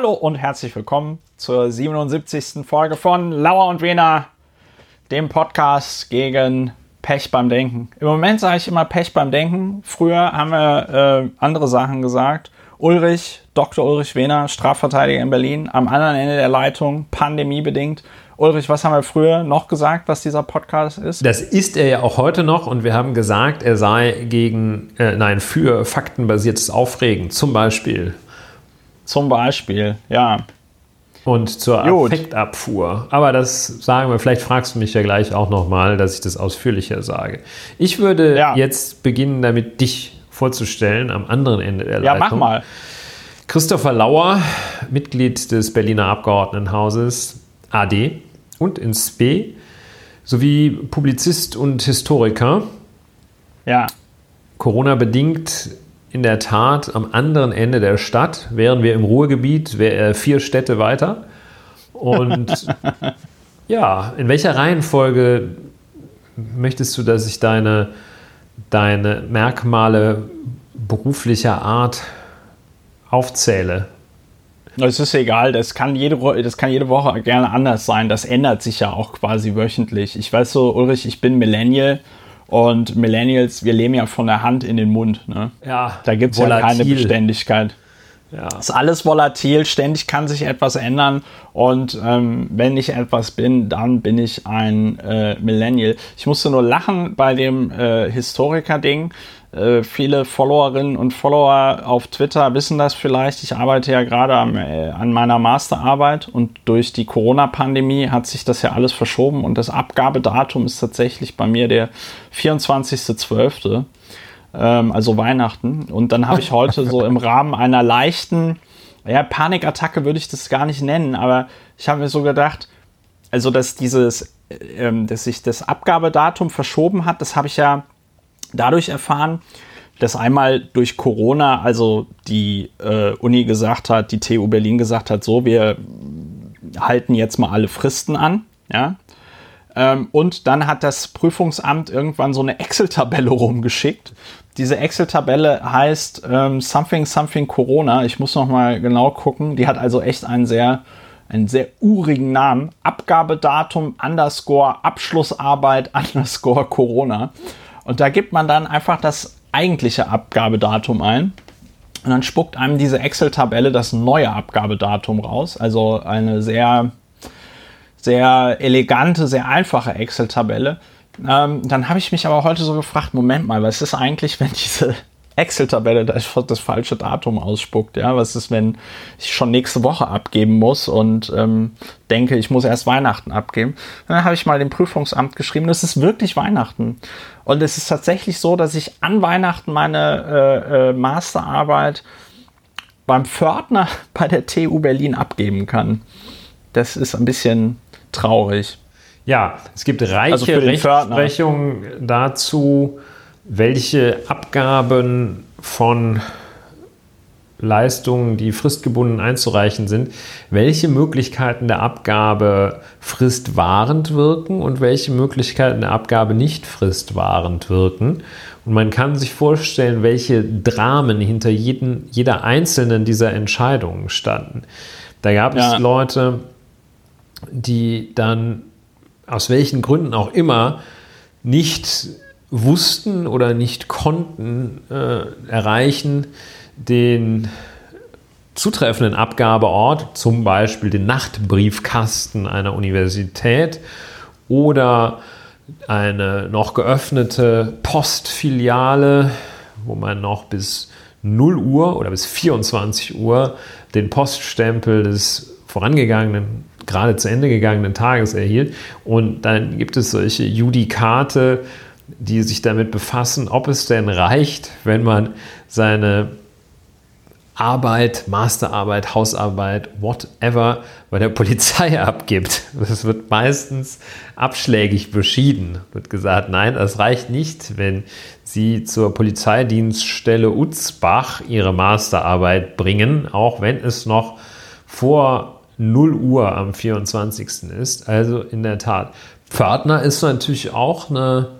Hallo und herzlich willkommen zur 77. Folge von Lauer und Wena, dem Podcast gegen Pech beim Denken. Im Moment sage ich immer Pech beim Denken. Früher haben wir äh, andere Sachen gesagt. Ulrich, Dr. Ulrich Wehner, Strafverteidiger in Berlin, am anderen Ende der Leitung, pandemiebedingt. Ulrich, was haben wir früher noch gesagt, was dieser Podcast ist? Das ist er ja auch heute noch und wir haben gesagt, er sei gegen, äh, nein, für faktenbasiertes Aufregen zum Beispiel. Zum Beispiel, ja. Und zur Gut. Affektabfuhr. Aber das sagen wir, vielleicht fragst du mich ja gleich auch nochmal, dass ich das ausführlicher sage. Ich würde ja. jetzt beginnen, damit dich vorzustellen am anderen Ende der Leitung. Ja, mach mal. Christopher Lauer, Mitglied des Berliner Abgeordnetenhauses AD und in SPE, sowie Publizist und Historiker. Ja. Corona-bedingt in der Tat am anderen Ende der Stadt. Wären wir im Ruhrgebiet, wäre er vier Städte weiter. Und ja, in welcher Reihenfolge möchtest du, dass ich deine, deine Merkmale beruflicher Art aufzähle? Es ist egal, das kann, jede, das kann jede Woche gerne anders sein. Das ändert sich ja auch quasi wöchentlich. Ich weiß so, Ulrich, ich bin Millennial und Millennials, wir leben ja von der Hand in den Mund. Ne? Ja, da gibt es ja keine Beständigkeit. Ja. Ist alles volatil, ständig kann sich etwas ändern und ähm, wenn ich etwas bin, dann bin ich ein äh, Millennial. Ich musste nur lachen bei dem äh, Historiker-Ding. Äh, viele Followerinnen und Follower auf Twitter wissen das vielleicht. Ich arbeite ja gerade äh, an meiner Masterarbeit und durch die Corona-Pandemie hat sich das ja alles verschoben und das Abgabedatum ist tatsächlich bei mir der 24.12., ähm, also Weihnachten. Und dann habe ich heute so im Rahmen einer leichten, ja, Panikattacke würde ich das gar nicht nennen, aber ich habe mir so gedacht, also dass dieses, äh, ähm, dass sich das Abgabedatum verschoben hat, das habe ich ja dadurch erfahren, dass einmal durch Corona, also die äh, Uni gesagt hat, die TU Berlin gesagt hat, so, wir halten jetzt mal alle Fristen an, ja. Ähm, und dann hat das Prüfungsamt irgendwann so eine Excel-Tabelle rumgeschickt. Diese Excel-Tabelle heißt ähm, Something Something Corona. Ich muss noch mal genau gucken. Die hat also echt einen sehr, einen sehr urigen Namen. Abgabedatum underscore Abschlussarbeit underscore Corona. Und da gibt man dann einfach das eigentliche Abgabedatum ein. Und dann spuckt einem diese Excel-Tabelle das neue Abgabedatum raus. Also eine sehr, sehr elegante, sehr einfache Excel-Tabelle. Ähm, dann habe ich mich aber heute so gefragt, Moment mal, was ist eigentlich, wenn diese Excel-Tabelle das, das falsche Datum ausspuckt. Ja, was ist, wenn ich schon nächste Woche abgeben muss und ähm, denke, ich muss erst Weihnachten abgeben? Dann habe ich mal dem Prüfungsamt geschrieben, das ist wirklich Weihnachten. Und es ist tatsächlich so, dass ich an Weihnachten meine äh, äh, Masterarbeit beim Pförtner bei der TU Berlin abgeben kann. Das ist ein bisschen traurig. Ja, es gibt reiche also Rechtsprechung dazu, welche Abgaben von Leistungen, die fristgebunden einzureichen sind, welche Möglichkeiten der Abgabe fristwahrend wirken und welche Möglichkeiten der Abgabe nicht fristwahrend wirken. Und man kann sich vorstellen, welche Dramen hinter jeden, jeder einzelnen dieser Entscheidungen standen. Da gab ja. es Leute, die dann aus welchen Gründen auch immer nicht wussten oder nicht konnten äh, erreichen, den zutreffenden Abgabeort, zum Beispiel den Nachtbriefkasten einer Universität oder eine noch geöffnete Postfiliale, wo man noch bis 0 Uhr oder bis 24 Uhr den Poststempel des vorangegangenen, gerade zu Ende gegangenen Tages erhielt. Und dann gibt es solche Judikate, die sich damit befassen, ob es denn reicht, wenn man seine Arbeit, Masterarbeit, Hausarbeit, whatever bei der Polizei abgibt. Das wird meistens abschlägig beschieden. Wird gesagt, nein, das reicht nicht, wenn Sie zur Polizeidienststelle Utzbach Ihre Masterarbeit bringen, auch wenn es noch vor 0 Uhr am 24. ist. Also in der Tat. Pförtner ist natürlich auch eine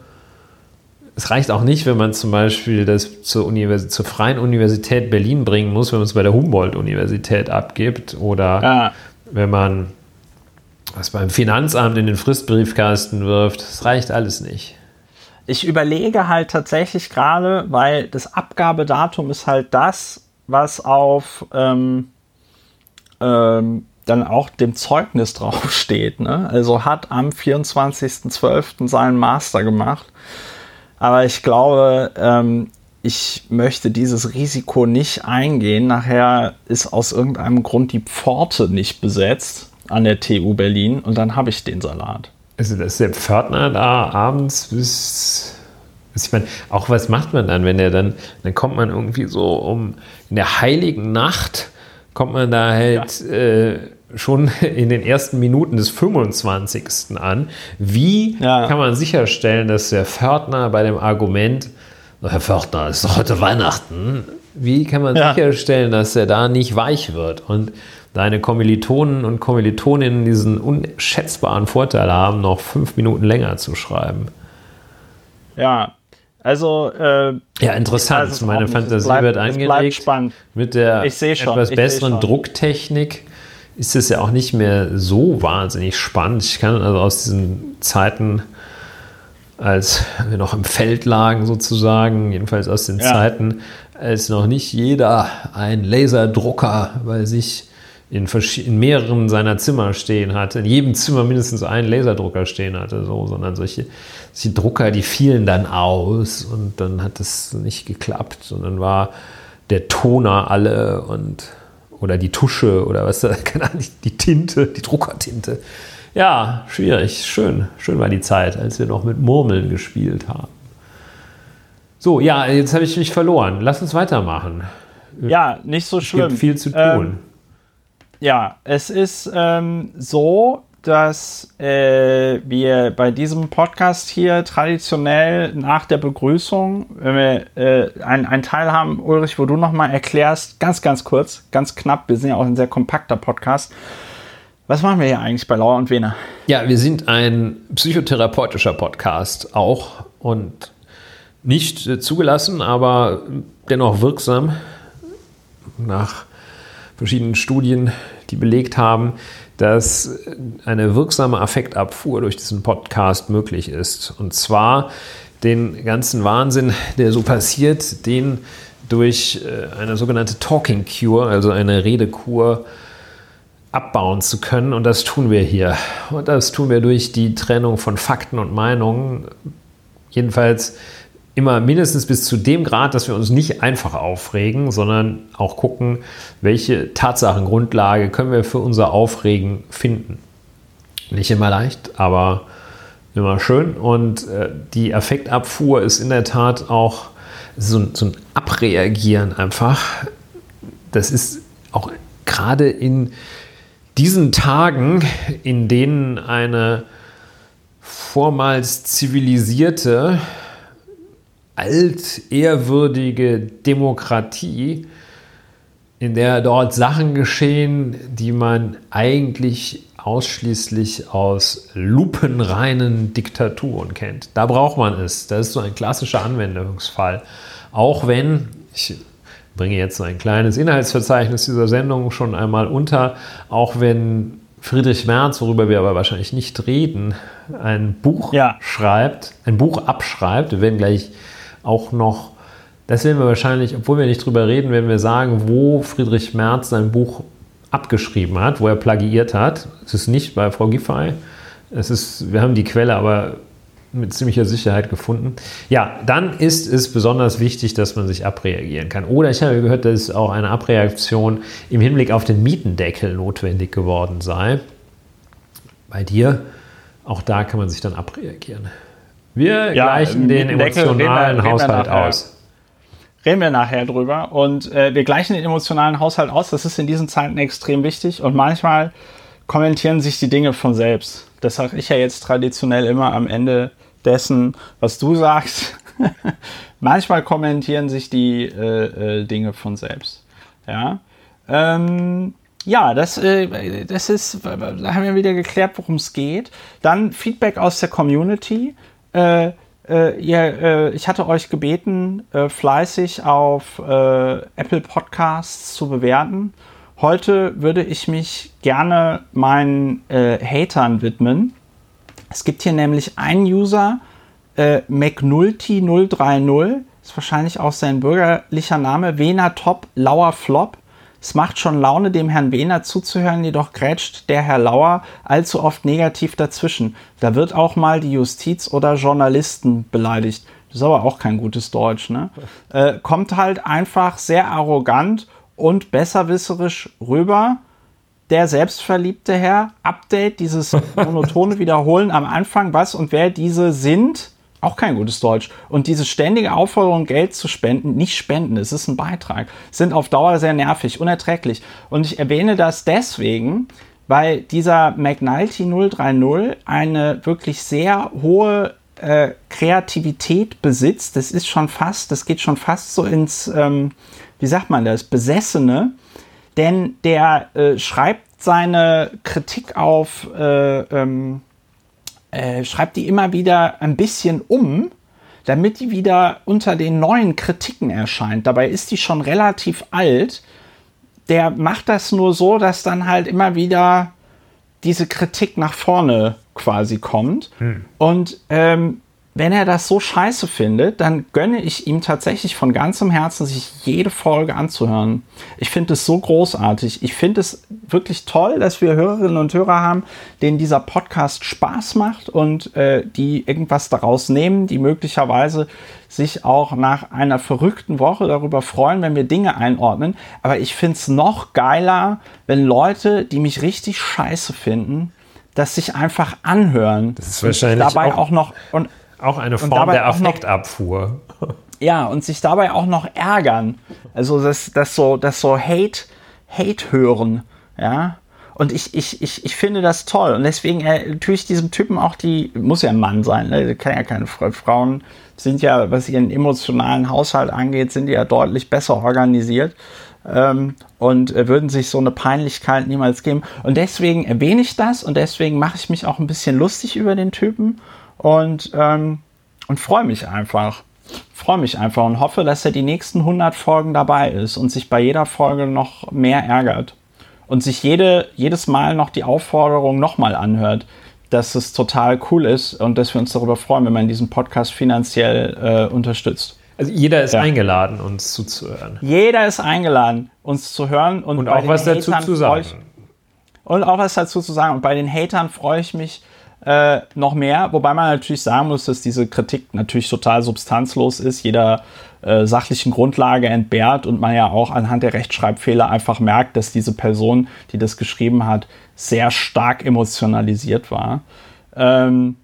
es reicht auch nicht, wenn man zum Beispiel das zur, Univers zur Freien Universität Berlin bringen muss, wenn man es bei der Humboldt-Universität abgibt oder ja. wenn man was beim Finanzamt in den Fristbriefkasten wirft. Das reicht alles nicht. Ich überlege halt tatsächlich gerade, weil das Abgabedatum ist halt das, was auf ähm, ähm, dann auch dem Zeugnis draufsteht. Ne? Also hat am 24.12. seinen Master gemacht. Aber ich glaube, ähm, ich möchte dieses Risiko nicht eingehen. Nachher ist aus irgendeinem Grund die Pforte nicht besetzt an der TU Berlin und dann habe ich den Salat. Also, dass der Pförtner da abends bis. Ich meine, auch was macht man dann, wenn der dann, dann kommt man irgendwie so um in der heiligen Nacht, kommt man da halt ja. äh, schon in den ersten Minuten des 25. an. Wie ja. kann man sicherstellen, dass der Pförtner bei dem Argument, Herr Pförtner, es ist doch heute Weihnachten, wie kann man ja. sicherstellen, dass er da nicht weich wird? Und deine Kommilitonen und Kommilitoninnen diesen unschätzbaren Vorteil haben, noch fünf Minuten länger zu schreiben. Ja, also äh, ja, interessant. Also Meine Fantasie bleibt, wird angelegt. Mit der etwas besseren Drucktechnik ist es ja auch nicht mehr so wahnsinnig spannend. Ich kann also aus diesen Zeiten, als wir noch im Feld lagen sozusagen, jedenfalls aus den ja. Zeiten, als noch nicht jeder einen Laserdrucker bei sich in, in mehreren seiner Zimmer stehen hatte, in jedem Zimmer mindestens einen Laserdrucker stehen hatte, so, sondern solche, solche Drucker, die fielen dann aus und dann hat es nicht geklappt und dann war der Toner alle und oder die Tusche oder was keine Ahnung, die Tinte, die Druckertinte. Ja, schwierig, schön, schön war die Zeit, als wir noch mit Murmeln gespielt haben. So, ja, jetzt habe ich mich verloren. Lass uns weitermachen. Ja, nicht so schlimm. Es gibt viel zu tun. Ähm, ja, es ist ähm, so, dass äh, wir bei diesem Podcast hier traditionell nach der Begrüßung, wenn wir äh, einen Teil haben, Ulrich, wo du nochmal erklärst, ganz, ganz kurz, ganz knapp, wir sind ja auch ein sehr kompakter Podcast. Was machen wir hier eigentlich bei Lauer und Wiener? Ja, wir sind ein psychotherapeutischer Podcast auch und nicht äh, zugelassen, aber dennoch wirksam nach verschiedenen Studien, die belegt haben, dass eine wirksame Affektabfuhr durch diesen Podcast möglich ist. Und zwar den ganzen Wahnsinn, der so passiert, den durch äh, eine sogenannte Talking Cure, also eine Redekur, abbauen zu können. Und das tun wir hier. Und das tun wir durch die Trennung von Fakten und Meinungen. Jedenfalls immer mindestens bis zu dem Grad, dass wir uns nicht einfach aufregen, sondern auch gucken, welche Tatsachengrundlage können wir für unser Aufregen finden. Nicht immer leicht, aber immer schön. Und äh, die Affektabfuhr ist in der Tat auch so, so ein Abreagieren einfach. Das ist auch gerade in diesen Tagen, in denen eine vormals zivilisierte altehrwürdige Demokratie, in der dort Sachen geschehen, die man eigentlich ausschließlich aus lupenreinen Diktaturen kennt. Da braucht man es. Das ist so ein klassischer Anwendungsfall. Auch wenn, ich bringe jetzt so ein kleines Inhaltsverzeichnis dieser Sendung schon einmal unter, auch wenn Friedrich Merz, worüber wir aber wahrscheinlich nicht reden, ein Buch ja. schreibt, ein Buch abschreibt. Wir werden gleich auch noch, das werden wir wahrscheinlich, obwohl wir nicht drüber reden, werden wir sagen, wo Friedrich Merz sein Buch abgeschrieben hat, wo er plagiiert hat. Es ist nicht bei Frau Giffey. Es ist, wir haben die Quelle aber mit ziemlicher Sicherheit gefunden. Ja, dann ist es besonders wichtig, dass man sich abreagieren kann. Oder ich habe gehört, dass auch eine Abreaktion im Hinblick auf den Mietendeckel notwendig geworden sei. Bei dir, auch da kann man sich dann abreagieren. Wir ja, gleichen den emotionalen reden Haushalt reden aus. Reden wir nachher drüber. Und äh, wir gleichen den emotionalen Haushalt aus. Das ist in diesen Zeiten extrem wichtig. Und manchmal kommentieren sich die Dinge von selbst. Das sage ich ja jetzt traditionell immer am Ende dessen, was du sagst. manchmal kommentieren sich die äh, äh, Dinge von selbst. Ja. Ähm, ja, das, äh, das ist, da haben wir wieder geklärt, worum es geht. Dann Feedback aus der Community. Äh, äh, äh, ich hatte euch gebeten, äh, fleißig auf äh, Apple Podcasts zu bewerten. Heute würde ich mich gerne meinen äh, Hatern widmen. Es gibt hier nämlich einen User, äh, McNulty030, ist wahrscheinlich auch sein bürgerlicher Name, Wena Top Lauer Flop. Es macht schon Laune, dem Herrn Wehner zuzuhören, jedoch grätscht der Herr Lauer allzu oft negativ dazwischen. Da wird auch mal die Justiz oder Journalisten beleidigt. Das ist aber auch kein gutes Deutsch, ne? Äh, kommt halt einfach sehr arrogant und besserwisserisch rüber. Der selbstverliebte Herr, Update, dieses monotone Wiederholen am Anfang, was und wer diese sind, auch kein gutes Deutsch. Und diese ständige Aufforderung, Geld zu spenden, nicht spenden, es ist ein Beitrag, sind auf Dauer sehr nervig, unerträglich. Und ich erwähne das deswegen, weil dieser McNulty 030 eine wirklich sehr hohe äh, Kreativität besitzt. Das ist schon fast, das geht schon fast so ins, ähm, wie sagt man das, Besessene. Denn der äh, schreibt seine Kritik auf äh, ähm, äh, schreibt die immer wieder ein bisschen um, damit die wieder unter den neuen Kritiken erscheint. Dabei ist die schon relativ alt. Der macht das nur so, dass dann halt immer wieder diese Kritik nach vorne quasi kommt. Hm. Und ähm, wenn er das so scheiße findet, dann gönne ich ihm tatsächlich von ganzem Herzen, sich jede Folge anzuhören. Ich finde es so großartig. Ich finde es wirklich toll, dass wir Hörerinnen und Hörer haben, denen dieser Podcast Spaß macht und äh, die irgendwas daraus nehmen, die möglicherweise sich auch nach einer verrückten Woche darüber freuen, wenn wir Dinge einordnen. Aber ich finde es noch geiler, wenn Leute, die mich richtig scheiße finden, das sich einfach anhören. Das ist wahrscheinlich dabei auch, auch noch und auch eine Form der Affektabfuhr. Ja, und sich dabei auch noch ärgern. Also das, das so, das so Hate, Hate hören, ja. Und ich, ich, ich, ich finde das toll. Und deswegen äh, tue ich diesem Typen auch die, muss ja ein Mann sein, ne? kann ja keine Frau. Frauen sind ja, was ihren emotionalen Haushalt angeht, sind ja deutlich besser organisiert. Ähm, und äh, würden sich so eine Peinlichkeit niemals geben. Und deswegen erwähne ich das und deswegen mache ich mich auch ein bisschen lustig über den Typen und, ähm, und freue mich einfach. Freue mich einfach und hoffe, dass er die nächsten 100 Folgen dabei ist und sich bei jeder Folge noch mehr ärgert und sich jede, jedes Mal noch die Aufforderung nochmal anhört, dass es total cool ist und dass wir uns darüber freuen, wenn man diesen Podcast finanziell äh, unterstützt. Also jeder ist ja. eingeladen, uns zuzuhören. Jeder ist eingeladen, uns zu hören und, und auch was dazu zu sagen. Ich, und auch was dazu zu sagen. Und bei den Hatern freue ich mich, äh, noch mehr, wobei man natürlich sagen muss, dass diese Kritik natürlich total substanzlos ist, jeder äh, sachlichen Grundlage entbehrt und man ja auch anhand der Rechtschreibfehler einfach merkt, dass diese Person, die das geschrieben hat, sehr stark emotionalisiert war. Ähm,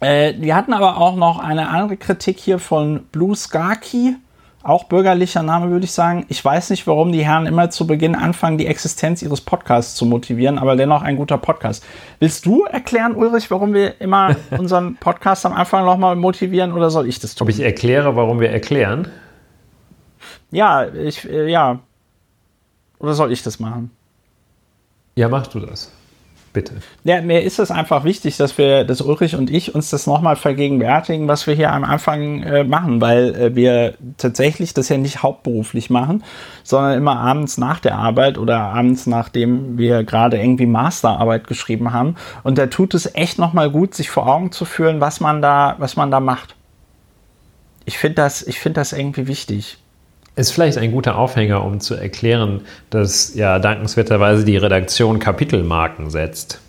äh, wir hatten aber auch noch eine andere Kritik hier von Blue Skarky auch bürgerlicher Name, würde ich sagen. Ich weiß nicht, warum die Herren immer zu Beginn anfangen, die Existenz ihres Podcasts zu motivieren, aber dennoch ein guter Podcast. Willst du erklären, Ulrich, warum wir immer unseren Podcast am Anfang nochmal motivieren oder soll ich das tun? Ob ich erkläre, warum wir erklären? Ja, ich, äh, ja. Oder soll ich das machen? Ja, mach du das. Bitte. Ja, mir ist es einfach wichtig, dass wir, dass Ulrich und ich uns das nochmal vergegenwärtigen, was wir hier am Anfang äh, machen, weil äh, wir tatsächlich das ja nicht hauptberuflich machen, sondern immer abends nach der Arbeit oder abends nachdem wir gerade irgendwie Masterarbeit geschrieben haben. Und da tut es echt nochmal gut, sich vor Augen zu führen, was man da, was man da macht. Ich finde das, ich finde das irgendwie wichtig ist vielleicht ein guter Aufhänger, um zu erklären, dass ja dankenswerterweise die Redaktion Kapitelmarken setzt.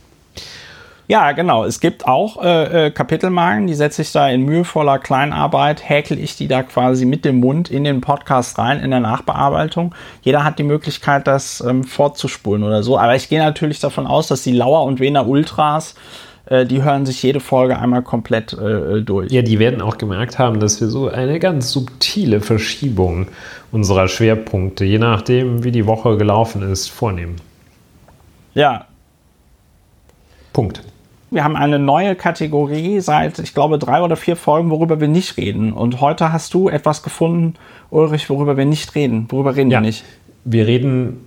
Ja, genau. Es gibt auch äh, äh, Kapitelmarken, die setze ich da in mühevoller Kleinarbeit, häkel ich die da quasi mit dem Mund in den Podcast rein, in der Nachbearbeitung. Jeder hat die Möglichkeit, das ähm, fortzuspulen oder so. Aber ich gehe natürlich davon aus, dass die Lauer und Wener Ultras äh, die hören sich jede Folge einmal komplett äh, durch. Ja, die werden auch gemerkt haben, dass wir so eine ganz subtile Verschiebung unserer Schwerpunkte, je nachdem, wie die Woche gelaufen ist, vornehmen. Ja. Punkt. Wir haben eine neue Kategorie seit, ich glaube, drei oder vier Folgen, worüber wir nicht reden. Und heute hast du etwas gefunden, Ulrich, worüber wir nicht reden. Worüber reden ja. wir nicht? Wir reden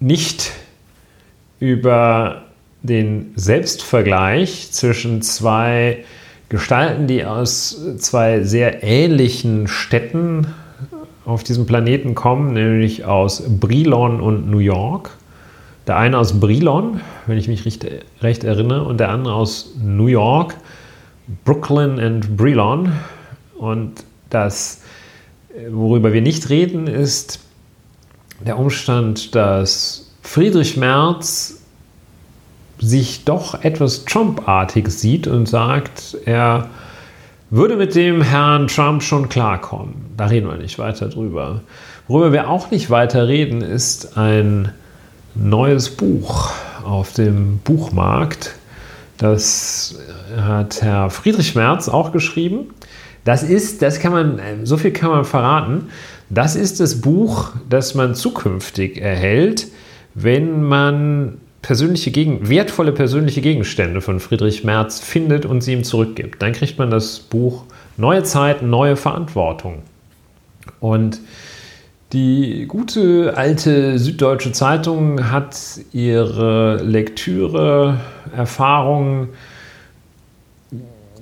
nicht über den Selbstvergleich zwischen zwei Gestalten, die aus zwei sehr ähnlichen Städten auf diesem Planeten kommen, nämlich aus Brilon und New York. Der eine aus Brilon, wenn ich mich recht, recht erinnere, und der andere aus New York, Brooklyn und Brilon. Und das, worüber wir nicht reden, ist der Umstand, dass Friedrich Merz sich doch etwas Trump-artig sieht und sagt, er würde mit dem Herrn Trump schon klarkommen. Da reden wir nicht weiter drüber. Worüber wir auch nicht weiter reden, ist ein neues Buch auf dem Buchmarkt. Das hat Herr Friedrich Merz auch geschrieben. Das ist, das kann man, so viel kann man verraten. Das ist das Buch, das man zukünftig erhält, wenn man persönliche Gegen wertvolle persönliche Gegenstände von Friedrich Merz findet und sie ihm zurückgibt. Dann kriegt man das Buch Neue Zeiten, neue Verantwortung. Und die gute alte Süddeutsche Zeitung hat ihre Lektüre, Erfahrungen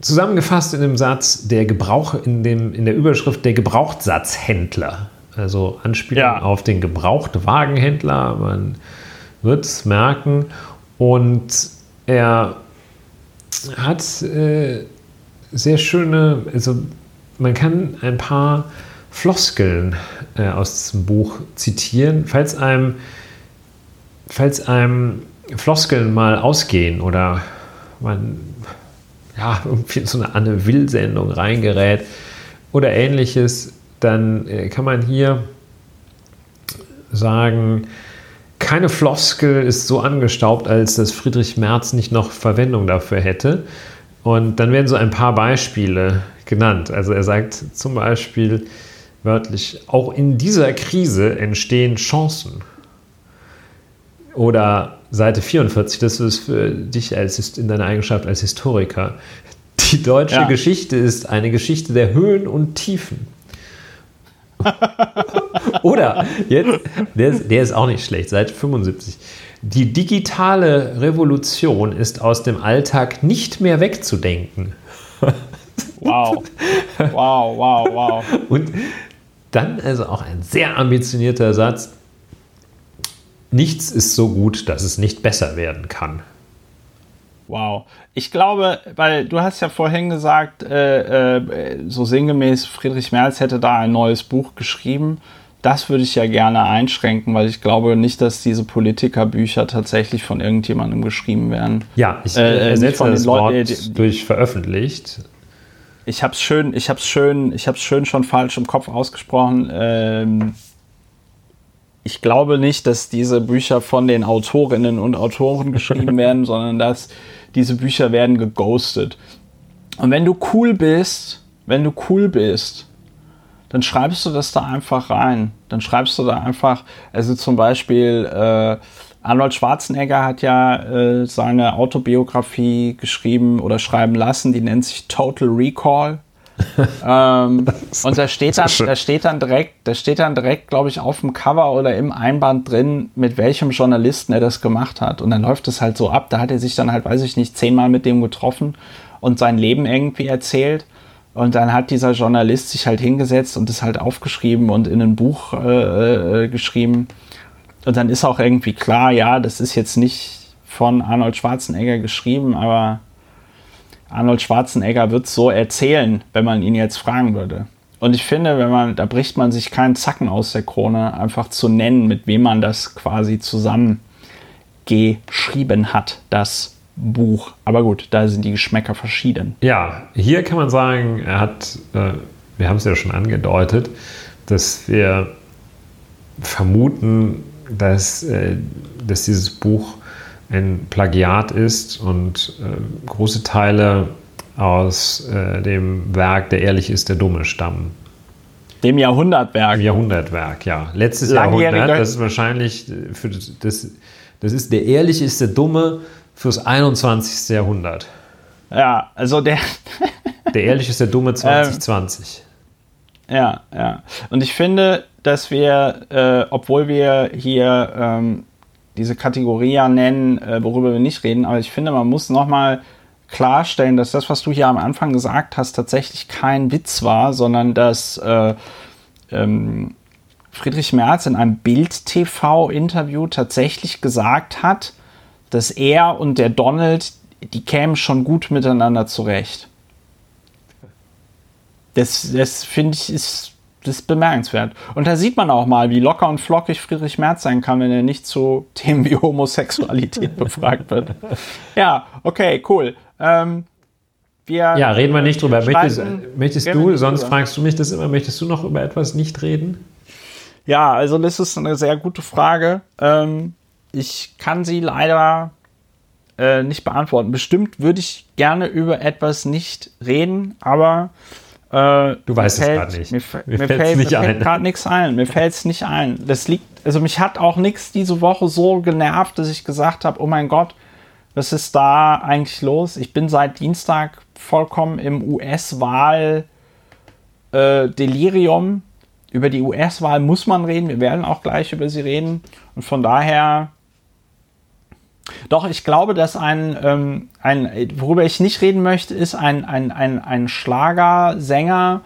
zusammengefasst in dem Satz der Gebrauch in, dem, in der Überschrift der Gebrauchtsatzhändler. Also Anspielung ja. auf den Gebrauchtwagenhändler. Man wird es merken. Und er hat äh, sehr schöne, also man kann ein paar Floskeln äh, aus diesem Buch zitieren, falls einem, falls einem Floskeln mal ausgehen oder man ja, irgendwie in so eine Anne Will-Sendung reingerät oder ähnliches, dann äh, kann man hier sagen, keine Floskel ist so angestaubt, als dass Friedrich Merz nicht noch Verwendung dafür hätte. Und dann werden so ein paar Beispiele genannt. Also er sagt zum Beispiel wörtlich, auch in dieser Krise entstehen Chancen. Oder Seite 44, das ist für dich als, in deiner Eigenschaft als Historiker. Die deutsche ja. Geschichte ist eine Geschichte der Höhen und Tiefen. Oder, jetzt, der ist, der ist auch nicht schlecht, Seite 75. Die digitale Revolution ist aus dem Alltag nicht mehr wegzudenken. Wow. Wow, wow, wow. Und dann also auch ein sehr ambitionierter Satz. Nichts ist so gut, dass es nicht besser werden kann. Wow. Ich glaube, weil du hast ja vorhin gesagt, äh, äh, so sinngemäß, Friedrich Merz hätte da ein neues Buch geschrieben. Das würde ich ja gerne einschränken, weil ich glaube nicht, dass diese Politikerbücher tatsächlich von irgendjemandem geschrieben werden. Ja, ich äh, ersetze von das den Wort Leuten, die, durch veröffentlicht. Ich habe es schön, ich habe schön, ich habe schön schon falsch im Kopf ausgesprochen. Ähm, ich glaube nicht, dass diese Bücher von den Autorinnen und Autoren geschrieben werden, sondern dass diese Bücher werden geghostet. Und wenn du cool bist, wenn du cool bist, dann schreibst du das da einfach rein. Dann schreibst du da einfach, also zum Beispiel äh, Arnold Schwarzenegger hat ja äh, seine Autobiografie geschrieben oder schreiben lassen, die nennt sich Total Recall. ähm, und da steht dann, da steht dann direkt, da steht dann direkt, glaube ich, auf dem Cover oder im Einband drin, mit welchem Journalisten er das gemacht hat. Und dann läuft es halt so ab. Da hat er sich dann halt, weiß ich nicht, zehnmal mit dem getroffen und sein Leben irgendwie erzählt. Und dann hat dieser Journalist sich halt hingesetzt und es halt aufgeschrieben und in ein Buch äh, äh, geschrieben. Und dann ist auch irgendwie klar, ja, das ist jetzt nicht von Arnold Schwarzenegger geschrieben, aber Arnold Schwarzenegger wird so erzählen, wenn man ihn jetzt fragen würde. Und ich finde, wenn man, da bricht man sich keinen Zacken aus der Krone, einfach zu nennen, mit wem man das quasi zusammen geschrieben hat, das Buch. Aber gut, da sind die Geschmäcker verschieden. Ja, hier kann man sagen, er hat, äh, wir haben es ja schon angedeutet, dass wir vermuten, dass, äh, dass dieses Buch ein Plagiat ist und äh, große Teile aus äh, dem Werk Der Ehrlich ist der Dumme stammen. Dem Jahrhundertwerk. Dem Jahrhundertwerk, ja. Letztes Langjährige Jahrhundert, das ist wahrscheinlich für das, das ist Der Ehrlich ist der Dumme fürs 21. Jahrhundert. Ja, also der. der Ehrlich ist der Dumme 2020. Ähm, ja, ja. Und ich finde, dass wir, äh, obwohl wir hier ähm, diese Kategorie nennen, äh, worüber wir nicht reden, aber ich finde, man muss nochmal klarstellen, dass das, was du hier am Anfang gesagt hast, tatsächlich kein Witz war, sondern dass äh, ähm, Friedrich Merz in einem Bild-TV-Interview tatsächlich gesagt hat, dass er und der Donald, die kämen schon gut miteinander zurecht. Das, das finde ich ist, das ist bemerkenswert. Und da sieht man auch mal, wie locker und flockig Friedrich Merz sein kann, wenn er nicht zu Themen wie Homosexualität befragt wird. Ja, okay, cool. Ähm, wir ja, reden wir nicht drüber. Möchtest, möchtest du, sonst drüber. fragst du mich das immer, möchtest du noch über etwas nicht reden? Ja, also das ist eine sehr gute Frage. Ähm, ich kann sie leider äh, nicht beantworten. Bestimmt würde ich gerne über etwas nicht reden, aber äh, du weißt fällt, es gerade nicht. Mir, mir, mir fällt, nicht mir fällt gerade nichts ein. Mir fällt es nicht ein. Das liegt, also mich hat auch nichts diese Woche so genervt, dass ich gesagt habe, oh mein Gott, was ist da eigentlich los? Ich bin seit Dienstag vollkommen im US-Wahl-Delirium. Äh, über die US-Wahl muss man reden. Wir werden auch gleich über sie reden. Und von daher. Doch, ich glaube, dass ein, ähm, ein worüber ich nicht reden möchte, ist ein, ein, ein, ein Schlagersänger,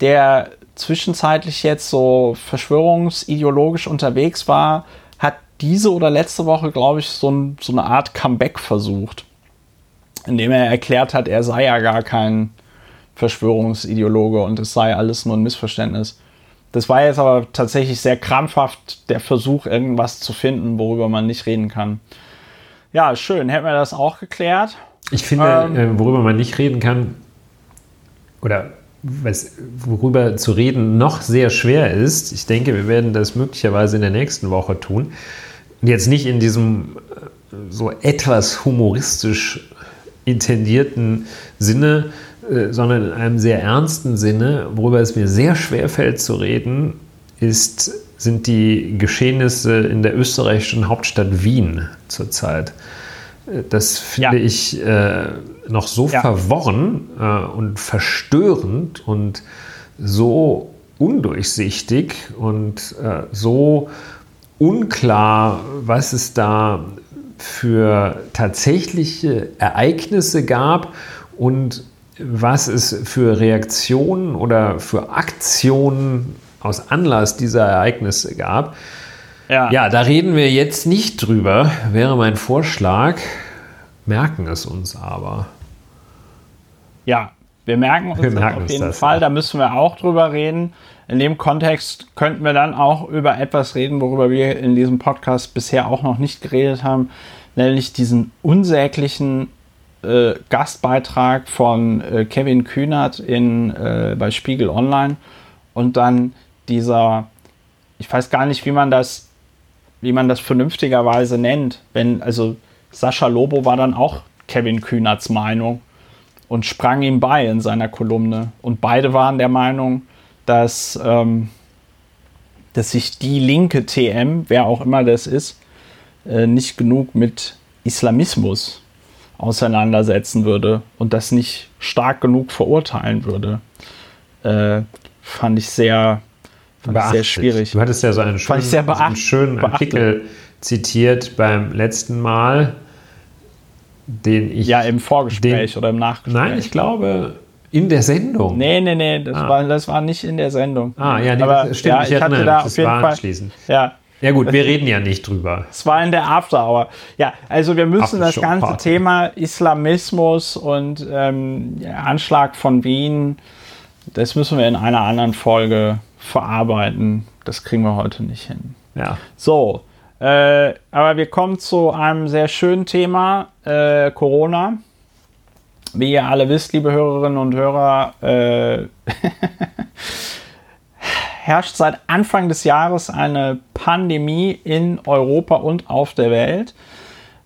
der zwischenzeitlich jetzt so verschwörungsideologisch unterwegs war, hat diese oder letzte Woche, glaube ich, so, ein, so eine Art Comeback versucht, indem er erklärt hat, er sei ja gar kein Verschwörungsideologe und es sei alles nur ein Missverständnis. Das war jetzt aber tatsächlich sehr krampfhaft der Versuch, irgendwas zu finden, worüber man nicht reden kann. Ja, schön. Hätten wir das auch geklärt. Ich finde, ähm, äh, worüber man nicht reden kann, oder was, worüber zu reden noch sehr schwer ist, ich denke, wir werden das möglicherweise in der nächsten Woche tun. Und jetzt nicht in diesem äh, so etwas humoristisch intendierten Sinne, äh, sondern in einem sehr ernsten Sinne, worüber es mir sehr schwer fällt zu reden, ist, sind die Geschehnisse in der österreichischen Hauptstadt Wien zurzeit. Das finde ja. ich äh, noch so ja. verworren äh, und verstörend und so undurchsichtig und äh, so unklar, was es da für tatsächliche Ereignisse gab und was es für Reaktionen oder für Aktionen aus Anlass dieser Ereignisse gab. Ja. ja, da reden wir jetzt nicht drüber, wäre mein Vorschlag. Merken es uns aber. Ja, wir merken uns wir merken auf jeden das, Fall, ja. da müssen wir auch drüber reden. In dem Kontext könnten wir dann auch über etwas reden, worüber wir in diesem Podcast bisher auch noch nicht geredet haben, nämlich diesen unsäglichen äh, Gastbeitrag von äh, Kevin Kühnert in, äh, bei Spiegel Online und dann dieser, ich weiß gar nicht, wie man das, wie man das vernünftigerweise nennt, wenn, also Sascha Lobo war dann auch Kevin Kühnerts Meinung und sprang ihm bei in seiner Kolumne. Und beide waren der Meinung, dass, ähm, dass sich die linke TM, wer auch immer das ist, äh, nicht genug mit Islamismus auseinandersetzen würde und das nicht stark genug verurteilen würde, äh, fand ich sehr, ich sehr schwierig. Du hattest ja so einen schönen, so einen schönen Artikel zitiert beim letzten Mal, den ich. Ja, im Vorgespräch den, oder im Nachgespräch. Nein, ich glaube. In der Sendung? Nee, nee, nee, das, ah. war, das war nicht in der Sendung. Ah, ja, nee, Aber, das stimmt, ja, ich, ich hatte da auf jeden Fall, Ja, ja gut, wir reden ja nicht drüber. Es war in der After Hour. Ja, also wir müssen das ganze Party. Thema Islamismus und ähm, Anschlag von Wien, das müssen wir in einer anderen Folge verarbeiten. Das kriegen wir heute nicht hin. Ja. So, äh, aber wir kommen zu einem sehr schönen Thema, äh, Corona. Wie ihr alle wisst, liebe Hörerinnen und Hörer, äh, herrscht seit Anfang des Jahres eine Pandemie in Europa und auf der Welt.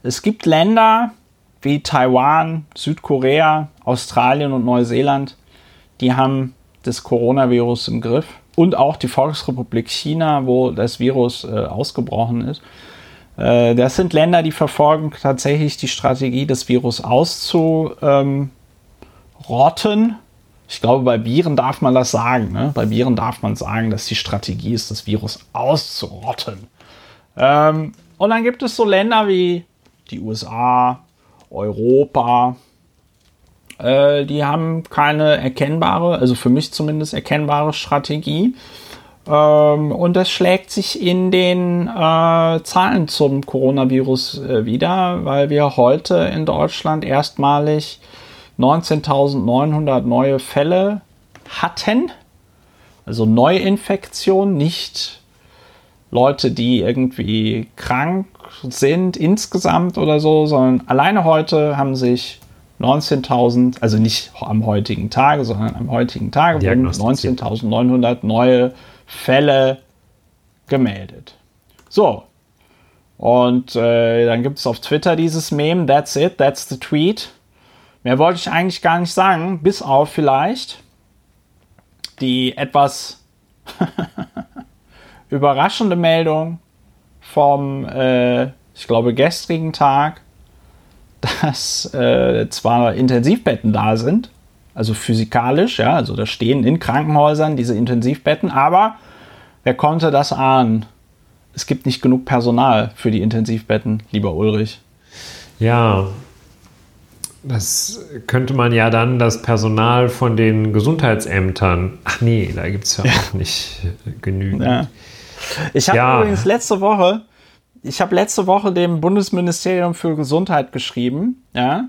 Es gibt Länder wie Taiwan, Südkorea, Australien und Neuseeland, die haben das Coronavirus im Griff. Und auch die Volksrepublik China, wo das Virus äh, ausgebrochen ist. Äh, das sind Länder, die verfolgen tatsächlich die Strategie, das Virus auszurotten. Ähm, ich glaube, bei Viren darf man das sagen. Ne? Bei Viren darf man sagen, dass die Strategie ist, das Virus auszurotten. Ähm, und dann gibt es so Länder wie die USA, Europa, Äh, die haben keine erkennbare, also für mich zumindest erkennbare Strategie. Ähm, und das schlägt sich in den äh, Zahlen zum Coronavirus äh, wieder, weil wir heute in Deutschland erstmalig 19.900 neue Fälle hatten. Also Neuinfektion, nicht Leute, die irgendwie krank sind insgesamt oder so, sondern alleine heute haben sich 19.000, also nicht am heutigen Tage, sondern am heutigen Tage wurden 19.900 neue Fälle gemeldet. So. Und äh, dann gibt es auf Twitter dieses Meme, that's it, that's the tweet. Mehr wollte ich eigentlich gar nicht sagen, bis auf vielleicht die etwas überraschende Meldung vom, äh, ich glaube, gestrigen Tag, dass äh, zwar Intensivbetten da sind, also physikalisch, ja, also da stehen in Krankenhäusern diese Intensivbetten, aber wer konnte das ahnen? Es gibt nicht genug Personal für die Intensivbetten, lieber Ulrich. Ja, das könnte man ja dann das Personal von den Gesundheitsämtern. Ach nee, da gibt es ja, ja, auch nicht genügend. Ja. Ich habe ja. übrigens letzte Woche, ich habe letzte Woche dem Bundesministerium für Gesundheit geschrieben, ja,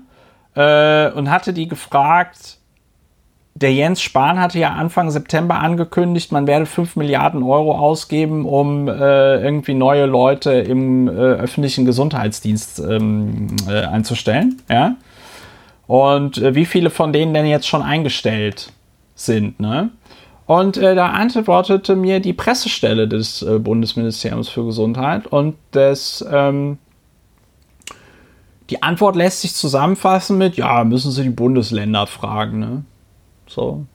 äh, und hatte die gefragt, der Jens Spahn hatte ja Anfang September angekündigt, man werde 5 Milliarden Euro ausgeben, um äh, irgendwie neue Leute im äh, öffentlichen Gesundheitsdienst ähm, äh, einzustellen. Ja? Und äh, wie viele von denen denn jetzt schon eingestellt sind. Ne? Und äh, da antwortete mir die Pressestelle des äh, Bundesministeriums für Gesundheit und das, ähm, die Antwort lässt sich zusammenfassen mit, ja, müssen Sie die Bundesländer fragen. Ne? So.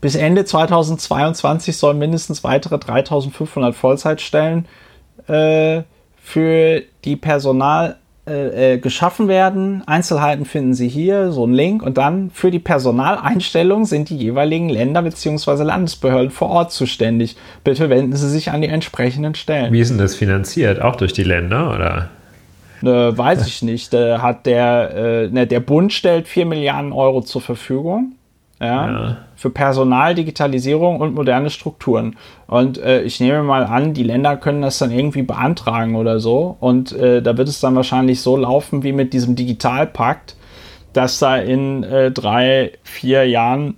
Bis Ende 2022 sollen mindestens weitere 3500 Vollzeitstellen äh, für die Personal äh, äh, geschaffen werden. Einzelheiten finden Sie hier, so ein Link. Und dann für die Personaleinstellung sind die jeweiligen Länder bzw. Landesbehörden vor Ort zuständig. Bitte wenden Sie sich an die entsprechenden Stellen. Wie ist denn das finanziert? Auch durch die Länder oder? Äh, weiß ich nicht. Äh, hat der, äh, ne, der Bund stellt 4 Milliarden Euro zur Verfügung ja, ja. für Personal, Digitalisierung und moderne Strukturen. Und äh, ich nehme mal an, die Länder können das dann irgendwie beantragen oder so. Und äh, da wird es dann wahrscheinlich so laufen wie mit diesem Digitalpakt, dass da in äh, drei, vier Jahren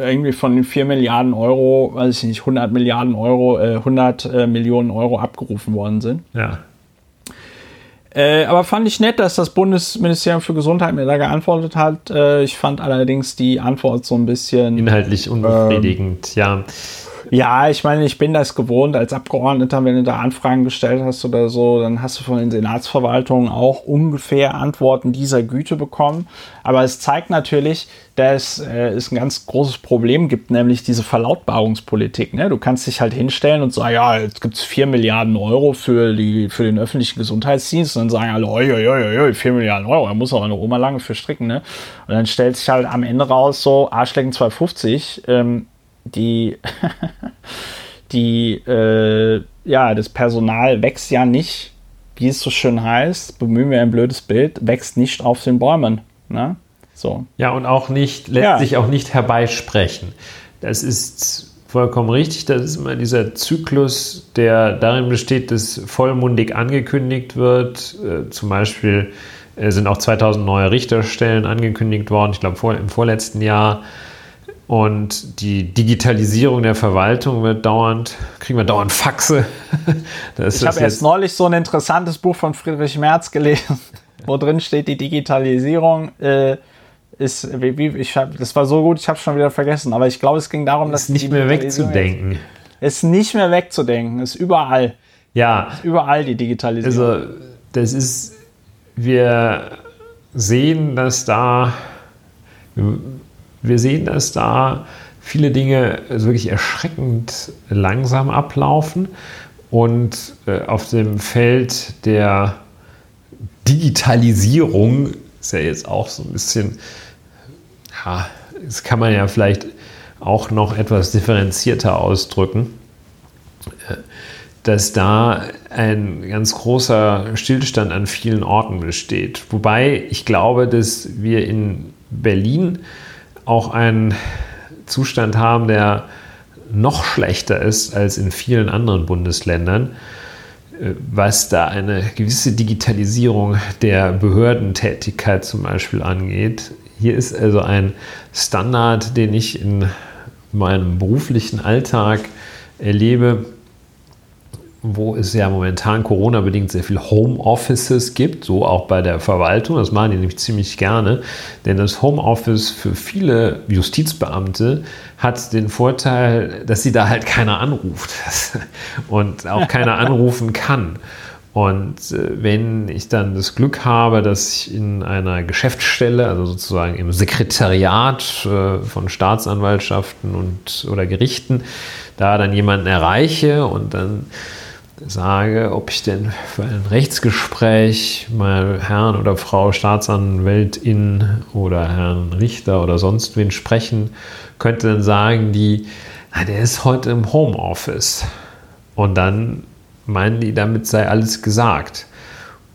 irgendwie von den 4 Milliarden Euro, weiß ich nicht, 100 Milliarden Euro, 100 äh, äh, Millionen Euro abgerufen worden sind. Ja. Äh, aber fand ich nett, dass das Bundesministerium für Gesundheit mir da geantwortet hat. Äh, ich fand allerdings die Antwort so ein bisschen. Inhaltlich unbefriedigend, ähm, ja. Ja, ich meine, ich bin das gewohnt als Abgeordneter, wenn du da Anfragen gestellt hast oder so, dann hast du von den Senatsverwaltungen auch ungefähr Antworten dieser Güte bekommen. Aber es zeigt natürlich, dass äh, es ein ganz großes Problem gibt, nämlich diese Verlautbarungspolitik. Ne? Du kannst dich halt hinstellen und sagen, ja, jetzt gibt es 4 Milliarden Euro für, die, für den öffentlichen Gesundheitsdienst. Und dann sagen alle, oi, oi, oi, oi 4 Milliarden Euro, da muss aber eine Oma lange für stricken. Ne? Und dann stellt sich halt am Ende raus, so Arschlecken 250. Ähm, die, die, äh, ja, das Personal wächst ja nicht, wie es so schön heißt, bemühen wir ein blödes Bild, wächst nicht auf den Bäumen. Ne? So. Ja, und auch nicht, lässt ja. sich auch nicht herbeisprechen. Das ist vollkommen richtig. Das ist immer dieser Zyklus, der darin besteht, dass vollmundig angekündigt wird. Äh, zum Beispiel äh, sind auch 2000 neue Richterstellen angekündigt worden, ich glaube vor, im vorletzten Jahr. Und die Digitalisierung der Verwaltung wird dauernd, kriegen wir dauernd Faxe. ich habe erst neulich so ein interessantes Buch von Friedrich Merz gelesen, wo drin steht, die Digitalisierung äh, ist, wie, wie, ich hab, das war so gut, ich habe es schon wieder vergessen, aber ich glaube, es ging darum, dass. Ist nicht mehr wegzudenken. Ist nicht mehr wegzudenken, ist überall. Ja. Ist überall die Digitalisierung. Also, das ist, wir sehen, dass da wir sehen, dass da viele Dinge wirklich erschreckend langsam ablaufen und äh, auf dem Feld der Digitalisierung ist ja jetzt auch so ein bisschen, ja, das kann man ja vielleicht auch noch etwas differenzierter ausdrücken, äh, dass da ein ganz großer Stillstand an vielen Orten besteht. Wobei ich glaube, dass wir in Berlin auch einen Zustand haben, der noch schlechter ist als in vielen anderen Bundesländern, äh, was da eine gewisse Digitalisierung der Behördentätigkeit zum Beispiel angeht. Hier ist also ein Standard, den ich in meinem beruflichen Alltag erlebe, wo es ja momentan Corona-bedingt sehr viel Homeoffices gibt, so auch bei der Verwaltung. Das machen die nämlich ziemlich gerne, denn das Homeoffice für viele Justizbeamte hat den Vorteil, dass sie da halt keiner anruft und auch keiner anrufen kann. Und äh, wenn ich dann das Glück habe, dass ich in einer Geschäftsstelle, also sozusagen im Sekretariat äh, von Staatsanwaltschaften und oder Gerichten, da dann jemanden erreiche und dann sage, ob ich denn für ein Rechtsgespräch mal Herrn oder Frau Staatsanwältin oder Herrn Richter oder sonst wen sprechen könnte, dann sagen die, na, der ist heute im Homeoffice. Und dann meinen die, damit sei alles gesagt.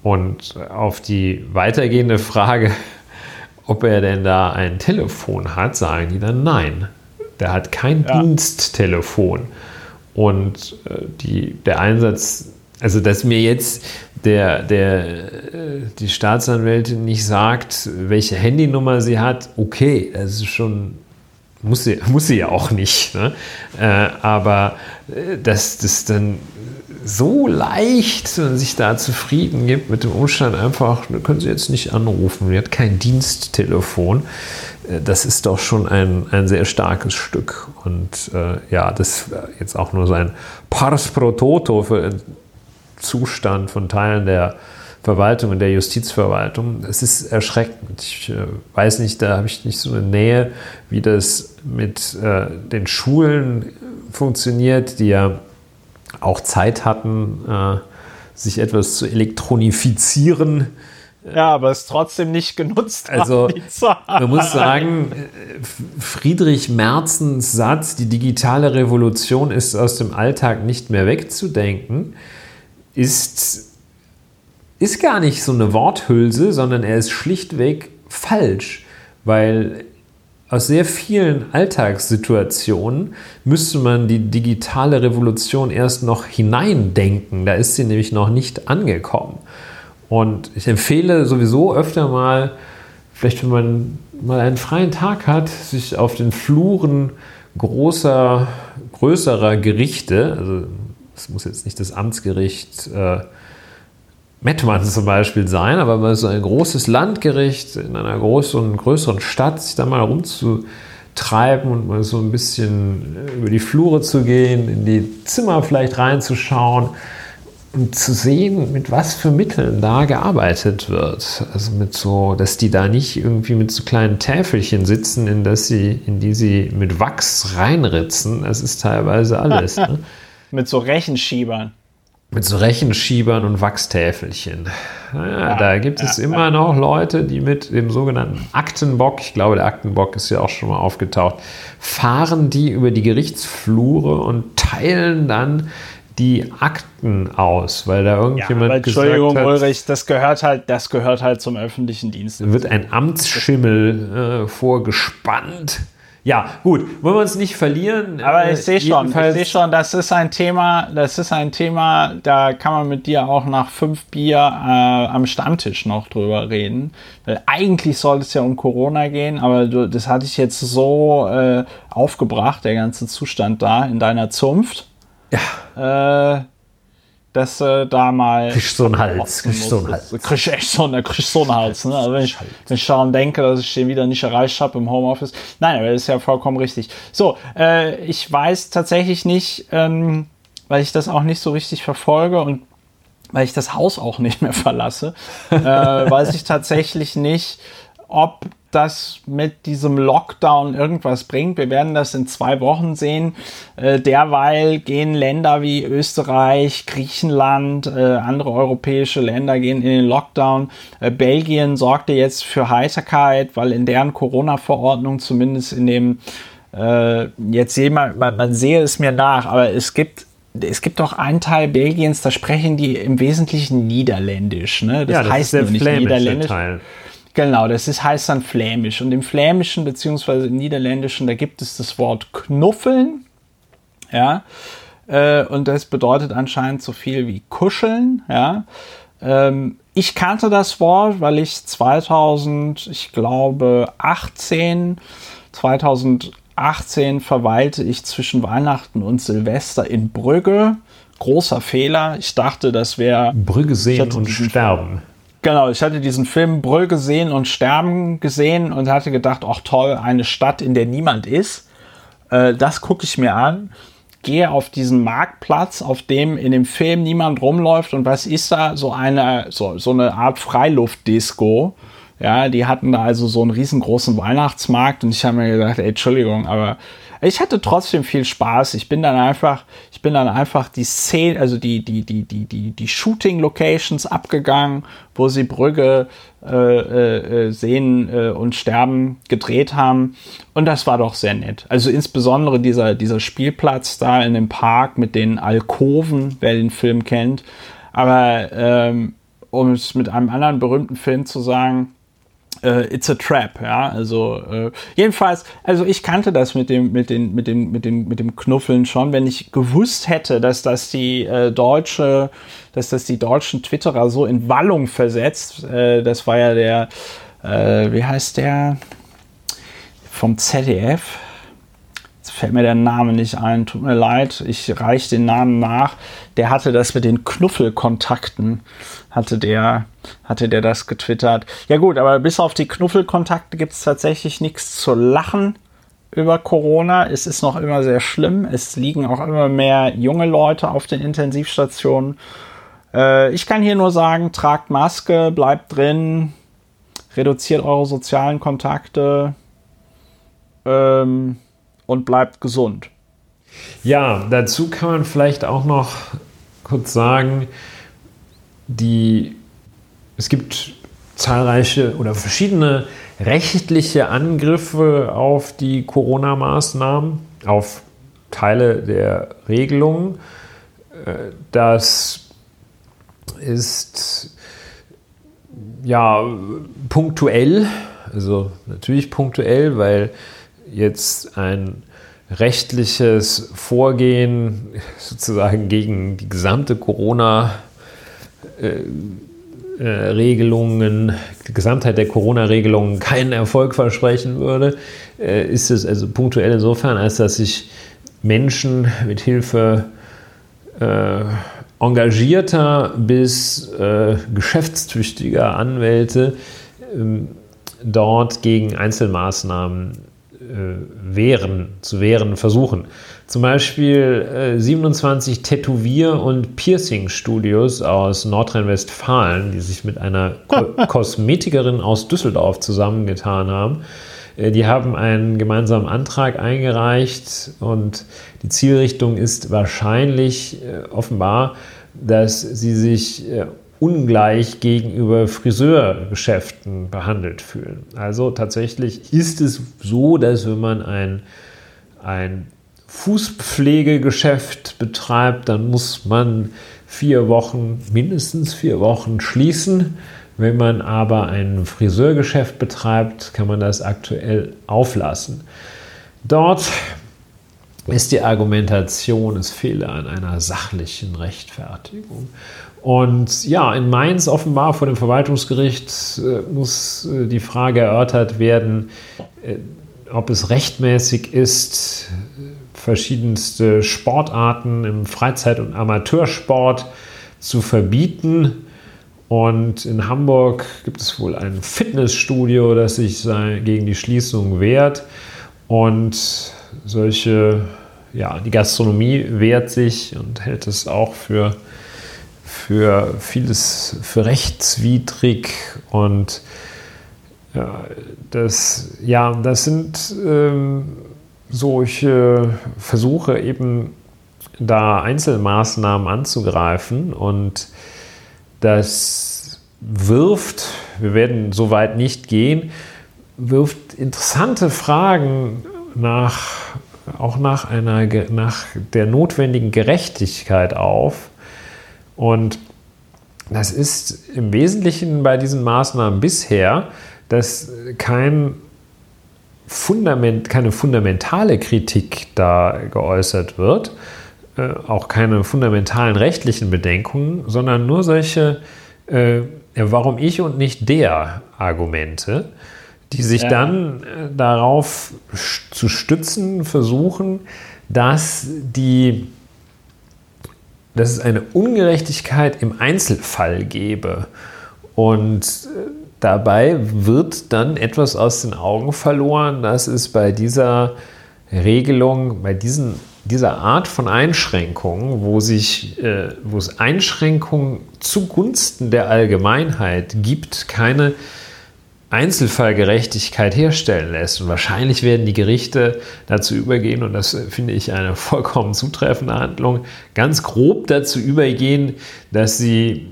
Und auf die weitergehende Frage, ob er denn da ein Telefon hat, sagen die dann nein. Der hat kein ja. Diensttelefon. Und äh, die, der Einsatz, also dass mir jetzt der, der, äh, die Staatsanwältin nicht sagt, welche Handynummer sie hat, okay, das ist schon, muss sie, muss sie ja auch nicht. Ne? Äh, aber dass das dann so leicht sich da zufrieden gibt mit dem Umstand, einfach, können Sie jetzt nicht anrufen, sie hat kein Diensttelefon. Das ist doch schon ein, ein sehr starkes Stück. Und äh, ja, das jetzt auch nur so ein Pars pro Toto für den Zustand von Teilen der Verwaltung und der Justizverwaltung. Es ist erschreckend. Ich äh, weiß nicht, da habe ich nicht so eine Nähe, wie das mit äh, den Schulen funktioniert, die ja auch Zeit hatten, äh, sich etwas zu elektronifizieren ja, aber es trotzdem nicht genutzt. Also man muss sagen, Friedrich Merzens Satz, die digitale Revolution ist aus dem Alltag nicht mehr wegzudenken, ist, ist gar nicht so eine Worthülse, sondern er ist schlichtweg falsch, weil aus sehr vielen Alltagssituationen müsste man die digitale Revolution erst noch hineindenken. Da ist sie nämlich noch nicht angekommen. Und ich empfehle sowieso öfter mal, vielleicht wenn man mal einen freien Tag hat, sich auf den Fluren großer, größerer Gerichte, also es muss jetzt nicht das Amtsgericht äh, Mettmann zum Beispiel sein, aber mal so ein großes Landgericht in einer großen, größeren Stadt, sich da mal rumzutreiben und mal so ein bisschen über die Flure zu gehen, in die Zimmer vielleicht reinzuschauen zu sehen, mit was für Mitteln da gearbeitet wird. Also mit so, dass die da nicht irgendwie mit so kleinen Täfelchen sitzen, in, das sie, in die sie mit Wachs reinritzen. Das ist teilweise alles. ne? Mit so Rechenschiebern. Mit so Rechenschiebern und Wachstäfelchen. Naja, ja, da gibt ja, es immer ja. noch Leute, die mit dem sogenannten Aktenbock, ich glaube, der Aktenbock ist ja auch schon mal aufgetaucht, fahren die über die Gerichtsflure und teilen dann die Akten aus, weil da irgendjemand ja, Entschuldigung, hat, Ulrich, das gehört halt, das gehört halt zum öffentlichen Dienst. Wird ein Amtsschimmel äh, vorgespannt. Ja, gut, wollen wir uns nicht verlieren. Aber ich sehe schon, ich sehe schon, das ist ein Thema, das ist ein Thema, da kann man mit dir auch nach fünf Bier äh, am Stammtisch noch drüber reden. Weil eigentlich soll es ja um Corona gehen, aber du, das hatte ich jetzt so äh, aufgebracht, der ganze Zustand da in deiner Zunft ja. Äh, dass äh, da mal. Kriegst so einen Hals. Kriegst so einen Hals. Kriegst echt so, ne, kriegst so einen Hals. Ne? Also wenn, ich, wenn ich daran denke, dass ich den wieder nicht erreicht habe im Homeoffice. Nein, aber das ist ja vollkommen richtig. So, äh, ich weiß tatsächlich nicht, ähm, weil ich das auch nicht so richtig verfolge und weil ich das Haus auch nicht mehr verlasse, äh, weiß ich tatsächlich nicht, ob das mit diesem Lockdown irgendwas bringt. Wir werden das in zwei Wochen sehen. Äh, derweil gehen Länder wie Österreich, Griechenland, äh, andere europäische Länder gehen in den Lockdown. Äh, Belgien sorgte jetzt für Heiterkeit, weil in deren Corona-Verordnung zumindest in dem äh, jetzt wir, man, man sehe es mir nach, aber es gibt es gibt doch einen Teil Belgiens, da sprechen die im Wesentlichen Niederländisch. Ne? Das, ja, das heißt ist der nicht Niederländisch. Teil. Genau, das ist, heißt dann Flämisch. Und im Flämischen beziehungsweise im Niederländischen, da gibt es das Wort Knuffeln. Ja. Äh, und das bedeutet anscheinend so viel wie kuscheln. Ja. Ähm, ich kannte das Wort, weil ich 2000, ich glaube 18, 2018 verweilte ich zwischen Weihnachten und Silvester in Brügge. Großer Fehler. Ich dachte, das wäre Brügge sehen und sterben. Genau, ich hatte diesen Film Brüll gesehen und Sterben gesehen und hatte gedacht, ach toll, eine Stadt, in der niemand ist. Äh, das gucke ich mir an. Gehe auf diesen Marktplatz, auf dem in dem Film niemand rumläuft und was ist da? So eine, so, so eine Art Freiluftdisco. Ja, die hatten da also so einen riesengroßen Weihnachtsmarkt und ich habe mir gedacht, ey, Entschuldigung, aber ich hatte trotzdem viel Spaß. Ich bin dann einfach, ich bin dann einfach die Szene, also die, die, die, die, die, die Shooting-Locations abgegangen, wo sie Brügge äh, äh, sehen äh, und sterben gedreht haben. Und das war doch sehr nett. Also insbesondere dieser, dieser Spielplatz da in dem Park mit den Alkoven, wer den Film kennt. Aber ähm, um es mit einem anderen berühmten Film zu sagen, äh, It's a Trap, ja. Also äh, jedenfalls, also ich kannte das mit dem, mit den, mit dem, mit dem, mit dem Knuffeln schon, wenn ich gewusst hätte, dass das die äh, deutsche, dass das die deutschen Twitterer so in Wallung versetzt. Äh, das war ja der, äh, wie heißt der vom ZDF? Jetzt fällt mir der Name nicht ein, tut mir leid, ich reiche den Namen nach. Der hatte das mit den Knuffelkontakten hatte der, hatte der das getwittert. Ja gut, aber bis auf die Knuffelkontakte gibt es tatsächlich nichts zu lachen über Corona. Es ist noch immer sehr schlimm. Es liegen auch immer mehr junge Leute auf den Intensivstationen. Äh, ich kann hier nur sagen, tragt Maske, bleibt drin, reduziert eure sozialen Kontakte ähm, und bleibt gesund. Ja, dazu kann man vielleicht auch noch kurz sagen, die, es gibt zahlreiche oder verschiedene rechtliche Angriffe auf die Corona-Maßnahmen, auf Teile der Regelungen. Äh, das ist ja punktuell, also natürlich punktuell, weil jetzt ein rechtliches Vorgehen sozusagen gegen die gesamte Corona- Regelungen, Gesamtheit der Corona-Regelungen keinen Erfolg versprechen würde, äh, ist es also punktuell insofern, als dass sich Menschen mit Hilfe äh, engagierter bis äh, geschäftstüchtiger Anwälte ähm, dort gegen Einzelmaßnahmen wehren, zu wehren versuchen. Zum Beispiel äh, 27 Tätowier- und Piercing-Studios aus Nordrhein-Westfalen, die sich mit einer Ko Kosmetikerin aus Düsseldorf zusammengetan haben. Äh, die haben einen gemeinsamen Antrag eingereicht und die Zielrichtung ist wahrscheinlich äh, offenbar, dass sie sich äh, ungleich gegenüber Friseurgeschäften behandelt fühlen. Also tatsächlich ist es so, dass wenn man ein, ein Fußpflegegeschäft betreibt, dann muss man vier Wochen, mindestens vier Wochen schließen. Wenn man aber ein Friseurgeschäft betreibt, kann man das aktuell auflassen. Dort ist die Argumentation, es fehle an einer sachlichen Rechtfertigung. Und ja, in Mainz offenbar vor dem Verwaltungsgericht äh, muss äh, die Frage erörtert werden, äh, ob es rechtmäßig ist, verschiedenste Sportarten im Freizeit- und Amateursport zu verbieten. Und in Hamburg gibt es wohl ein Fitnessstudio, das sich gegen die Schließung wehrt. Und solche, ja, die Gastronomie wehrt sich und hält es auch für, für vieles für rechtswidrig. Und ja, das, ja, das sind ähm, solche Versuche eben da Einzelmaßnahmen anzugreifen und das wirft, wir werden so weit nicht gehen, wirft interessante Fragen nach auch nach, einer, nach der notwendigen Gerechtigkeit auf. Und das ist im Wesentlichen bei diesen Maßnahmen bisher, dass kein Fundament, keine fundamentale Kritik da geäußert wird, äh, auch keine fundamentalen rechtlichen Bedenkungen, sondern nur solche, äh, warum ich und nicht der Argumente, die sich ja. dann äh, darauf zu stützen versuchen, dass die dass es eine Ungerechtigkeit im Einzelfall gebe. Und äh, dabei wird dann etwas aus den Augen verloren, dass es bei dieser Regelung, bei diesen, dieser Art von Einschränkungen, wo, sich, äh, wo es Einschränkungen zugunsten der Allgemeinheit gibt, keine Einzelfallgerechtigkeit herstellen lässt. Und wahrscheinlich werden die Gerichte dazu übergehen, und das finde ich eine vollkommen zutreffende Handlung, ganz grob dazu übergehen, dass sie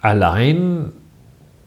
allein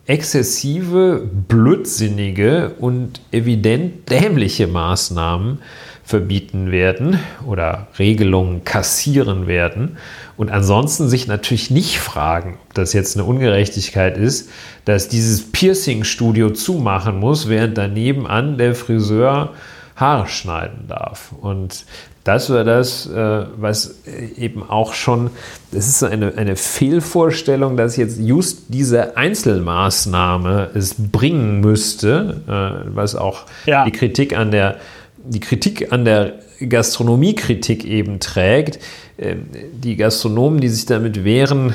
exzessive, blödsinnige und evident dämliche Maßnahmen verbieten werden oder Regelungen kassieren werden und ansonsten sich natürlich nicht fragen, ob das jetzt eine Ungerechtigkeit ist, dass dieses Piercing-Studio zumachen muss, während daneben an der Friseur Haare schneiden darf. Und das war das, äh, was eben auch schon, das ist eine, eine Fehlvorstellung, dass jetzt just diese Einzelmaßnahme es bringen müsste, äh, was auch ja. die Kritik an der, die Kritik an der Gastronomiekritik eben trägt. Ähm, die Gastronomen, die sich damit wehren,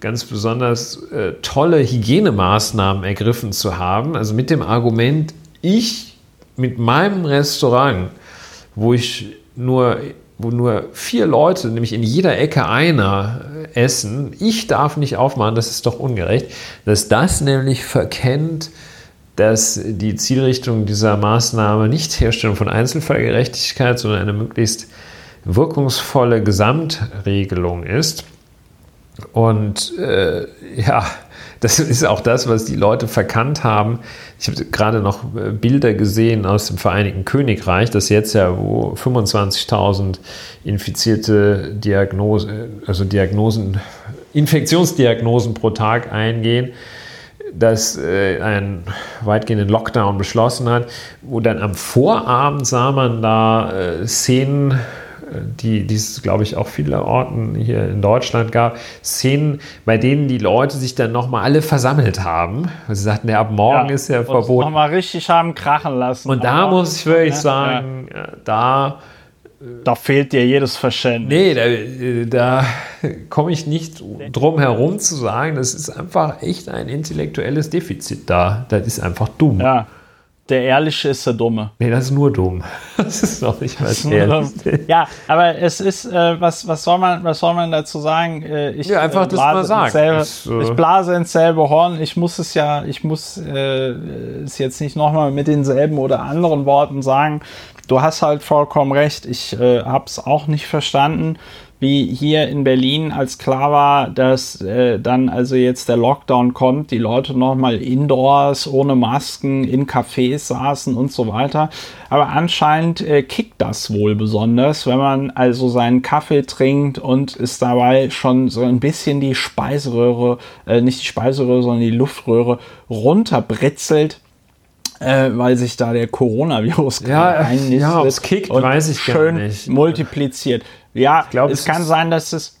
ganz besonders äh, tolle Hygienemaßnahmen ergriffen zu haben. Also mit dem Argument, ich mit meinem Restaurant, wo ich nur wo nur vier Leute, nämlich in jeder Ecke einer, äh, essen, ich darf nicht aufmachen, das ist doch ungerecht, dass das nämlich verkennt, dass die Zielrichtung dieser Maßnahme nicht Herstellung von Einzelfallgerechtigkeit, sondern eine möglichst wirkungsvolle Gesamtregelung ist. Und äh, ja, das ist auch das, was die Leute verkannt haben. Ich habe gerade noch äh, Bilder gesehen aus dem Vereinigten Königreich, das jetzt ja, wo 25.000 infizierte Diagnose, also Diagnosen, Infektionsdiagnosen pro Tag eingehen, das äh, einen weitgehenden Lockdown beschlossen hat, wo dann am Vorabend sah man da äh, Szenen die, die es, glaube ich, auch viele Orten hier in Deutschland gab, Szenen, bei denen die Leute sich dann nochmal alle versammelt haben. Sie sagten, ja, ab morgen ja, ist ja verboten. Nochmal richtig haben krachen lassen. Und da muss ich wirklich sagen, ja. da. Da fehlt dir jedes Verständnis. Nee, da, da komme ich nicht drum herum zu sagen, das ist einfach echt ein intellektuelles Defizit da. Das ist einfach dumm. Ja. Der Ehrliche ist der Dumme. Nee, das ist nur dumm. Das ist doch nicht mal ehrlich. Ja, aber es ist, äh, was, was, soll man, was soll man dazu sagen? Äh, ich, ja, einfach äh, das mal sagen. Selbe, das, äh ich blase ins selbe Horn. Ich muss es ja, ich muss äh, es jetzt nicht nochmal mit denselben oder anderen Worten sagen. Du hast halt vollkommen recht. Ich äh, habe es auch nicht verstanden wie hier in Berlin, als klar war, dass äh, dann also jetzt der Lockdown kommt, die Leute nochmal indoors ohne Masken in Cafés saßen und so weiter. Aber anscheinend äh, kickt das wohl besonders, wenn man also seinen Kaffee trinkt und ist dabei schon so ein bisschen die Speiseröhre, äh, nicht die Speiseröhre, sondern die Luftröhre runterbritzelt. Äh, weil sich da der Coronavirus ja, einnistet ja, es kickt, und weiß ich schön multipliziert. Ja, ich glaub, es, es kann sein, dass es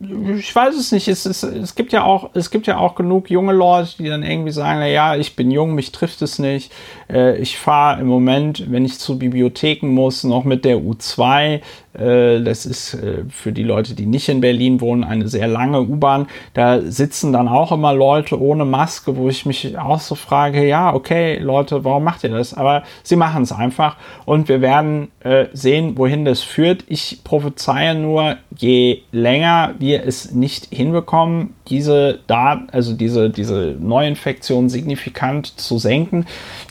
ich weiß es nicht. Es, ist, es, gibt ja auch, es gibt ja auch genug junge Leute, die dann irgendwie sagen, na ja, ich bin jung, mich trifft es nicht. Äh, ich fahre im Moment, wenn ich zu Bibliotheken muss, noch mit der U2. Äh, das ist äh, für die Leute, die nicht in Berlin wohnen, eine sehr lange U-Bahn. Da sitzen dann auch immer Leute ohne Maske, wo ich mich auch so frage, ja, okay, Leute, warum macht ihr das? Aber sie machen es einfach und wir werden äh, sehen, wohin das führt. Ich prophezeie nur, je länger wir es nicht hinbekommen, diese Daten, also diese, diese Neuinfektion signifikant zu senken,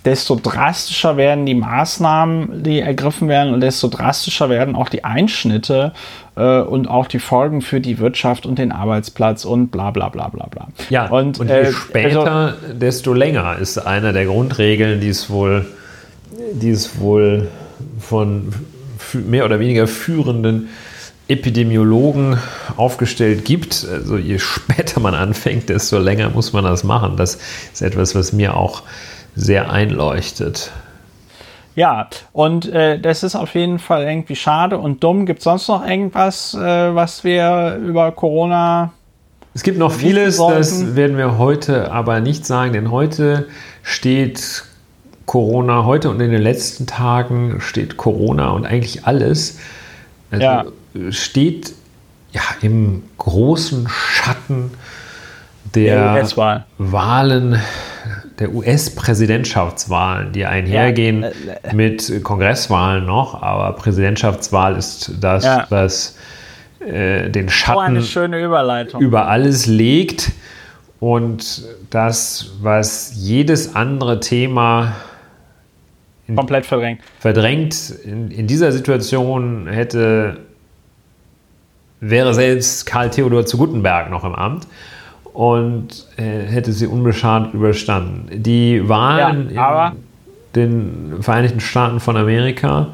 desto drastischer werden die Maßnahmen, die ergriffen werden und desto drastischer werden auch die Einschnitte äh, und auch die Folgen für die Wirtschaft und den Arbeitsplatz und bla bla bla bla bla. Ja, und, und je äh, später, also, desto länger ist einer der Grundregeln, die es wohl, die es wohl von mehr oder weniger führenden Epidemiologen aufgestellt gibt. Also je später man anfängt, desto länger muss man das machen. Das ist etwas, was mir auch sehr einleuchtet. Ja, und äh, das ist auf jeden Fall irgendwie schade und dumm. Gibt es sonst noch irgendwas, äh, was wir über Corona. Es gibt noch vieles, das werden wir heute aber nicht sagen, denn heute steht Corona, heute und in den letzten Tagen steht Corona und eigentlich alles. Also ja steht ja im großen Schatten der, der Wahlen, der US-Präsidentschaftswahlen, die einhergehen ja, äh, äh, mit Kongresswahlen noch, aber Präsidentschaftswahl ist das, ja. was äh, den Schatten oh, über alles legt und das, was jedes andere Thema komplett verdrängt. Verdrängt in, in dieser Situation hätte wäre selbst Karl Theodor zu Guttenberg noch im Amt und äh, hätte sie unbeschadet überstanden. Die Wahlen ja, in den Vereinigten Staaten von Amerika.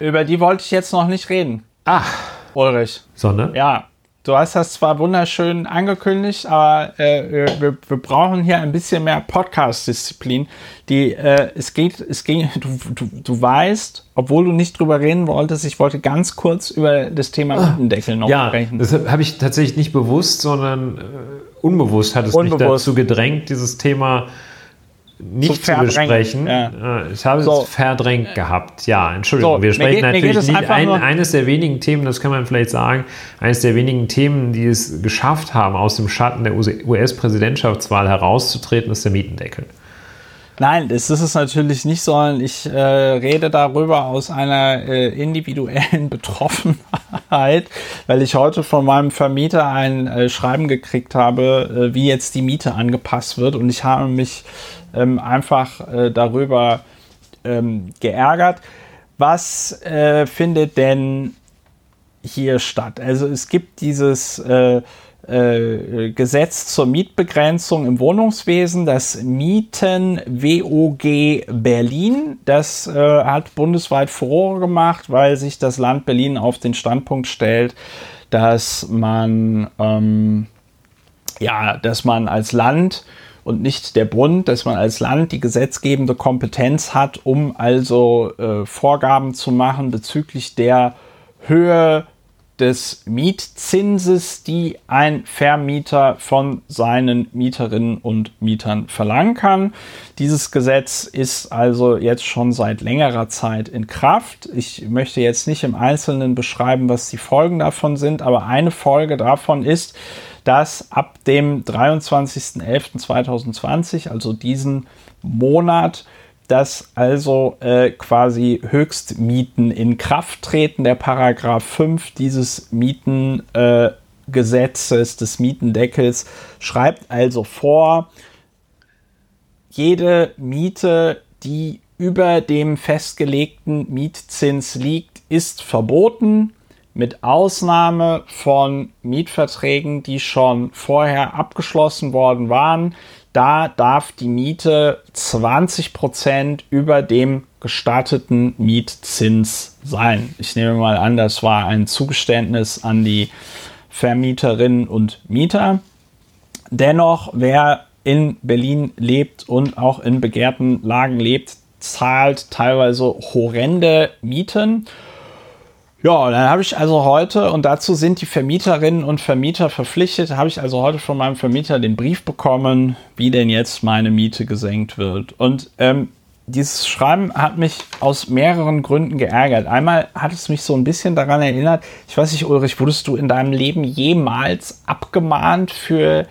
Über die wollte ich jetzt noch nicht reden. Ach. Ulrich. Sondern? Ja, Du hast das zwar wunderschön angekündigt, aber äh, wir, wir, brauchen hier ein bisschen mehr Podcast-Disziplin. Die, äh, es geht, es ging, du, du, du weißt, obwohl du nicht drüber reden wolltest, ich wollte ganz kurz über das Thema ah, Mietendeckel noch ja, sprechen. Das habe ich tatsächlich nicht bewusst, sondern äh, unbewusst hat es unbewusst. mich dazu gedrängt, dieses Thema nicht zu, besprechen. Ja. Ich habe so. es verdrängt gehabt. Ja, Entschuldigung. So, wir sprechen geht, natürlich nicht ein, eines der wenigen Themen, das kann man vielleicht sagen, eines der wenigen Themen, die es geschafft haben, aus dem Schatten der US-Präsidentschaftswahl herauszutreten, ist der Mietendeckel. Nein, das ist es natürlich nicht, sondern ich äh, rede darüber aus einer äh, individuellen Betroffenheit, weil ich heute von meinem Vermieter ein äh, Schreiben gekriegt habe, äh, wie jetzt die Miete angepasst wird. Und ich habe mich ähm, einfach äh, darüber ähm, geärgert. Was äh, findet denn hier statt? Also es gibt dieses äh, äh Gesetz zur Mietbegrenzung im Wohnungswesen, das Mieten WOG Berlin. Das äh, hat bundesweit Furore gemacht, weil sich das Land Berlin auf den Standpunkt stellt, dass man ähm, ja, dass man als Land und nicht der Bund, dass man als Land die gesetzgebende Kompetenz hat, um also äh, Vorgaben zu machen bezüglich der Höhe des Mietzinses, die ein Vermieter von seinen Mieterinnen und Mietern verlangen kann. Dieses Gesetz ist also jetzt schon seit längerer Zeit in Kraft. Ich möchte jetzt nicht im Einzelnen beschreiben, was die Folgen davon sind, aber eine Folge davon ist, dass ab dem 23.11.2020, also diesen Monat, dass also äh, quasi Höchstmieten in Kraft treten. Der Paragraph 5 dieses Mietengesetzes, äh, des Mietendeckels, schreibt also vor, jede Miete, die über dem festgelegten Mietzins liegt, ist verboten mit Ausnahme von Mietverträgen, die schon vorher abgeschlossen worden waren. Da darf die Miete 20 Prozent über dem gestatteten Mietzins sein. Ich nehme mal an, das war ein Zugeständnis an die Vermieterinnen und Mieter. Dennoch, wer in Berlin lebt und auch in begehrten Lagen lebt, zahlt teilweise horrende Mieten. Ja, dann habe ich also heute, und dazu sind die Vermieterinnen und Vermieter verpflichtet, habe ich also heute von meinem Vermieter den Brief bekommen, wie denn jetzt meine Miete gesenkt wird. Und ähm, dieses Schreiben hat mich aus mehreren Gründen geärgert. Einmal hat es mich so ein bisschen daran erinnert, ich weiß nicht, Ulrich, wurdest du in deinem Leben jemals abgemahnt für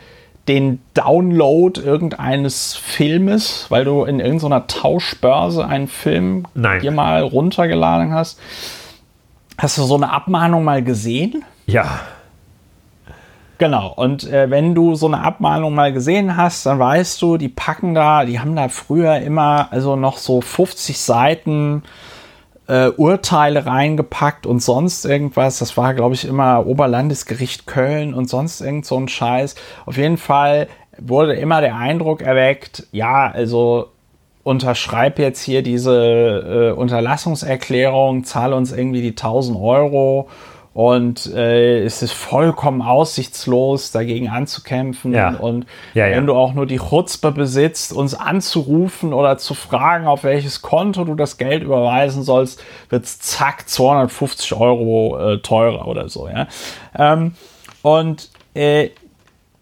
den Download irgendeines Filmes, weil du in irgendeiner Tauschbörse einen Film Nein. dir mal runtergeladen hast? Hast du so eine Abmahnung mal gesehen? Ja. Genau, und äh, wenn du so eine Abmahnung mal gesehen hast, dann weißt du, die packen da, die haben da früher immer also noch so 50 Seiten äh, Urteile reingepackt und sonst irgendwas. Das war, glaube ich, immer Oberlandesgericht Köln und sonst irgend so ein Scheiß. Auf jeden Fall wurde immer der Eindruck erweckt, ja, also unterschreibe jetzt hier diese äh, Unterlassungserklärung, zahle uns irgendwie die 1000 Euro und äh, es ist vollkommen aussichtslos, dagegen anzukämpfen. Ja. Und ja, ja. wenn du auch nur die Chutzpe besitzt, uns anzurufen oder zu fragen, auf welches Konto du das Geld überweisen sollst, wird es zack 250 Euro äh, teurer oder so. Ja? Ähm, und äh,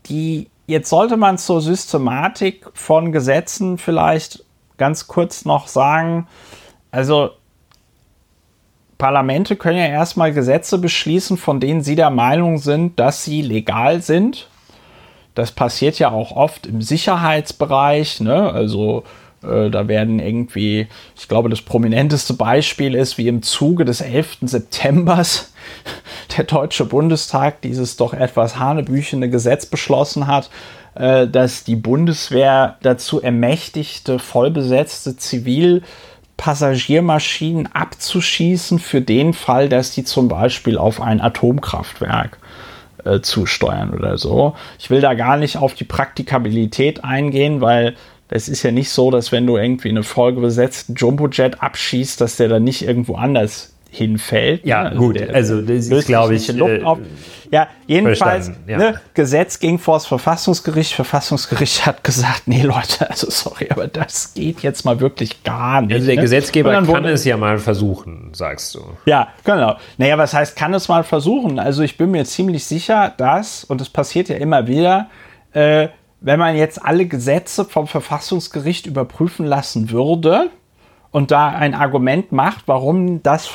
die, jetzt sollte man zur Systematik von Gesetzen vielleicht ganz kurz noch sagen, also Parlamente können ja erstmal Gesetze beschließen, von denen sie der Meinung sind, dass sie legal sind. Das passiert ja auch oft im Sicherheitsbereich. Ne? Also äh, da werden irgendwie, ich glaube, das prominenteste Beispiel ist, wie im Zuge des 11. Septembers der Deutsche Bundestag dieses doch etwas hanebüchene Gesetz beschlossen hat, äh, dass die Bundeswehr dazu ermächtigte, vollbesetzte Zivil- Passagiermaschinen abzuschießen für den Fall, dass die zum Beispiel auf ein Atomkraftwerk äh, zusteuern oder so. Ich will da gar nicht auf die Praktikabilität eingehen, weil es ist ja nicht so, dass wenn du irgendwie eine vollbesetzten Jumbojet abschießt, dass der dann nicht irgendwo anders hinfällt. Ja, ne? gut, also das ist, glaube ich, äh, ja, jedenfalls, ja. Ne, Gesetz ging vor das Verfassungsgericht. Verfassungsgericht hat gesagt, nee, Leute, also sorry, aber das geht jetzt mal wirklich gar nicht. Also der ne? Gesetzgeber kann wurde, es ja mal versuchen, sagst du. Ja, genau. Naja, was heißt, kann es mal versuchen? Also ich bin mir ziemlich sicher, dass, und das passiert ja immer wieder, äh, wenn man jetzt alle Gesetze vom Verfassungsgericht überprüfen lassen würde und da ein Argument macht, warum das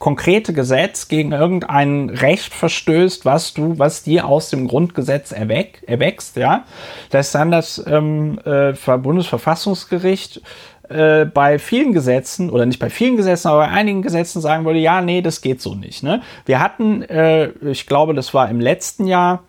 konkrete Gesetz gegen irgendein Recht verstößt, was du, was dir aus dem Grundgesetz erweck, erwächst, ja, dass dann das ähm, äh, Bundesverfassungsgericht äh, bei vielen Gesetzen oder nicht bei vielen Gesetzen, aber bei einigen Gesetzen sagen würde, ja, nee, das geht so nicht. Ne? Wir hatten, äh, ich glaube, das war im letzten Jahr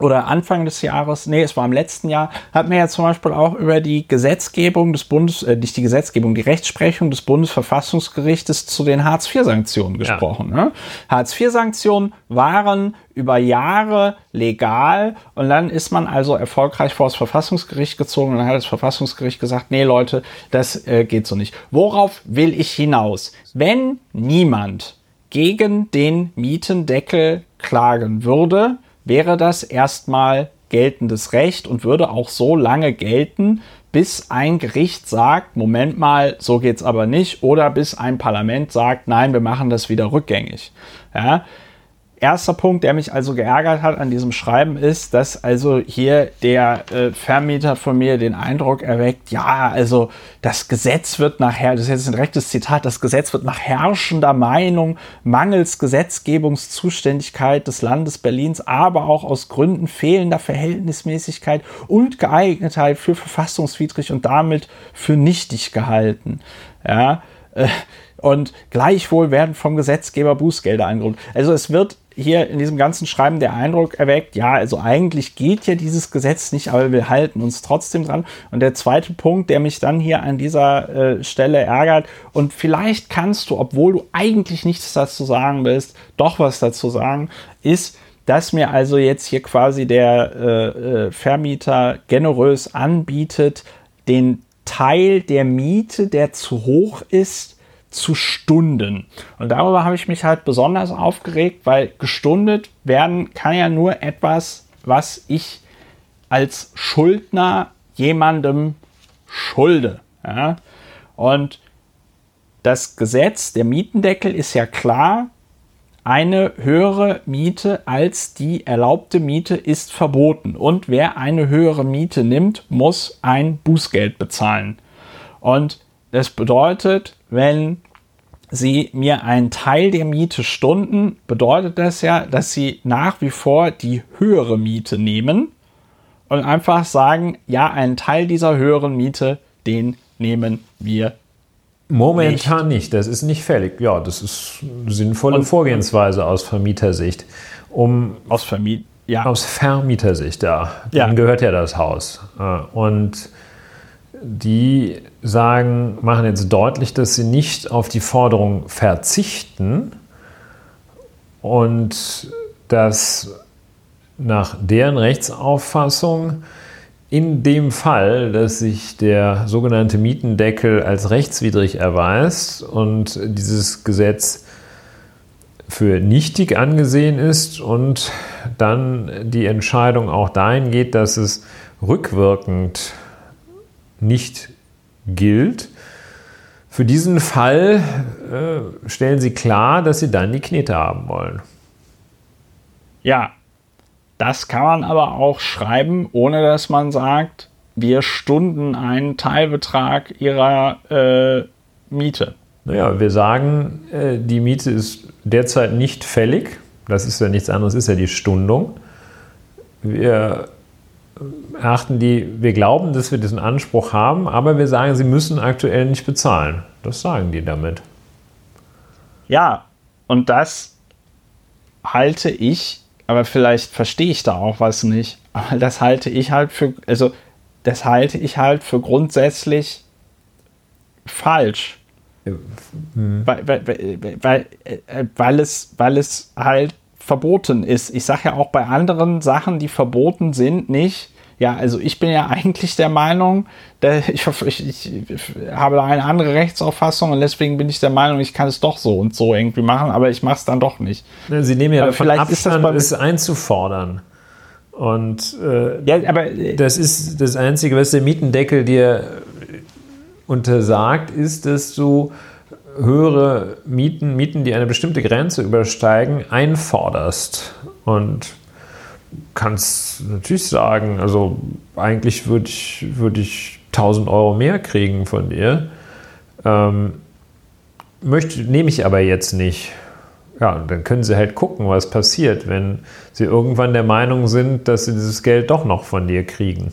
oder Anfang des Jahres, nee, es war im letzten Jahr, hat wir ja zum Beispiel auch über die Gesetzgebung des Bundes, äh, nicht die Gesetzgebung, die Rechtsprechung des Bundesverfassungsgerichtes zu den Hartz-IV-Sanktionen gesprochen. Ja. Ne? Hartz-IV-Sanktionen waren über Jahre legal und dann ist man also erfolgreich vor das Verfassungsgericht gezogen und dann hat das Verfassungsgericht gesagt, nee Leute, das äh, geht so nicht. Worauf will ich hinaus? Wenn niemand gegen den Mietendeckel klagen würde, wäre das erstmal geltendes Recht und würde auch so lange gelten, bis ein Gericht sagt, Moment mal, so geht's aber nicht, oder bis ein Parlament sagt, nein, wir machen das wieder rückgängig. Ja, erster Punkt, der mich also geärgert hat an diesem Schreiben, ist, dass also hier der äh, Vermieter von mir den Eindruck erweckt, ja, also das Gesetz wird nachher, das ist jetzt ein rechtes Zitat, das Gesetz wird nach herrschender Meinung, mangels Gesetzgebungszuständigkeit des Landes Berlins, aber auch aus Gründen fehlender Verhältnismäßigkeit und Geeignetheit für verfassungswidrig und damit für nichtig gehalten. Ja, äh, und gleichwohl werden vom Gesetzgeber Bußgelder eingeholt. Also es wird hier in diesem ganzen Schreiben der Eindruck erweckt, ja, also eigentlich geht ja dieses Gesetz nicht, aber wir halten uns trotzdem dran. Und der zweite Punkt, der mich dann hier an dieser äh, Stelle ärgert, und vielleicht kannst du, obwohl du eigentlich nichts dazu sagen willst, doch was dazu sagen, ist, dass mir also jetzt hier quasi der äh, äh Vermieter generös anbietet, den Teil der Miete, der zu hoch ist, zu Stunden. Und darüber habe ich mich halt besonders aufgeregt, weil gestundet werden kann ja nur etwas, was ich als Schuldner jemandem schulde. Ja? Und das Gesetz, der Mietendeckel ist ja klar, eine höhere Miete als die erlaubte Miete ist verboten. Und wer eine höhere Miete nimmt, muss ein Bußgeld bezahlen. Und das bedeutet, wenn Sie mir einen Teil der Miete stunden, bedeutet das ja, dass Sie nach wie vor die höhere Miete nehmen und einfach sagen, ja, einen Teil dieser höheren Miete, den nehmen wir Momentan nicht. nicht. Das ist nicht fällig. Ja, das ist eine sinnvolle und, Vorgehensweise aus Vermietersicht. Um aus Vermiet ja. Aus Vermietersicht, ja. ja. Dann gehört ja das Haus. Und die sagen, machen jetzt deutlich, dass sie nicht auf die Forderung verzichten und dass nach deren Rechtsauffassung in dem Fall, dass sich der sogenannte Mietendeckel als rechtswidrig erweist und dieses Gesetz für nichtig angesehen ist und dann die Entscheidung auch dahin geht, dass es rückwirkend nicht gilt. Für diesen Fall äh, stellen Sie klar, dass Sie dann die Knete haben wollen. Ja, das kann man aber auch schreiben, ohne dass man sagt, wir stunden einen Teilbetrag ihrer äh, Miete. Naja, wir sagen, äh, die Miete ist derzeit nicht fällig. Das ist ja nichts anderes, ist ja die Stundung. Wir erachten die, wir glauben, dass wir diesen Anspruch haben, aber wir sagen, sie müssen aktuell nicht bezahlen. Das sagen die damit. Ja, und das halte ich aber vielleicht verstehe ich da auch was nicht. Aber das halte ich halt für, also das halte ich halt für grundsätzlich falsch. Mhm. Weil, weil, weil, äh, weil, es, weil es halt verboten ist. Ich sage ja auch bei anderen Sachen, die verboten sind, nicht, ja, also ich bin ja eigentlich der Meinung, ich, ich, ich, habe eine andere Rechtsauffassung und deswegen bin ich der Meinung, ich kann es doch so und so irgendwie machen, aber ich mache es dann doch nicht. Sie nehmen ja aber davon vielleicht Abstand, ist das es einzufordern. Und äh, ja, aber, äh, das ist das Einzige, was der Mietendeckel dir untersagt, ist, dass du höhere Mieten, Mieten, die eine bestimmte Grenze übersteigen, einforderst. Und kannst natürlich sagen, also eigentlich würde ich, würd ich 1000 Euro mehr kriegen von dir. Ähm, möchte, nehme ich aber jetzt nicht. Ja, und dann können sie halt gucken, was passiert, wenn sie irgendwann der Meinung sind, dass sie dieses Geld doch noch von dir kriegen.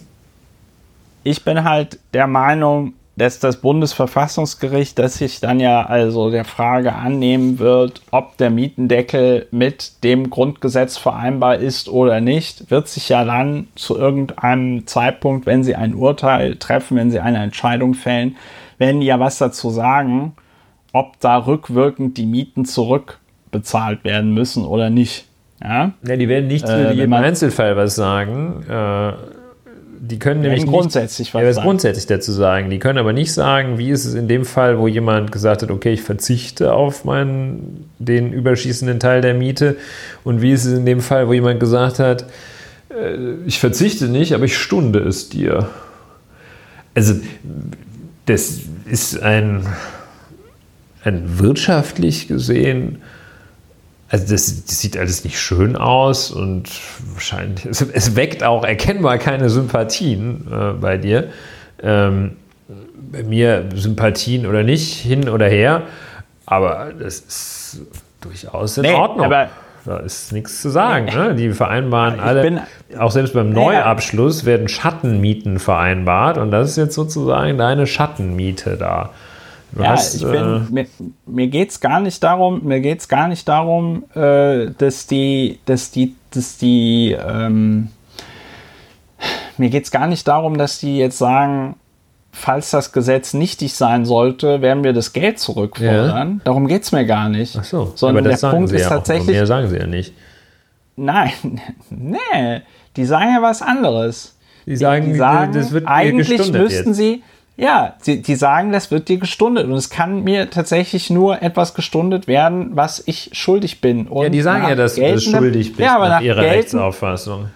Ich bin halt der Meinung, dass das Bundesverfassungsgericht, das sich dann ja also der Frage annehmen wird, ob der Mietendeckel mit dem Grundgesetz vereinbar ist oder nicht, wird sich ja dann zu irgendeinem Zeitpunkt, wenn sie ein Urteil treffen, wenn sie eine Entscheidung fällen, werden ja was dazu sagen, ob da rückwirkend die Mieten zurückbezahlt werden müssen oder nicht. Ja, ja die werden nicht äh, im Einzelfall was sagen. Äh die können nämlich nicht, grundsätzlich was, ja, was grundsätzlich dazu sagen. Die können aber nicht sagen, wie ist es in dem Fall, wo jemand gesagt hat, okay, ich verzichte auf meinen, den überschießenden Teil der Miete und wie ist es in dem Fall, wo jemand gesagt hat, äh, ich verzichte nicht, aber ich stunde es dir. Also das ist ein, ein wirtschaftlich gesehen also das, das, sieht alles nicht schön aus und wahrscheinlich, es, es weckt auch erkennbar keine Sympathien äh, bei dir. Ähm, bei mir Sympathien oder nicht, hin oder her, aber das ist durchaus in nee, Ordnung. Da ist nichts zu sagen. Ne? Die vereinbaren alle, bin, auch selbst beim Neuabschluss werden Schattenmieten vereinbart und das ist jetzt sozusagen deine Schattenmiete da. Du ja, hast, ich bin, äh, mir, mir geht es gar nicht darum, mir geht's gar nicht darum, äh, dass die, dass die, dass die, ähm, mir geht es gar nicht darum, dass die jetzt sagen, falls das Gesetz nichtig sein sollte, werden wir das Geld zurückfordern. Ja. Darum geht es mir gar nicht. Ach so, Sondern aber das der Punkt ist ja tatsächlich. Mehr sagen sie ja nicht. Nein, nee, die sagen ja was anderes. Die sagen, die, die sagen das wird eigentlich müssten jetzt. sie ja, die, die sagen, das wird dir gestundet und es kann mir tatsächlich nur etwas gestundet werden, was ich schuldig bin. Und ja, die sagen ja, dass du das schuldig bist ja, aber nach, nach ihrer gelten, Rechtsauffassung.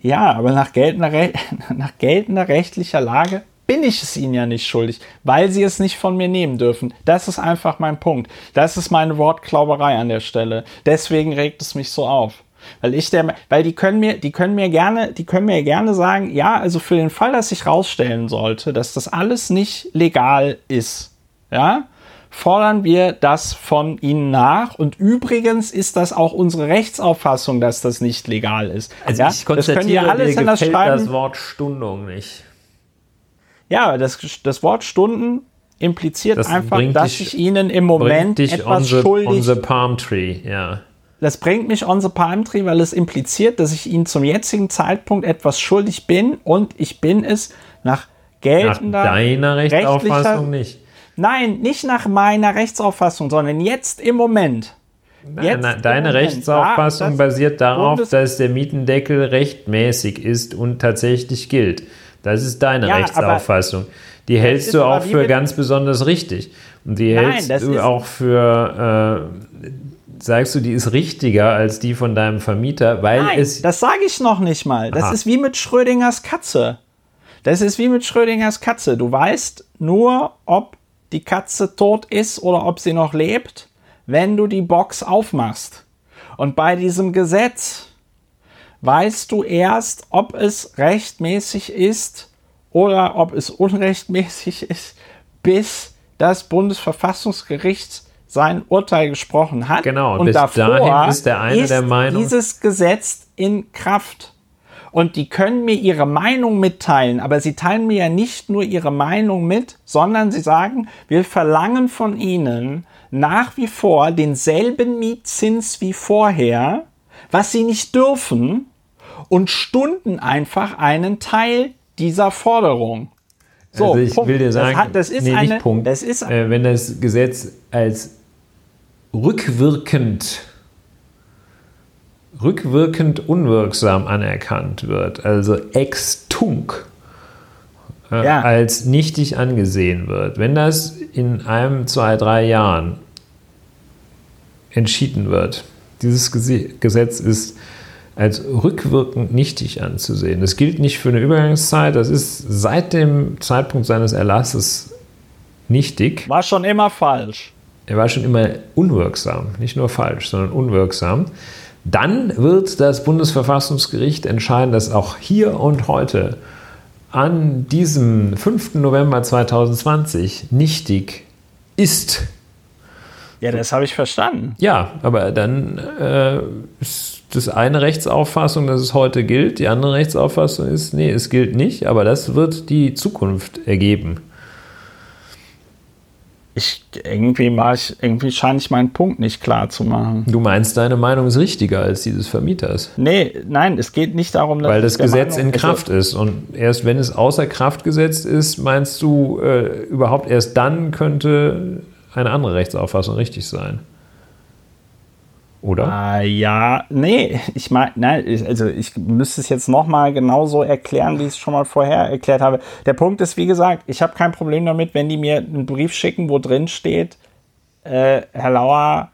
Ja, aber nach geltender, Re nach geltender rechtlicher Lage bin ich es ihnen ja nicht schuldig, weil sie es nicht von mir nehmen dürfen. Das ist einfach mein Punkt. Das ist meine Wortklauberei an der Stelle. Deswegen regt es mich so auf. Weil ich der, weil die können mir, die können mir gerne, die können mir gerne sagen, ja, also für den Fall, dass ich rausstellen sollte, dass das alles nicht legal ist, ja, fordern wir das von ihnen nach. Und übrigens ist das auch unsere Rechtsauffassung, dass das nicht legal ist. Also ja? ich konstatiere, das alles mir das, das Wort Stundung nicht. Ja, das, das Wort Stunden impliziert das einfach, dass dich, ich ihnen im Moment etwas on the, schuldig... On the palm tree, ja. Das bringt mich on the palm tree, weil es impliziert, dass ich ihnen zum jetzigen Zeitpunkt etwas schuldig bin und ich bin es nach geltender nach deiner Rechtsauffassung nicht. Nein, nicht nach meiner Rechtsauffassung, sondern jetzt im Moment Jetzt nein, deine Rechtsauffassung basiert darauf, Bundes dass der Mietendeckel rechtmäßig ist und tatsächlich gilt. Das ist deine ja, Rechtsauffassung. Die hältst du auch für ganz besonders richtig. Und die Nein, hältst du auch für, äh, sagst du, die ist richtiger als die von deinem Vermieter, weil Nein, es. Das sage ich noch nicht mal. Das Aha. ist wie mit Schrödingers Katze. Das ist wie mit Schrödingers Katze. Du weißt nur, ob die Katze tot ist oder ob sie noch lebt, wenn du die Box aufmachst. Und bei diesem Gesetz weißt du erst, ob es rechtmäßig ist oder ob es unrechtmäßig ist, bis das Bundesverfassungsgericht sein Urteil gesprochen hat. Genau, und, bis davor dahin ist der eine ist der Meinung. Dieses Gesetz in Kraft. Und die können mir ihre Meinung mitteilen, aber sie teilen mir ja nicht nur ihre Meinung mit, sondern sie sagen, wir verlangen von ihnen nach wie vor denselben Mietzins wie vorher, was sie nicht dürfen, und stunden einfach einen Teil dieser Forderung. So, also ich Punkt. will dir sagen, das, hat, das ist nee, eine, Punkt. Das ist, äh, wenn das Gesetz als rückwirkend rückwirkend unwirksam anerkannt wird, also ex tunc, äh, ja. als nichtig angesehen wird, wenn das in einem, zwei, drei Jahren entschieden wird, dieses Gesetz ist als rückwirkend nichtig anzusehen. Das gilt nicht für eine Übergangszeit, das ist seit dem Zeitpunkt seines Erlasses nichtig. War schon immer falsch. Er war schon immer unwirksam, nicht nur falsch, sondern unwirksam. Dann wird das Bundesverfassungsgericht entscheiden, dass auch hier und heute an diesem 5. November 2020 nichtig ist. Ja, das habe ich verstanden. Ja, aber dann äh, ist das eine Rechtsauffassung, dass es heute gilt, die andere Rechtsauffassung ist, nee, es gilt nicht, aber das wird die Zukunft ergeben. Ich irgendwie mach ich, irgendwie scheine ich meinen Punkt nicht klar zu machen. Du meinst, deine Meinung ist richtiger als die des Vermieters? Nee, nein, es geht nicht darum, dass. Weil das Gesetz Meinung, in Kraft also, ist. Und erst wenn es außer Kraft gesetzt ist, meinst du, äh, überhaupt erst dann könnte eine andere Rechtsauffassung richtig sein? Oder? Ah, ja, nee, ich meine, nein, also ich müsste es jetzt nochmal genauso erklären, wie ich es schon mal vorher erklärt habe. Der Punkt ist, wie gesagt, ich habe kein Problem damit, wenn die mir einen Brief schicken, wo drin steht, äh, Herr Lauer,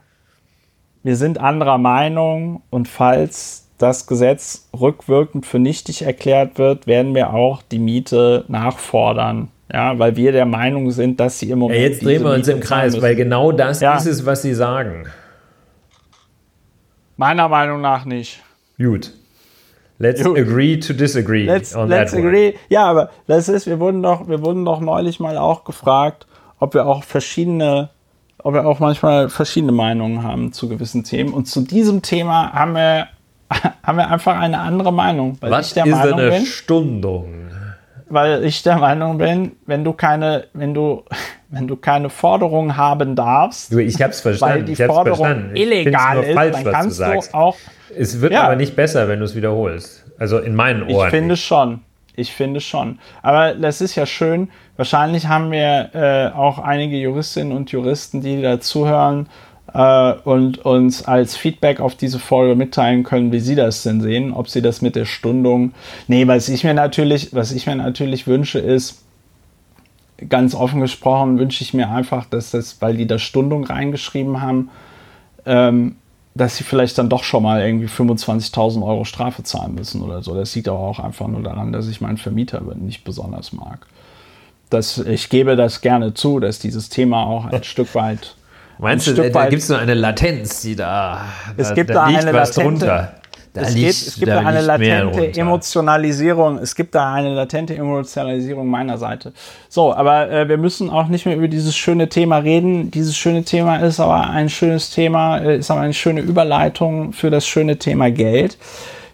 wir sind anderer Meinung und falls das Gesetz rückwirkend für nichtig erklärt wird, werden wir auch die Miete nachfordern. Ja, weil wir der Meinung sind, dass sie im Moment. Ja, jetzt drehen wir uns im Kreis, weil genau das ja. ist es, was sie sagen. Meiner Meinung nach nicht. Gut. Let's Gut. agree to disagree. Let's, let's agree. Ja, aber das ist, wir wurden doch, wir wurden doch neulich mal auch gefragt, ob wir auch verschiedene, ob wir auch manchmal verschiedene Meinungen haben zu gewissen Themen. Und zu diesem Thema haben wir, haben wir einfach eine andere Meinung. Weil Was ich der ist Meinung eine bin, Stundung? Weil ich der Meinung bin, wenn du keine, wenn du, wenn du keine Forderung haben darfst, du, ich hab's verstanden, weil die Forderung verstanden. illegal ist, falsch, dann kannst du, du, auch. Es wird ja, aber nicht besser, wenn du es wiederholst. Also in meinen Ohren. Ich finde nicht. schon. Ich finde schon. Aber das ist ja schön. Wahrscheinlich haben wir äh, auch einige Juristinnen und Juristen, die da zuhören äh, und uns als Feedback auf diese Folge mitteilen können, wie sie das denn sehen, ob sie das mit der Stundung. Nee, was ich mir natürlich, was ich mir natürlich wünsche, ist, ganz offen gesprochen wünsche ich mir einfach, dass das, weil die da Stundung reingeschrieben haben, ähm, dass sie vielleicht dann doch schon mal irgendwie 25.000 Euro Strafe zahlen müssen oder so. Das liegt aber auch einfach nur daran, dass ich meinen Vermieter nicht besonders mag. Das, ich gebe das gerne zu, dass dieses Thema auch ein Stück weit. Meinst du, da gibt es nur eine Latenz, die da. Es da, gibt da, da eine Latenz. Da es, liegt, geht, es gibt da, eine latente Emotionalisierung. Es gibt da eine latente Emotionalisierung meiner Seite. So, aber äh, wir müssen auch nicht mehr über dieses schöne Thema reden. Dieses schöne Thema ist aber ein schönes Thema, äh, ist aber eine schöne Überleitung für das schöne Thema Geld.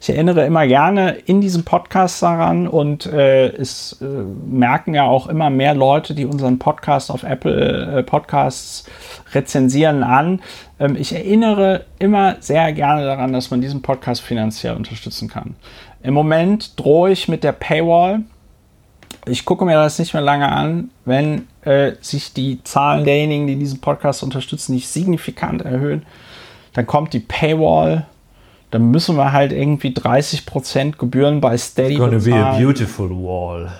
Ich erinnere immer gerne in diesem Podcast daran und äh, es äh, merken ja auch immer mehr Leute, die unseren Podcast auf Apple äh, Podcasts rezensieren an. Ähm, ich erinnere immer sehr gerne daran, dass man diesen Podcast finanziell unterstützen kann. Im Moment drohe ich mit der Paywall. Ich gucke mir das nicht mehr lange an, wenn äh, sich die Zahlen derjenigen, die diesen Podcast unterstützen, nicht signifikant erhöhen dann kommt die Paywall, dann müssen wir halt irgendwie 30% Gebühren bei Steady It's gonna bezahlen. be a beautiful wall.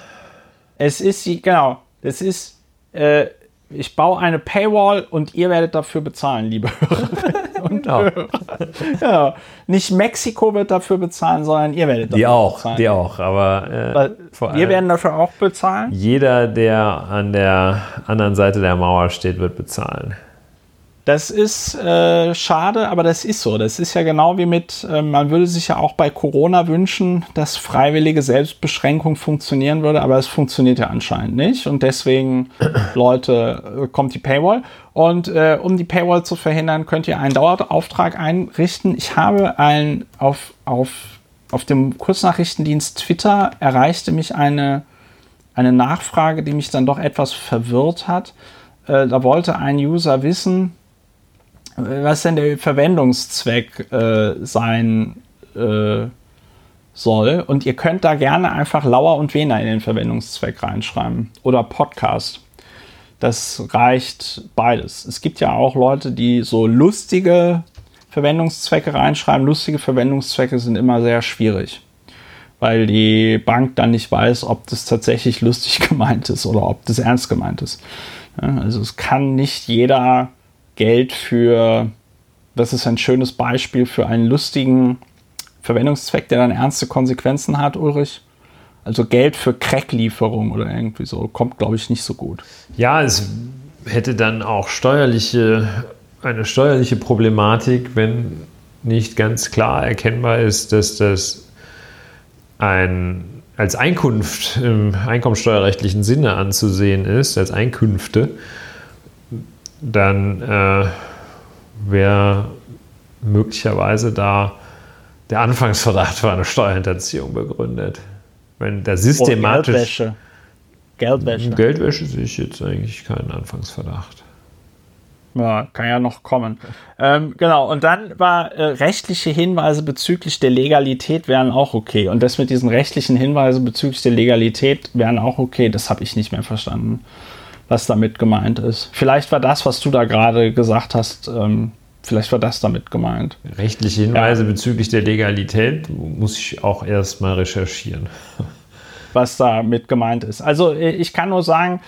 Es ist, genau, es ist, äh, ich baue eine Paywall und ihr werdet dafür bezahlen, liebe Hörerinnen und genau. Hörer. Ja, nicht Mexiko wird dafür bezahlen, sondern ihr werdet dafür die auch, bezahlen. Die auch, aber äh, wir werden dafür auch bezahlen. Jeder, der an der anderen Seite der Mauer steht, wird bezahlen. Das ist äh, schade, aber das ist so. Das ist ja genau wie mit, äh, man würde sich ja auch bei Corona wünschen, dass freiwillige Selbstbeschränkung funktionieren würde, aber es funktioniert ja anscheinend nicht. Und deswegen, Leute, äh, kommt die Paywall. Und äh, um die Paywall zu verhindern, könnt ihr einen Dauerauftrag einrichten. Ich habe ein auf, auf, auf dem Kurznachrichtendienst Twitter erreichte mich eine, eine Nachfrage, die mich dann doch etwas verwirrt hat. Äh, da wollte ein User wissen, was denn der Verwendungszweck äh, sein äh, soll. Und ihr könnt da gerne einfach Lauer und Wena in den Verwendungszweck reinschreiben. Oder Podcast. Das reicht beides. Es gibt ja auch Leute, die so lustige Verwendungszwecke reinschreiben. Lustige Verwendungszwecke sind immer sehr schwierig, weil die Bank dann nicht weiß, ob das tatsächlich lustig gemeint ist oder ob das ernst gemeint ist. Also es kann nicht jeder Geld für, das ist ein schönes Beispiel für einen lustigen Verwendungszweck, der dann ernste Konsequenzen hat, Ulrich? Also Geld für Cracklieferung oder irgendwie so, kommt, glaube ich, nicht so gut. Ja, es hätte dann auch steuerliche, eine steuerliche Problematik, wenn nicht ganz klar erkennbar ist, dass das ein, als Einkunft im einkommensteuerrechtlichen Sinne anzusehen ist, als Einkünfte dann äh, wäre möglicherweise da der Anfangsverdacht für eine Steuerhinterziehung begründet. Wenn der systematisch. Oh, Geldwäsche. Geldwäsche. Geldwäsche sehe ich jetzt eigentlich keinen Anfangsverdacht. Ja, kann ja noch kommen. Ähm, genau, und dann war äh, rechtliche Hinweise bezüglich der Legalität wären auch okay. Und das mit diesen rechtlichen Hinweisen bezüglich der Legalität wären auch okay. Das habe ich nicht mehr verstanden was damit gemeint ist. Vielleicht war das, was du da gerade gesagt hast, ähm, vielleicht war das damit gemeint. Rechtliche Hinweise ja. bezüglich der Legalität muss ich auch erstmal recherchieren. Was damit gemeint ist. Also äh, ich kann nur sagen,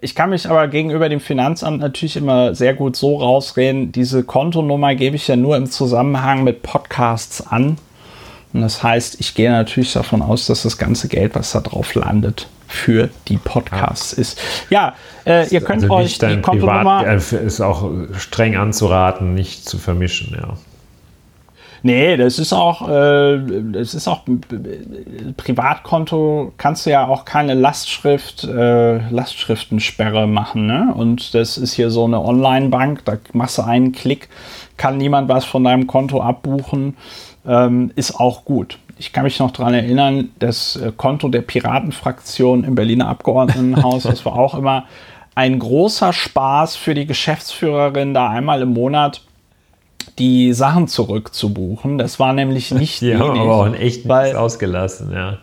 ich kann mich aber gegenüber dem Finanzamt natürlich immer sehr gut so rausreden, diese Kontonummer gebe ich ja nur im Zusammenhang mit Podcasts an. Und das heißt, ich gehe natürlich davon aus, dass das ganze Geld, was da drauf landet, für die Podcasts ja. ist. Ja, äh, ihr könnt also euch die Kontonummer... ist auch streng anzuraten, nicht zu vermischen, ja. Nee, das ist auch, äh, das ist auch Privatkonto kannst du ja auch keine Lastschrift, äh, Lastschriftensperre machen, ne? Und das ist hier so eine Online-Bank, da machst du einen Klick, kann niemand was von deinem Konto abbuchen, ähm, ist auch gut ich kann mich noch daran erinnern, das äh, Konto der Piratenfraktion im Berliner Abgeordnetenhaus, das war auch immer ein großer Spaß für die Geschäftsführerin, da einmal im Monat die Sachen zurückzubuchen. Das war nämlich nicht Die haben aber auch in echt weil, nichts ausgelassen, ja.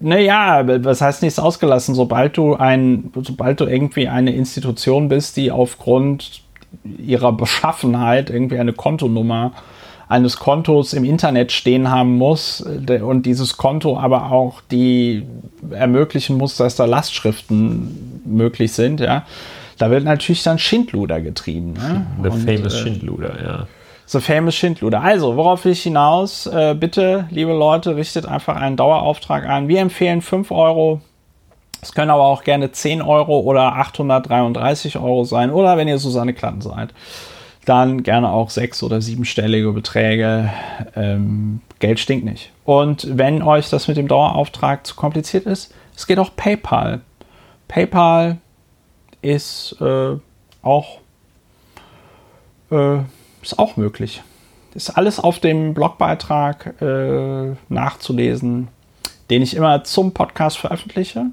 Naja, was heißt nichts ausgelassen? Sobald du ein, sobald du irgendwie eine Institution bist, die aufgrund ihrer Beschaffenheit irgendwie eine Kontonummer äh, eines Kontos im Internet stehen haben muss und dieses Konto aber auch die ermöglichen muss, dass da Lastschriften möglich sind, ja, da wird natürlich dann Schindluder getrieben. Ne? The und, famous äh, Schindluder, ja. The famous Schindluder. Also, worauf will ich hinaus? Äh, bitte, liebe Leute, richtet einfach einen Dauerauftrag ein. Wir empfehlen 5 Euro. Es können aber auch gerne 10 Euro oder 833 Euro sein. Oder wenn ihr Susanne Klatten seid dann gerne auch sechs- oder siebenstellige Beträge. Ähm, Geld stinkt nicht. Und wenn euch das mit dem Dauerauftrag zu kompliziert ist, es geht auch PayPal. PayPal ist äh, auch äh, ist auch möglich. Ist alles auf dem Blogbeitrag äh, nachzulesen, den ich immer zum Podcast veröffentliche.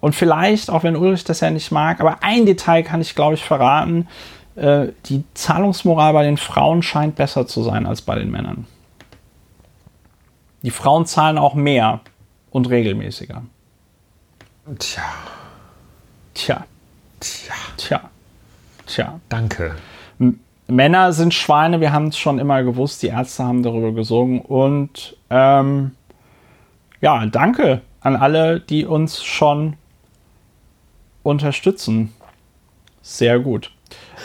Und vielleicht, auch wenn Ulrich das ja nicht mag, aber ein Detail kann ich, glaube ich, verraten. Äh, die Zahlungsmoral bei den Frauen scheint besser zu sein als bei den Männern. Die Frauen zahlen auch mehr und regelmäßiger. Tja. Tja. Tja. Tja. Tja. Danke. Männer sind Schweine, wir haben es schon immer gewusst, die Ärzte haben darüber gesungen. Und ähm, ja, danke an alle, die uns schon unterstützen. Sehr gut.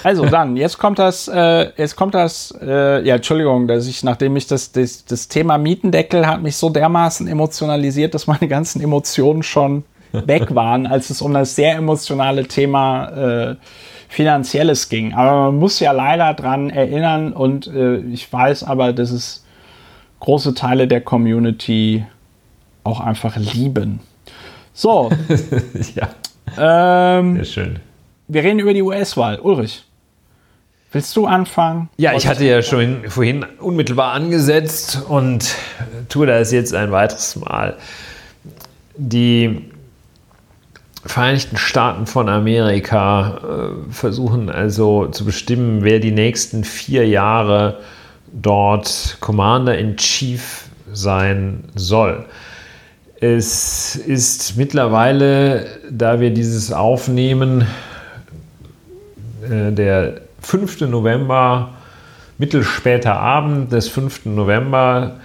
Also dann, jetzt kommt das, äh, jetzt kommt das, äh, ja, Entschuldigung, dass ich, nachdem ich das, das, das Thema Mietendeckel hat mich so dermaßen emotionalisiert, dass meine ganzen Emotionen schon weg waren, als es um das sehr emotionale Thema äh, Finanzielles ging. Aber man muss ja leider dran erinnern und äh, ich weiß aber, dass es große Teile der Community auch einfach lieben. So. ja. Ähm, Sehr schön. Wir reden über die US-Wahl. Ulrich, willst du anfangen? Ja, ich hatte ja schon vorhin unmittelbar angesetzt und tue das jetzt ein weiteres Mal. Die Vereinigten Staaten von Amerika äh, versuchen also zu bestimmen, wer die nächsten vier Jahre dort Commander in Chief sein soll. Es ist mittlerweile, da wir dieses aufnehmen, äh, der 5. November, mittelspäter Abend des 5. November,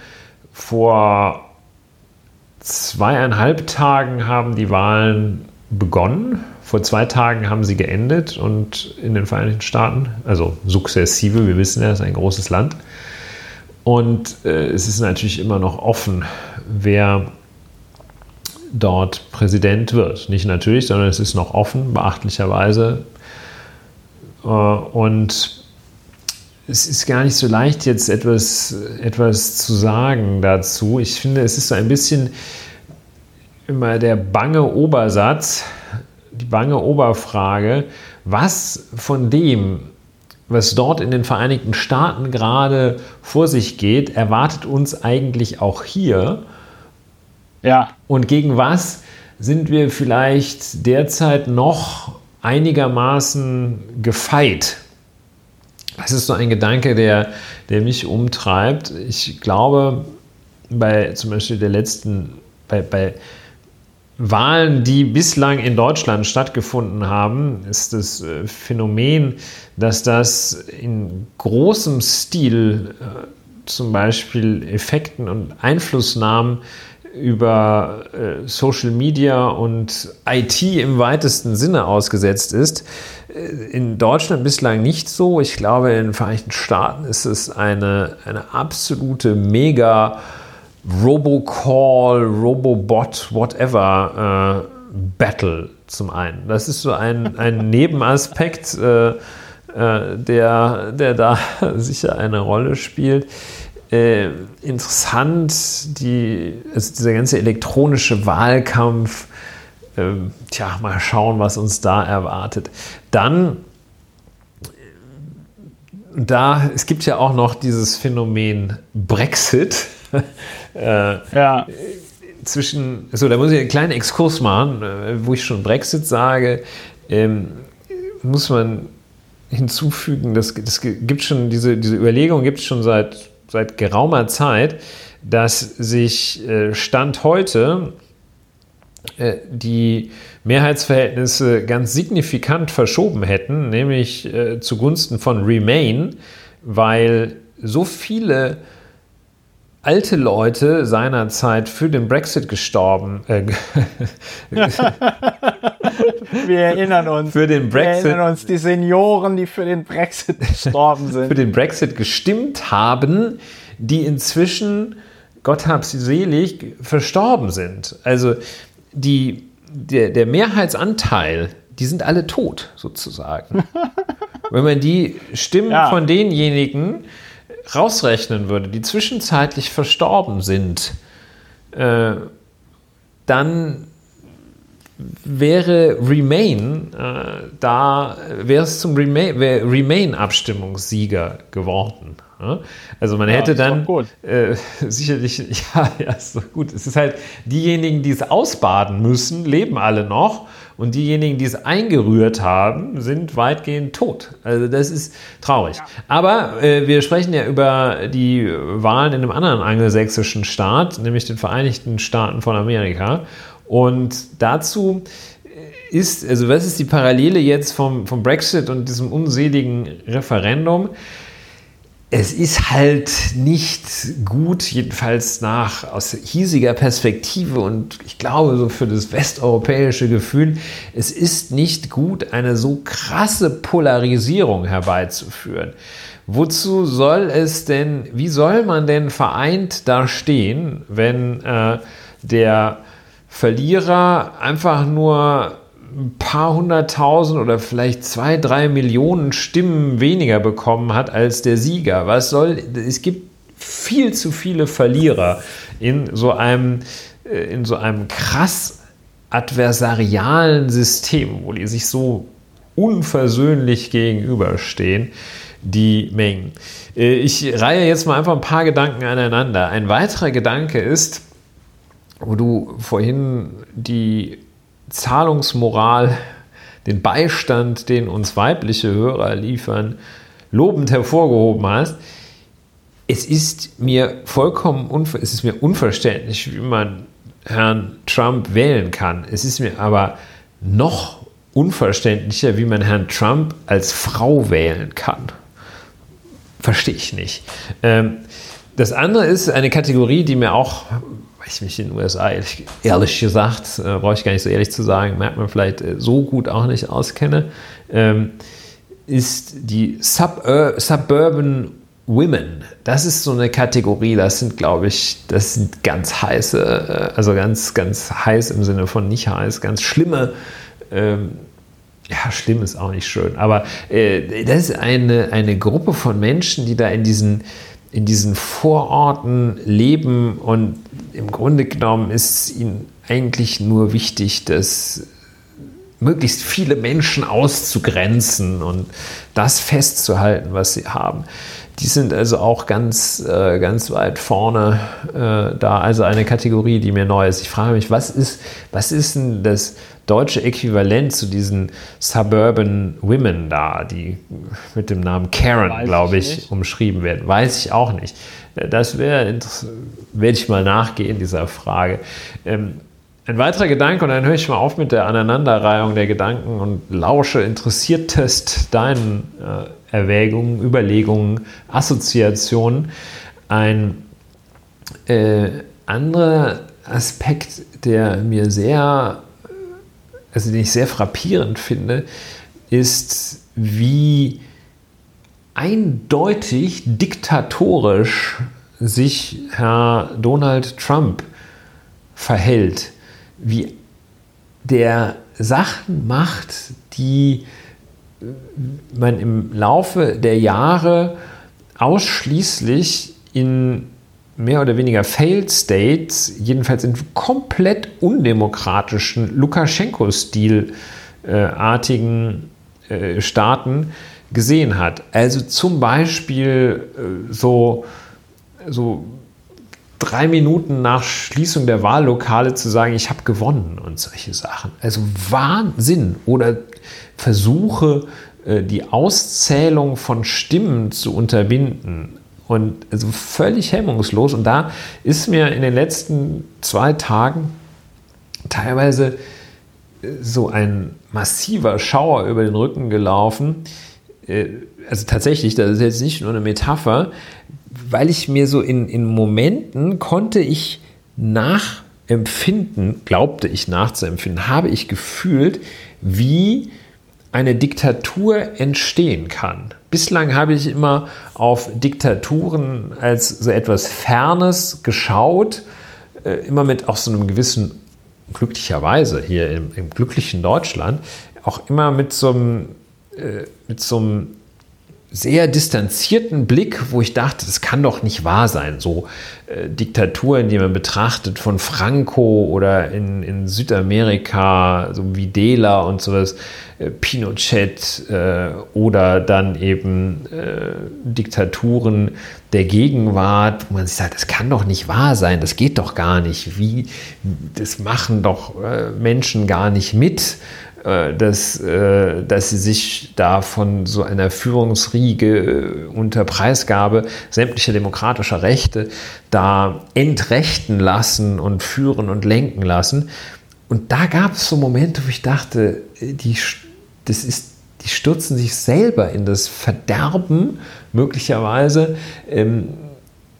vor zweieinhalb Tagen haben die Wahlen begonnen. Vor zwei Tagen haben sie geendet und in den Vereinigten Staaten, also sukzessive, wir wissen ja, es ist ein großes Land. Und äh, es ist natürlich immer noch offen, wer dort Präsident wird. Nicht natürlich, sondern es ist noch offen, beachtlicherweise. Äh, und es ist gar nicht so leicht, jetzt etwas, etwas zu sagen dazu. Ich finde, es ist so ein bisschen immer der bange Obersatz, die bange Oberfrage, was von dem, was dort in den Vereinigten Staaten gerade vor sich geht, erwartet uns eigentlich auch hier? Ja. Und gegen was sind wir vielleicht derzeit noch einigermaßen gefeit? Das ist so ein Gedanke, der, der mich umtreibt. Ich glaube, bei zum Beispiel der letzten, bei, bei Wahlen, die bislang in Deutschland stattgefunden haben, ist das äh, Phänomen, dass das in großem Stil äh, zum Beispiel Effekten und Einflussnahmen über äh, Social Media und IT im weitesten Sinne ausgesetzt ist. In Deutschland bislang nicht so. Ich glaube, in den Vereinigten Staaten ist es eine, eine absolute Mega- Robocall, Robobot, whatever äh, Battle zum einen. Das ist so ein, ein Nebenaspekt, äh, äh, der, der da sicher eine Rolle spielt. Äh, interessant, die, also dieser ganze elektronische Wahlkampf. Ähm, tja, mal schauen, was uns da erwartet. Dann da, es gibt ja auch noch dieses Phänomen Brexit. äh, ja. Zwischen, so, da muss ich einen kleinen Exkurs machen, äh, wo ich schon Brexit sage, ähm, muss man hinzufügen, das, das gibt schon, diese, diese Überlegung gibt es schon seit, seit geraumer Zeit, dass sich äh, Stand heute äh, die Mehrheitsverhältnisse ganz signifikant verschoben hätten, nämlich äh, zugunsten von Remain, weil so viele alte Leute seinerzeit für den Brexit gestorben. Äh, Wir erinnern uns. Für den Brexit. Wir erinnern uns die Senioren, die für den Brexit gestorben sind. für den Brexit gestimmt haben, die inzwischen, Gott hab sie selig, verstorben sind. Also die, der, der Mehrheitsanteil, die sind alle tot, sozusagen. Wenn man die Stimmen ja. von denjenigen rausrechnen würde, die zwischenzeitlich verstorben sind, äh, dann wäre Remain äh, da, wäre es zum Remain-Abstimmungssieger geworden. Also man ja, hätte dann äh, sicherlich, ja, ja, ist doch gut. Es ist halt, diejenigen, die es ausbaden müssen, leben alle noch und diejenigen, die es eingerührt haben, sind weitgehend tot. Also das ist traurig. Aber äh, wir sprechen ja über die Wahlen in einem anderen angelsächsischen Staat, nämlich den Vereinigten Staaten von Amerika. Und dazu ist, also was ist die Parallele jetzt vom, vom Brexit und diesem unseligen Referendum? Es ist halt nicht gut, jedenfalls nach aus hiesiger Perspektive und ich glaube so für das westeuropäische Gefühl, es ist nicht gut, eine so krasse Polarisierung herbeizuführen. Wozu soll es denn, wie soll man denn vereint da stehen, wenn äh, der Verlierer einfach nur ein paar hunderttausend oder vielleicht zwei, drei Millionen Stimmen weniger bekommen hat als der Sieger. Was soll, es gibt viel zu viele Verlierer in so einem, äh, in so einem krass adversarialen System, wo die sich so unversöhnlich gegenüberstehen, die Mengen. Äh, ich reihe jetzt mal einfach ein paar Gedanken aneinander. Ein weiterer Gedanke ist, wo du vorhin die Zahlungsmoral, den Beistand, den uns weibliche Hörer liefern, lobend hervorgehoben hast. Es ist mir vollkommen es ist mir unverständlich, wie man Herrn Trump wählen kann. Es ist mir aber noch unverständlicher, wie man Herrn Trump als Frau wählen kann. Verstehe ich nicht. Ähm, das andere ist eine Kategorie, die mir auch ich mich in den USA ehrlich, ehrlich gesagt, äh, brauche ich gar nicht so ehrlich zu sagen, merkt man vielleicht äh, so gut auch nicht auskenne, ähm, ist die Sub Suburban Women. Das ist so eine Kategorie, das sind, glaube ich, das sind ganz heiße, äh, also ganz, ganz heiß im Sinne von nicht heiß, ganz schlimme. Ähm, ja, schlimm ist auch nicht schön, aber äh, das ist eine, eine Gruppe von Menschen, die da in diesen in diesen Vororten leben und im Grunde genommen ist ihnen eigentlich nur wichtig, dass möglichst viele Menschen auszugrenzen und das festzuhalten, was sie haben. Die sind also auch ganz, äh, ganz weit vorne äh, da. Also eine Kategorie, die mir neu ist. Ich frage mich, was ist, was ist denn das deutsche Äquivalent zu diesen Suburban Women da, die mit dem Namen Karen, glaube ich, ich umschrieben werden. Weiß ich auch nicht. Das wäre, werde ich mal nachgehen, dieser Frage. Ähm, ein weiterer Gedanke, und dann höre ich mal auf mit der Aneinanderreihung der Gedanken und lausche interessiertest deinen äh, Erwägungen, Überlegungen, Assoziationen. Ein äh, anderer Aspekt, der mir sehr also den ich sehr frappierend finde, ist, wie eindeutig diktatorisch sich Herr Donald Trump verhält, wie der Sachen macht, die man im Laufe der Jahre ausschließlich in mehr oder weniger Failed States, jedenfalls in komplett undemokratischen Lukaschenko-Stil-artigen äh, Staaten gesehen hat. Also zum Beispiel äh, so, so drei Minuten nach Schließung der Wahllokale zu sagen, ich habe gewonnen und solche Sachen. Also Wahnsinn. Oder Versuche, äh, die Auszählung von Stimmen zu unterbinden. Und also völlig hemmungslos. Und da ist mir in den letzten zwei Tagen teilweise äh, so ein massiver Schauer über den Rücken gelaufen. Äh, also tatsächlich, das ist jetzt nicht nur eine Metapher, weil ich mir so in, in Momenten konnte ich nachempfinden, glaubte ich nachzuempfinden, habe ich gefühlt, wie eine Diktatur entstehen kann. Bislang habe ich immer auf Diktaturen als so etwas Fernes geschaut, äh, immer mit auch so einem gewissen, glücklicherweise hier im, im glücklichen Deutschland, auch immer mit so einem, äh, mit so einem sehr distanzierten Blick, wo ich dachte, das kann doch nicht wahr sein. So äh, Diktaturen, die man betrachtet von Franco oder in, in Südamerika, so Videla und sowas, äh, Pinochet äh, oder dann eben äh, Diktaturen der Gegenwart, wo man sich sagt, das kann doch nicht wahr sein, das geht doch gar nicht. Wie, das machen doch äh, Menschen gar nicht mit dass, äh, dass sie sich da von so einer Führungsriege äh, unter Preisgabe sämtlicher demokratischer Rechte da entrechten lassen und führen und lenken lassen. und da gab es so Momente, wo ich dachte, die, das ist, die stürzen sich selber in das Verderben, möglicherweise, ähm,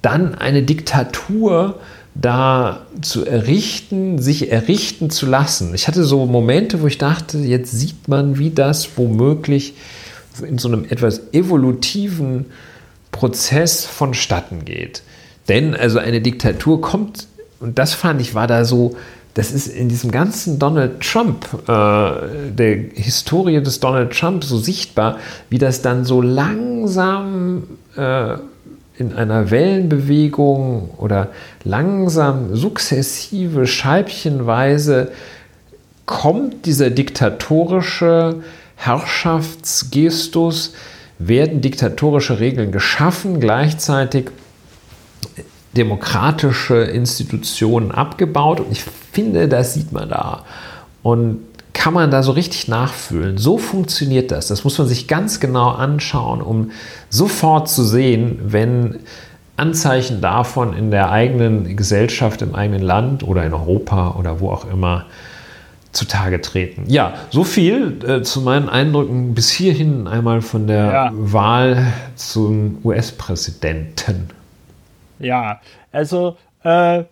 dann eine Diktatur da zu errichten, sich errichten zu lassen. Ich hatte so Momente, wo ich dachte, jetzt sieht man, wie das womöglich in so einem etwas evolutiven Prozess vonstatten geht. Denn also eine Diktatur kommt, und das fand ich, war da so, das ist in diesem ganzen Donald Trump, äh, der Historie des Donald Trump so sichtbar, wie das dann so langsam äh, in einer Wellenbewegung oder langsam, sukzessive, scheibchenweise kommt dieser diktatorische Herrschaftsgestus, werden diktatorische Regeln geschaffen, gleichzeitig demokratische Institutionen abgebaut. Und ich finde, das sieht man da. Und kann man da so richtig nachfühlen. So funktioniert das. Das muss man sich ganz genau anschauen, um sofort zu sehen, wenn Anzeichen davon in der eigenen Gesellschaft, im eigenen Land oder in Europa oder wo auch immer zutage treten. Ja, so viel äh, zu meinen Eindrücken bis hierhin einmal von der ja. Wahl zum US-Präsidenten. Ja, also äh,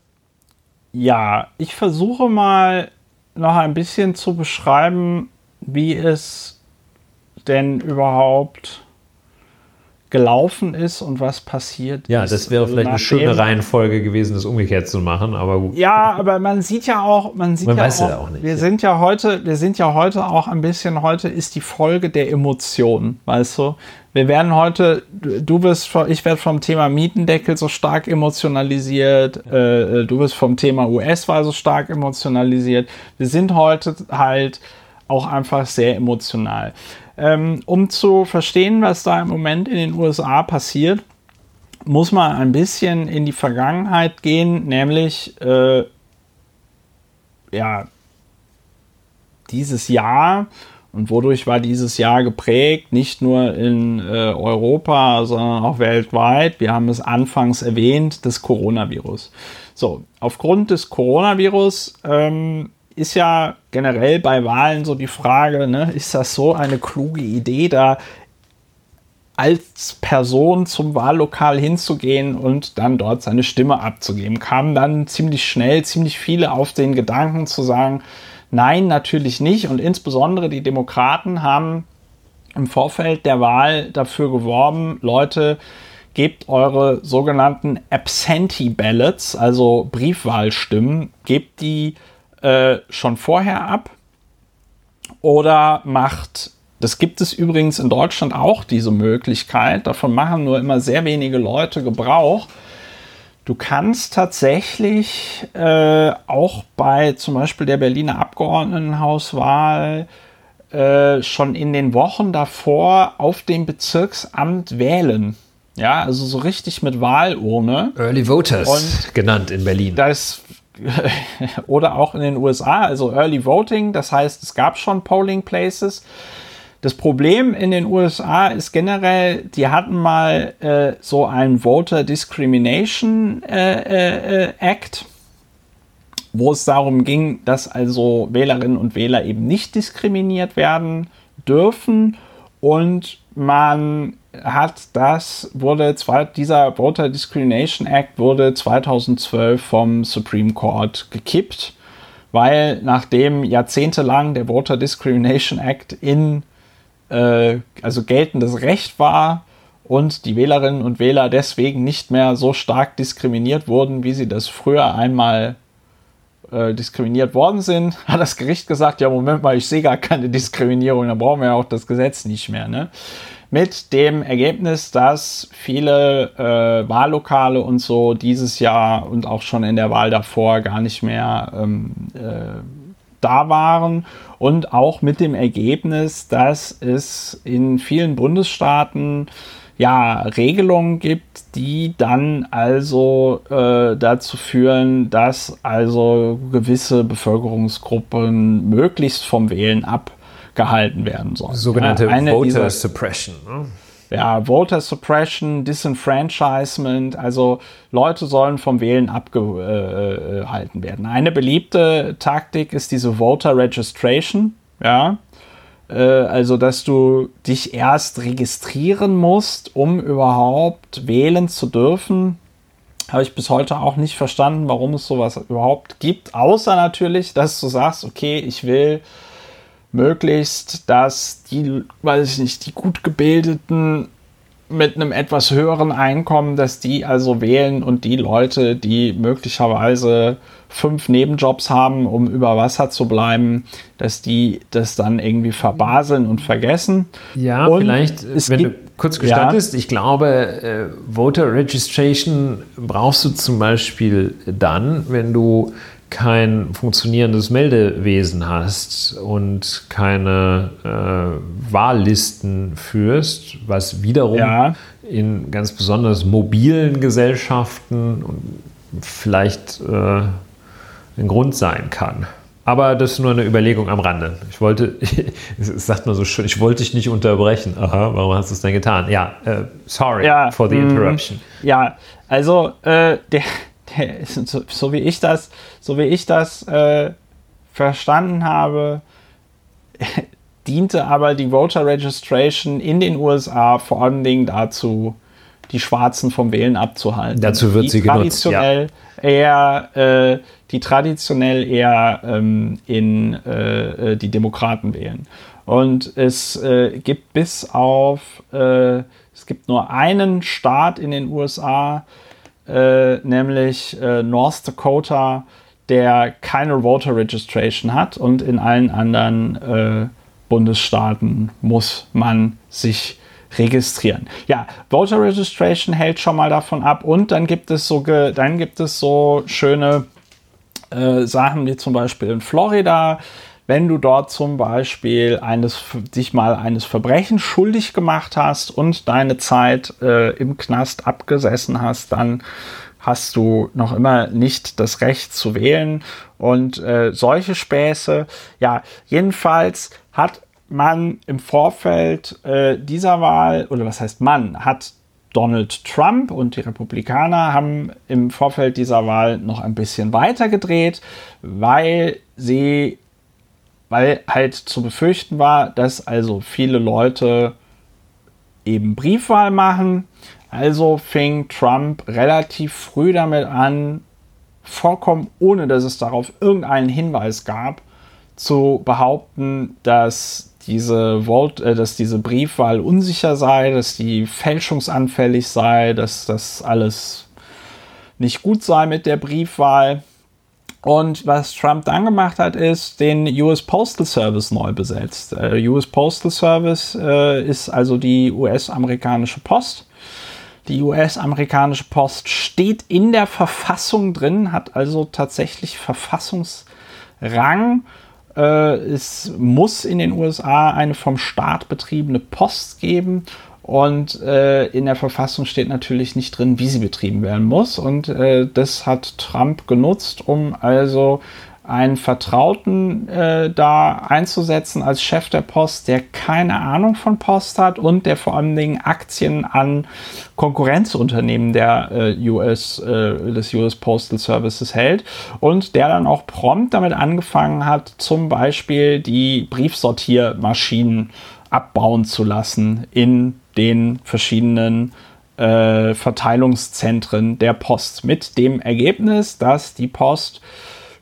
ja, ich versuche mal noch ein bisschen zu beschreiben, wie es denn überhaupt gelaufen ist und was passiert ja, ist. Ja, das wäre also vielleicht eine schöne Reihenfolge gewesen, das umgekehrt zu machen, aber gut. Ja, aber man sieht ja auch, man sieht man ja weiß auch, ja auch nicht. Wir sind ja heute, wir sind ja heute auch ein bisschen, heute ist die Folge der Emotionen, weißt du? Wir werden heute, du wirst, ich werde vom Thema Mietendeckel so stark emotionalisiert, äh, äh du wirst vom Thema US-Wahl so stark emotionalisiert. Wir sind heute halt auch einfach sehr emotional. Ähm, um zu verstehen, was da im Moment in den USA passiert, muss man ein bisschen in die Vergangenheit gehen, nämlich äh, ja, dieses Jahr und wodurch war dieses Jahr geprägt, nicht nur in äh, Europa, sondern auch weltweit. Wir haben es anfangs erwähnt, das Coronavirus. So, aufgrund des Coronavirus ähm, ist ja generell bei Wahlen so die Frage, ne, ist das so eine kluge Idee, da als Person zum Wahllokal hinzugehen und dann dort seine Stimme abzugeben. Kamen dann ziemlich schnell ziemlich viele auf den Gedanken zu sagen, nein, natürlich nicht. Und insbesondere die Demokraten haben im Vorfeld der Wahl dafür geworben, Leute, gebt eure sogenannten Absentee Ballots, also Briefwahlstimmen, gebt die äh, schon vorher ab oder macht, das gibt es übrigens in Deutschland auch, diese Möglichkeit, davon machen nur immer sehr wenige Leute Gebrauch. Du kannst tatsächlich äh, auch bei zum Beispiel der Berliner Abgeordnetenhauswahl äh, schon in den Wochen davor auf dem Bezirksamt wählen. Ja, also so richtig mit Wahlurne. Early Voters Und genannt in Berlin. Das oder auch in den USA, also Early Voting, das heißt, es gab schon Polling Places. Das Problem in den USA ist generell, die hatten mal äh, so einen Voter Discrimination äh, äh, Act, wo es darum ging, dass also Wählerinnen und Wähler eben nicht diskriminiert werden dürfen und man hat das, wurde, dieser Voter Discrimination Act wurde 2012 vom Supreme Court gekippt, weil nachdem jahrzehntelang der Voter Discrimination Act in, äh, also geltendes Recht war und die Wählerinnen und Wähler deswegen nicht mehr so stark diskriminiert wurden, wie sie das früher einmal äh, diskriminiert worden sind, hat das Gericht gesagt, ja, Moment mal, ich sehe gar keine Diskriminierung, dann brauchen wir ja auch das Gesetz nicht mehr. Ne? Mit dem Ergebnis, dass viele äh, Wahllokale und so dieses Jahr und auch schon in der Wahl davor gar nicht mehr ähm, äh, da waren. Und auch mit dem Ergebnis, dass es in vielen Bundesstaaten ja, Regelungen gibt, die dann also äh, dazu führen, dass also gewisse Bevölkerungsgruppen möglichst vom Wählen ab gehalten werden soll. Sogenannte ja, Voter Suppression. Ne? ja, Voter Suppression, Disenfranchisement, also Leute sollen vom Wählen abgehalten äh, werden. Eine beliebte Taktik ist diese Voter Registration, ja, äh, also dass du dich erst registrieren musst, um überhaupt wählen zu dürfen. Habe ich bis heute auch nicht verstanden, warum es sowas überhaupt gibt, außer natürlich, dass du sagst, okay, ich will möglichst, dass die, weiß ich nicht, die gut gebildeten mit einem etwas höheren Einkommen, dass die also wählen und die Leute, die möglicherweise fünf Nebenjobs haben, um über Wasser zu bleiben, dass die das dann irgendwie verbaseln und vergessen. Ja, und vielleicht, wenn gibt, du kurz gestattest, ja. ich glaube, äh, Voter Registration brauchst du zum Beispiel dann, wenn du kein funktionierendes Meldewesen hast und keine äh, Wahllisten führst, was wiederum ja. in ganz besonders mobilen Gesellschaften vielleicht äh, ein Grund sein kann. Aber das ist nur eine Überlegung am Rande. Ich wollte, es sagt nur so schön, ich wollte dich nicht unterbrechen. Aha, warum hast du es denn getan? Ja, uh, sorry ja, for the mhm. interruption. Ja, also äh, der, so, so, wie ich das, so wie ich das äh, verstanden habe, diente aber die Voter Registration in den USA vor allen Dingen dazu, die Schwarzen vom Wählen abzuhalten. Dazu wird die sie traditionell genutzt, ja. eher, äh, die traditionell eher ähm, in äh, äh, die Demokraten wählen. Und es äh, gibt bis auf, äh, es gibt nur einen Staat in den USA, äh, nämlich äh, North Dakota, der keine Voter Registration hat und in allen anderen äh, Bundesstaaten muss man sich registrieren. Ja, Voter Registration hält schon mal davon ab und dann gibt es so, dann gibt es so schöne äh, Sachen wie zum Beispiel in Florida wenn du dort zum Beispiel eines, dich mal eines Verbrechens schuldig gemacht hast und deine Zeit äh, im Knast abgesessen hast, dann hast du noch immer nicht das Recht zu wählen und äh, solche Späße. Ja, jedenfalls hat man im Vorfeld äh, dieser Wahl, oder was heißt man, hat Donald Trump und die Republikaner haben im Vorfeld dieser Wahl noch ein bisschen weiter gedreht, weil sie weil halt zu befürchten war, dass also viele Leute eben Briefwahl machen. Also fing Trump relativ früh damit an, vollkommen ohne dass es darauf irgendeinen Hinweis gab, zu behaupten, dass diese, Vote, äh, dass diese Briefwahl unsicher sei, dass die fälschungsanfällig sei, dass das alles nicht gut sei mit der Briefwahl. Und was Trump dann gemacht hat, ist den US Postal Service neu besetzt. Äh, US Postal Service äh, ist also die US-amerikanische Post. Die US-amerikanische Post steht in der Verfassung drin, hat also tatsächlich Verfassungsrang. Äh, es muss in den USA eine vom Staat betriebene Post geben und äh, in der Verfassung steht natürlich nicht drin, wie sie betrieben werden muss. Und äh, das hat Trump genutzt, um also einen Vertrauten äh, da einzusetzen als Chef der Post, der keine Ahnung von Post hat und der vor allen Dingen Aktien an Konkurrenzunternehmen der äh, US, äh, des US Postal Services hält und der dann auch prompt damit angefangen hat, zum Beispiel die Briefsortiermaschinen abbauen zu lassen in den verschiedenen äh, Verteilungszentren der Post. Mit dem Ergebnis, dass die Post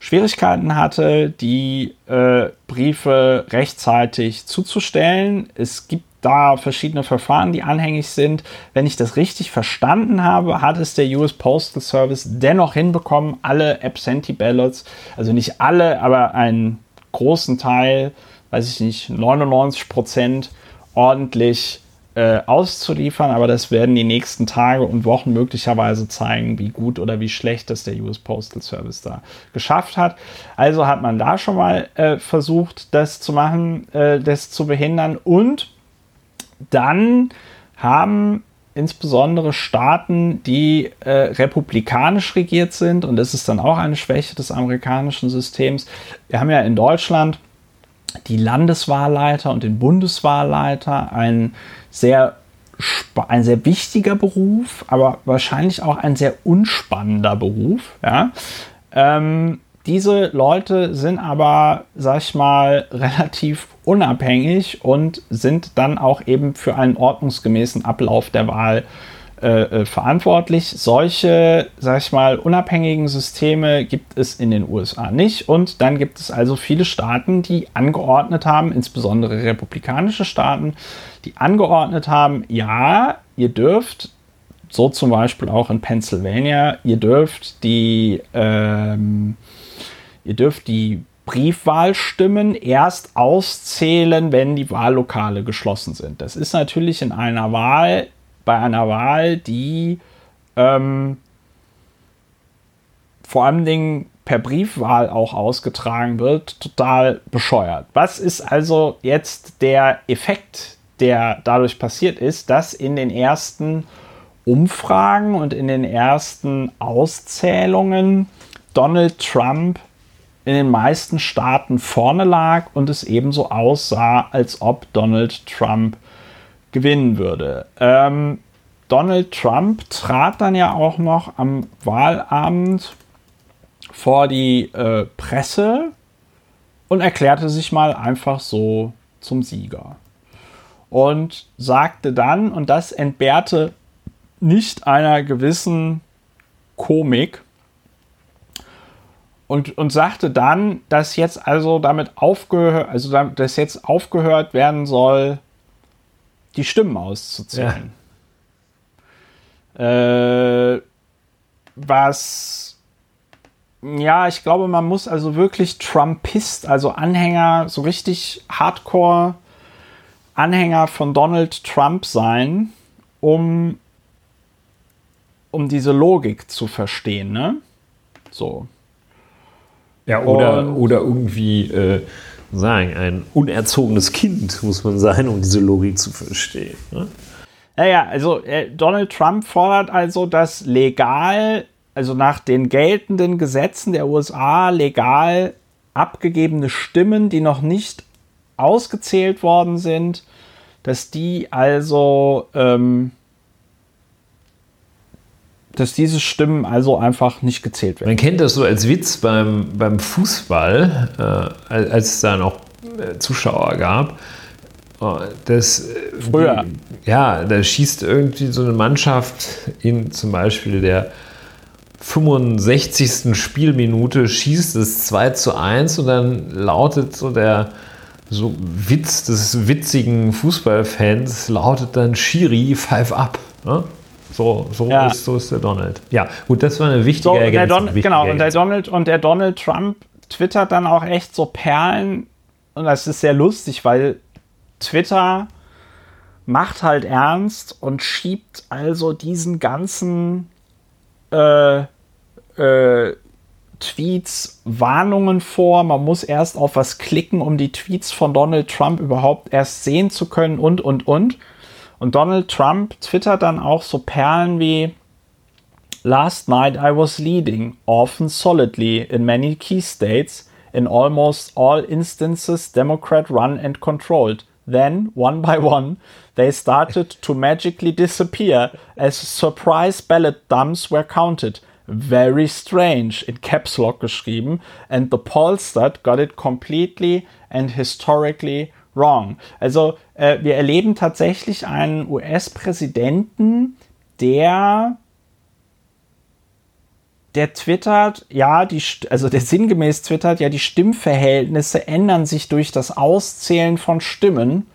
Schwierigkeiten hatte, die äh, Briefe rechtzeitig zuzustellen. Es gibt da verschiedene Verfahren, die anhängig sind. Wenn ich das richtig verstanden habe, hat es der US Postal Service dennoch hinbekommen, alle Absentee Ballots, also nicht alle, aber einen großen Teil, weiß ich nicht, 99 Prozent ordentlich äh, auszuliefern, aber das werden die nächsten Tage und Wochen möglicherweise zeigen, wie gut oder wie schlecht das der US Postal Service da geschafft hat. Also hat man da schon mal äh, versucht, das zu machen, äh, das zu behindern und dann haben insbesondere Staaten, die äh, republikanisch regiert sind, und das ist dann auch eine Schwäche des amerikanischen Systems. Wir haben ja in Deutschland die Landeswahlleiter und den Bundeswahlleiter, einen sehr ein sehr wichtiger Beruf, aber wahrscheinlich auch ein sehr unspannender Beruf. Ja? Ähm, diese Leute sind aber, sag ich mal, relativ unabhängig und sind dann auch eben für einen ordnungsgemäßen Ablauf der Wahl äh, äh, verantwortlich. Solche, sag ich mal, unabhängigen Systeme gibt es in den USA nicht. Und dann gibt es also viele Staaten, die angeordnet haben, insbesondere republikanische Staaten, die angeordnet haben, ja, ihr dürft, so zum Beispiel auch in Pennsylvania, ihr dürft die, ähm, ihr dürft die Briefwahlstimmen erst auszählen, wenn die Wahllokale geschlossen sind. Das ist natürlich in einer Wahl bei einer Wahl, die ähm, vor allen Dingen per Briefwahl auch ausgetragen wird, total bescheuert. Was ist also jetzt der Effekt, der dadurch passiert ist, dass in den ersten Umfragen und in den ersten Auszählungen Donald Trump in den meisten Staaten vorne lag und es ebenso aussah, als ob Donald Trump gewinnen würde. Ähm, Donald Trump trat dann ja auch noch am Wahlabend vor die äh, Presse und erklärte sich mal einfach so zum Sieger. Und sagte dann, und das entbehrte nicht einer gewissen Komik, und, und sagte dann, dass jetzt also damit aufgehört, also dass jetzt aufgehört werden soll, die Stimmen auszuzählen. Ja. Äh, was ja, ich glaube, man muss also wirklich Trumpist, also Anhänger, so richtig Hardcore Anhänger von Donald Trump sein, um, um diese Logik zu verstehen, ne? So. Ja, oder, oder irgendwie äh, sagen, ein unerzogenes Kind muss man sein, um diese Logik zu verstehen. Ne? Naja, also äh, Donald Trump fordert also, dass legal, also nach den geltenden Gesetzen der USA legal abgegebene Stimmen, die noch nicht ausgezählt worden sind, dass die also, ähm, dass diese Stimmen also einfach nicht gezählt werden. Man kennt das so als Witz beim, beim Fußball, äh, als es da noch äh, Zuschauer gab. Oh, das, äh, Früher. Die, ja, da schießt irgendwie so eine Mannschaft in zum Beispiel der 65. Spielminute schießt es 2 zu 1 und dann lautet so der so Witz des witzigen Fußballfans lautet dann Schiri, five up. Ne? So, so, ja. ist, so ist der Donald. Ja, gut, das war eine wichtige so, Ergänzung. Don, genau, und der, Donald, und der Donald Trump twittert dann auch echt so Perlen. Und das ist sehr lustig, weil Twitter macht halt ernst und schiebt also diesen ganzen äh, äh, Tweets Warnungen vor. Man muss erst auf was klicken, um die Tweets von Donald Trump überhaupt erst sehen zu können und, und, und. Und Donald Trump twittert dann auch so Perlen wie Last night I was leading, often solidly, in many key states, in almost all instances Democrat run and controlled. Then, one by one, they started to magically disappear as surprise ballot dumps were counted. Very strange, in Caps Lock geschrieben, and the pollster got it completely and historically wrong. Also äh, wir erleben tatsächlich einen US-Präsidenten, der der twittert, ja, die, also der sinngemäß twittert, ja, die Stimmverhältnisse ändern sich durch das Auszählen von Stimmen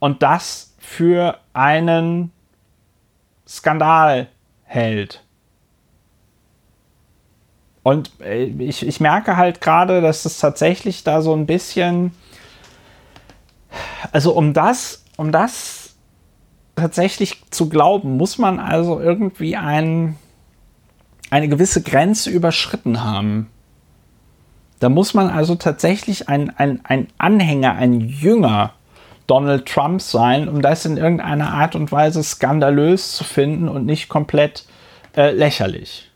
und das für einen Skandal hält. Und äh, ich, ich merke halt gerade, dass es tatsächlich da so ein bisschen also um das, um das tatsächlich zu glauben, muss man also irgendwie ein, eine gewisse Grenze überschritten haben. Da muss man also tatsächlich ein, ein, ein Anhänger, ein Jünger Donald Trump sein, um das in irgendeiner Art und Weise skandalös zu finden und nicht komplett äh, lächerlich.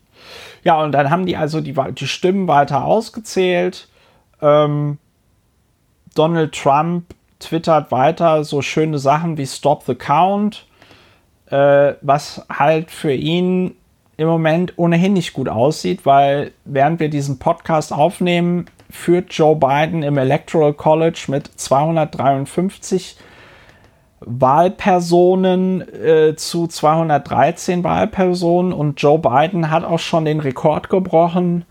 Ja, und dann haben die also die, die Stimmen weiter ausgezählt. Ähm, Donald Trump twittert weiter so schöne Sachen wie Stop the Count äh, was halt für ihn im Moment ohnehin nicht gut aussieht, weil während wir diesen Podcast aufnehmen, führt Joe Biden im Electoral College mit 253 Wahlpersonen äh, zu 213 Wahlpersonen und Joe Biden hat auch schon den Rekord gebrochen,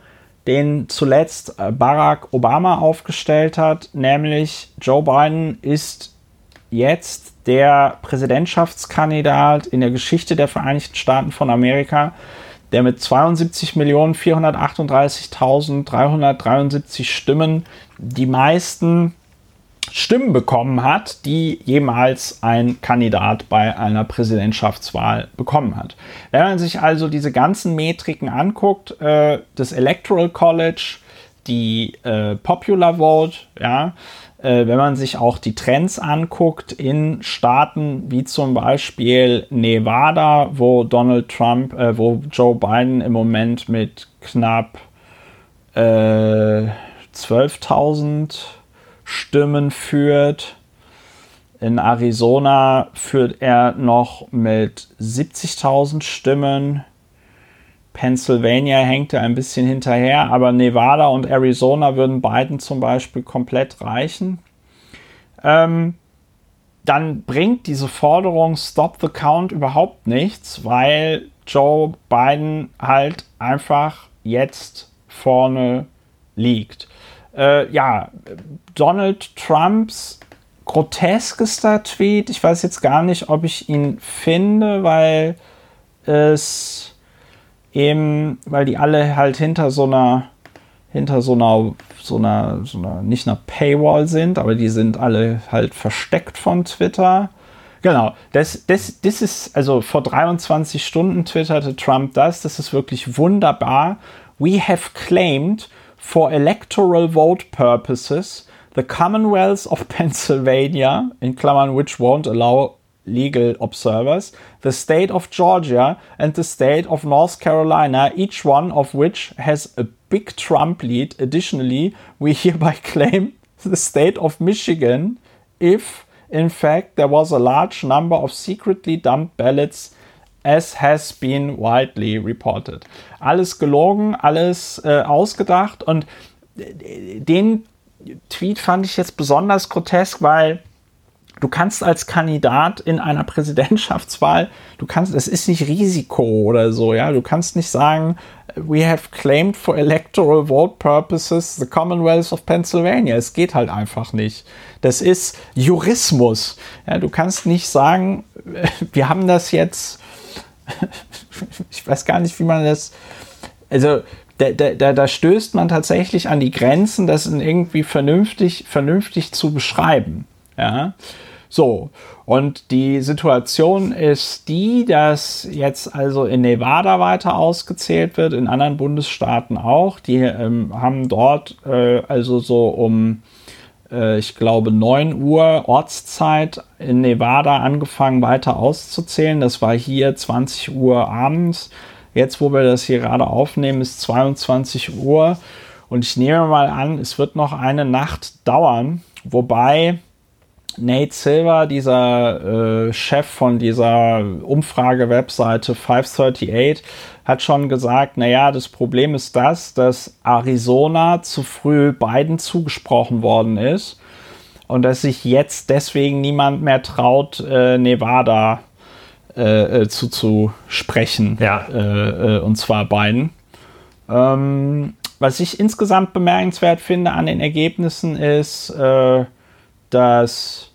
den zuletzt äh, Barack Obama aufgestellt hat, nämlich Joe Biden ist jetzt der Präsidentschaftskandidat in der Geschichte der Vereinigten Staaten von Amerika, der mit 72.438.373 Stimmen die meisten Stimmen bekommen hat, die jemals ein Kandidat bei einer Präsidentschaftswahl bekommen hat. Wenn man sich also diese ganzen Metriken anguckt, äh, das Electoral College, die äh, Popular Vote, ja, äh, wenn man sich auch die Trends anguckt in Staaten wie zum Beispiel Nevada, wo Donald Trump, äh, wo Joe Biden im Moment mit knapp äh, 12.000 Stimmen führt. In Arizona führt er noch mit 70.000 Stimmen. Pennsylvania hängt er ein bisschen hinterher, aber Nevada und Arizona würden beiden zum Beispiel komplett reichen. Ähm, dann bringt diese Forderung Stop the Count überhaupt nichts, weil Joe Biden halt einfach jetzt vorne liegt. Äh, ja, Donald Trumps groteskester Tweet, ich weiß jetzt gar nicht, ob ich ihn finde, weil es eben, weil die alle halt hinter so einer, hinter so einer, so einer, so einer, nicht einer Paywall sind, aber die sind alle halt versteckt von Twitter. Genau, das, das, das ist, also vor 23 Stunden twitterte Trump das, das ist wirklich wunderbar. We have claimed for electoral vote purposes the Commonwealth of Pennsylvania, in Klammern, which won't allow legal observers, the state of Georgia and the state of North Carolina, each one of which has a big Trump lead. Additionally, we hereby claim the state of Michigan if, in fact, there was a large number of secretly dumped ballots as has been widely reported. Alles gelogen, alles äh, ausgedacht und äh, den Tweet fand ich jetzt besonders grotesk, weil du kannst als Kandidat in einer Präsidentschaftswahl, du kannst, es ist nicht Risiko oder so, ja, du kannst nicht sagen, we have claimed for electoral vote purposes the Commonwealth of Pennsylvania. Es geht halt einfach nicht. Das ist Jurismus. Ja, du kannst nicht sagen, wir haben das jetzt, ich weiß gar nicht, wie man das, also da, da, da stößt man tatsächlich an die Grenzen, das irgendwie vernünftig, vernünftig zu beschreiben. Ja. So, und die Situation ist die, dass jetzt also in Nevada weiter ausgezählt wird, in anderen Bundesstaaten auch. Die ähm, haben dort äh, also so um, ich glaube, 9 Uhr Ortszeit in Nevada angefangen weiter auszuzählen. Das war hier 20 Uhr abends. Jetzt, wo wir das hier gerade aufnehmen, ist 22 Uhr. Und ich nehme mal an, es wird noch eine Nacht dauern, wobei Nate Silver, dieser äh, Chef von dieser Umfrage-Webseite 538, hat schon gesagt, naja, das Problem ist das, dass Arizona zu früh Biden zugesprochen worden ist und dass sich jetzt deswegen niemand mehr traut, äh, Nevada äh, äh zuzusprechen. Ja. Äh, äh, und zwar Biden. Ähm, was ich insgesamt bemerkenswert finde an den Ergebnissen ist, dass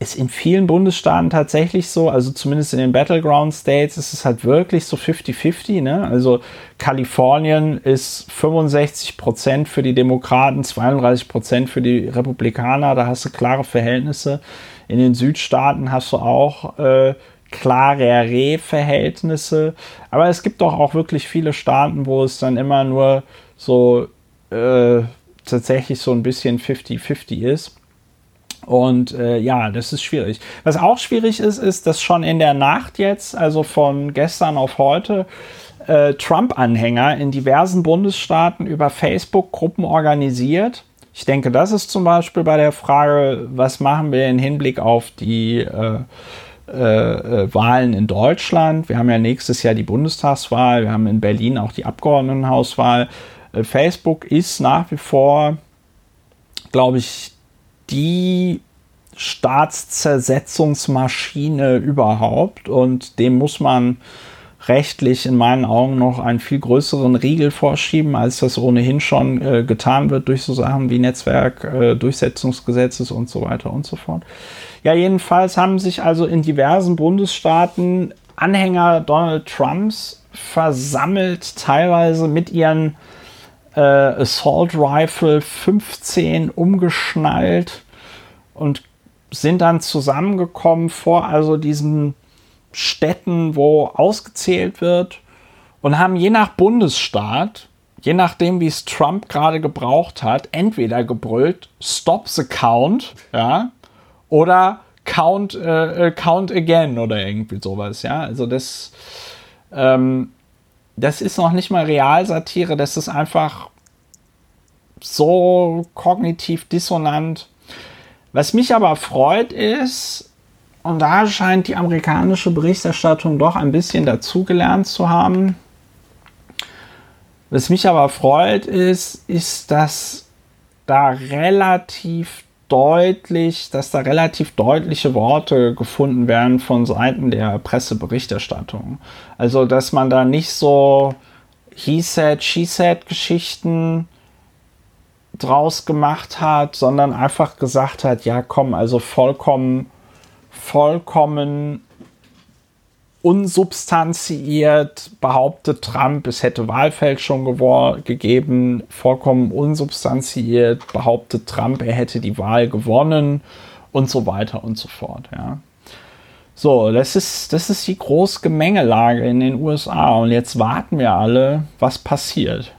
ist in vielen Bundesstaaten tatsächlich so, also zumindest in den Battleground States ist es halt wirklich so 50-50. Ne? Also Kalifornien ist 65 Prozent für die Demokraten, 32 Prozent für die Republikaner. Da hast du klare Verhältnisse. In den Südstaaten hast du auch äh, klarere Verhältnisse. Aber es gibt doch auch wirklich viele Staaten, wo es dann immer nur so äh, tatsächlich so ein bisschen 50-50 ist. Und äh, ja, das ist schwierig. Was auch schwierig ist, ist, dass schon in der Nacht jetzt, also von gestern auf heute, äh, Trump-Anhänger in diversen Bundesstaaten über Facebook Gruppen organisiert. Ich denke, das ist zum Beispiel bei der Frage, was machen wir im Hinblick auf die äh, äh, äh, Wahlen in Deutschland. Wir haben ja nächstes Jahr die Bundestagswahl, wir haben in Berlin auch die Abgeordnetenhauswahl. Äh, Facebook ist nach wie vor, glaube ich, die Staatszersetzungsmaschine überhaupt und dem muss man rechtlich in meinen Augen noch einen viel größeren Riegel vorschieben, als das ohnehin schon äh, getan wird durch so Sachen wie Netzwerkdurchsetzungsgesetzes äh, und so weiter und so fort. Ja, jedenfalls haben sich also in diversen Bundesstaaten Anhänger Donald Trumps versammelt, teilweise mit ihren äh, Assault Rifle 15 umgeschnallt und sind dann zusammengekommen vor also diesen Städten, wo ausgezählt wird und haben je nach Bundesstaat, je nachdem, wie es Trump gerade gebraucht hat, entweder gebrüllt, Stop the Count, ja, oder Count, äh, äh Count again oder irgendwie sowas, ja. Also das, ähm, das ist noch nicht mal Realsatire, das ist einfach so kognitiv dissonant. Was mich aber freut ist, und da scheint die amerikanische Berichterstattung doch ein bisschen dazugelernt zu haben. Was mich aber freut, ist, ist, dass da relativ deutlich, dass da relativ deutliche Worte gefunden werden von Seiten der Presseberichterstattung. Also, dass man da nicht so he said, she said Geschichten draus gemacht hat, sondern einfach gesagt hat, ja komm, also vollkommen vollkommen unsubstanziiert behauptet Trump, es hätte Wahlfälschung gegeben, vollkommen unsubstanziiert behauptet Trump, er hätte die Wahl gewonnen und so weiter und so fort. Ja. So, das ist, das ist die Großgemengelage in den USA und jetzt warten wir alle, was passiert.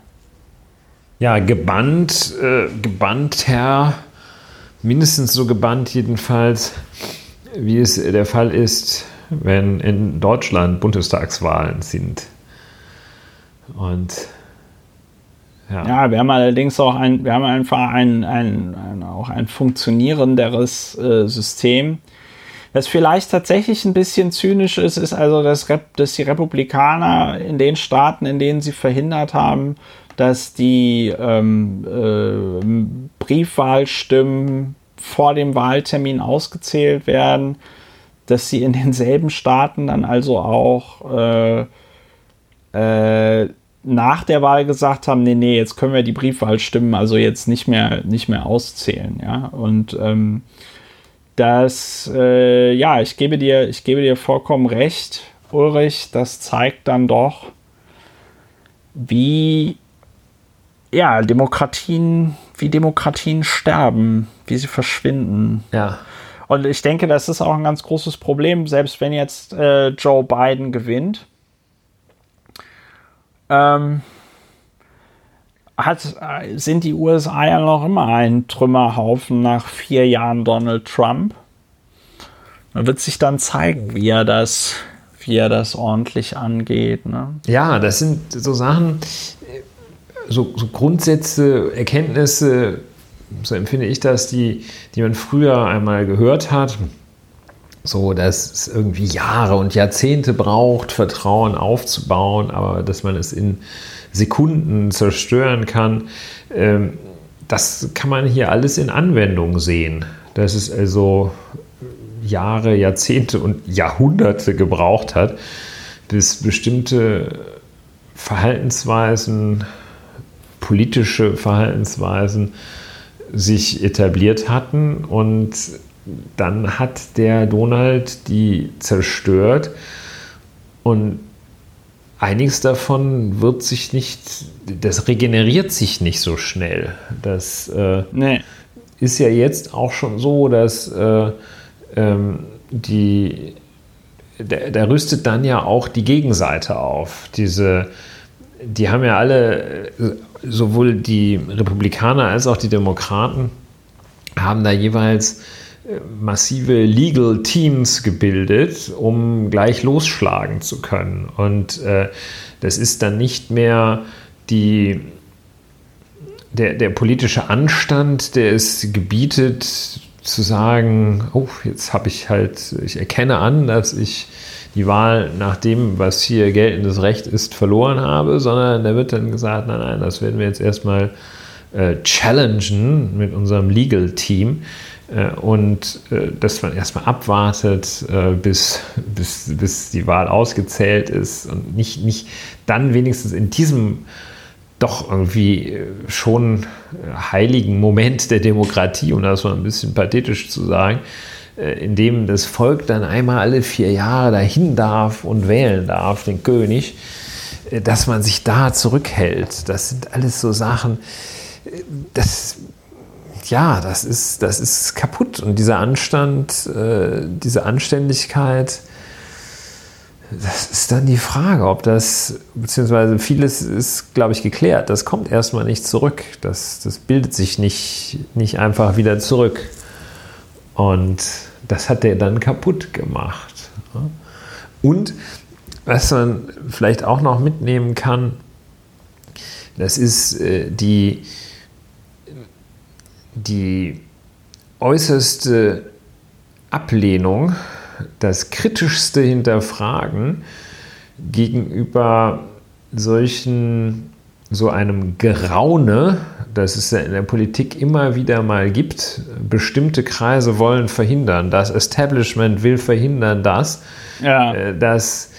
Ja, gebannt, äh, gebannt, Herr, mindestens so gebannt jedenfalls wie es der Fall ist, wenn in Deutschland Bundestagswahlen sind. Und ja. ja, wir haben allerdings auch ein, wir haben einfach ein, ein, ein auch ein funktionierenderes äh, System. Was vielleicht tatsächlich ein bisschen zynisch ist, ist also, dass, dass die Republikaner in den Staaten, in denen sie verhindert haben, dass die ähm, äh, Briefwahlstimmen vor dem Wahltermin ausgezählt werden, dass sie in denselben Staaten dann also auch äh, äh, nach der Wahl gesagt haben, nee, nee, jetzt können wir die Briefwahlstimmen also jetzt nicht mehr, nicht mehr auszählen, ja. Und ähm, das, äh, ja, ich gebe dir, ich gebe dir vollkommen recht, Ulrich, das zeigt dann doch, wie ja, Demokratien, wie Demokratien sterben, wie sie verschwinden. Ja. Und ich denke, das ist auch ein ganz großes Problem, selbst wenn jetzt äh, Joe Biden gewinnt. Ähm, hat, äh, sind die USA ja noch immer ein Trümmerhaufen nach vier Jahren Donald Trump. Man wird sich dann zeigen, wie er das, wie er das ordentlich angeht. Ne? Ja, das sind so Sachen, so, so Grundsätze, Erkenntnisse, so empfinde ich das, die, die man früher einmal gehört hat. So, dass es irgendwie Jahre und Jahrzehnte braucht, Vertrauen aufzubauen, aber dass man es in Sekunden zerstören kann. Ähm, das kann man hier alles in Anwendung sehen. Dass es also Jahre, Jahrzehnte und Jahrhunderte gebraucht hat, bis bestimmte Verhaltensweisen politische Verhaltensweisen sich etabliert hatten und dann hat der Donald die zerstört und einiges davon wird sich nicht, das regeneriert sich nicht so schnell. Das äh, nee. ist ja jetzt auch schon so, dass äh, ähm, die, da rüstet dann ja auch die Gegenseite auf. Diese, die haben ja alle sowohl die Republikaner als auch die Demokraten haben da jeweils äh, massive Legal Teams gebildet, um gleich losschlagen zu können. Und äh, das ist dann nicht mehr die, der, der politische Anstand, der es gebietet, zu sagen, oh, jetzt habe ich halt, ich erkenne an, dass ich die Wahl nach dem, was hier geltendes Recht ist, verloren habe, sondern da wird dann gesagt, nein, nein, das werden wir jetzt erstmal äh, challengen mit unserem Legal Team. Äh, und äh, dass man erstmal abwartet, äh, bis, bis, bis die Wahl ausgezählt ist und nicht, nicht dann wenigstens in diesem doch irgendwie äh, schon heiligen Moment der Demokratie, um das mal ein bisschen pathetisch zu sagen, in dem das Volk dann einmal alle vier Jahre dahin darf und wählen darf, den König, dass man sich da zurückhält. Das sind alles so Sachen, das, ja, das ist, das ist kaputt. Und dieser Anstand, diese Anständigkeit, das ist dann die Frage, ob das, beziehungsweise vieles ist, glaube ich, geklärt. Das kommt erstmal nicht zurück. Das, das bildet sich nicht, nicht einfach wieder zurück. Und das hat der dann kaputt gemacht. Und was man vielleicht auch noch mitnehmen kann, das ist äh, die, die äußerste Ablehnung das kritischste Hinterfragen gegenüber solchen, so einem Geraune, das es in der Politik immer wieder mal gibt. Bestimmte Kreise wollen verhindern, das Establishment will verhindern, dass, ja. Äh, dass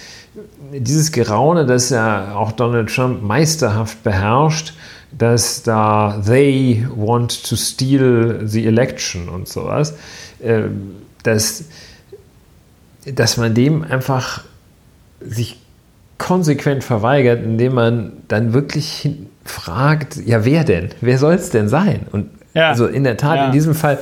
dieses Geraune, das ja auch Donald Trump meisterhaft beherrscht, dass da they want to steal the election und sowas, äh, dass dass man dem einfach sich konsequent verweigert, indem man dann wirklich fragt, ja, wer denn? Wer soll es denn sein? Und ja. also in der Tat, ja. in diesem Fall,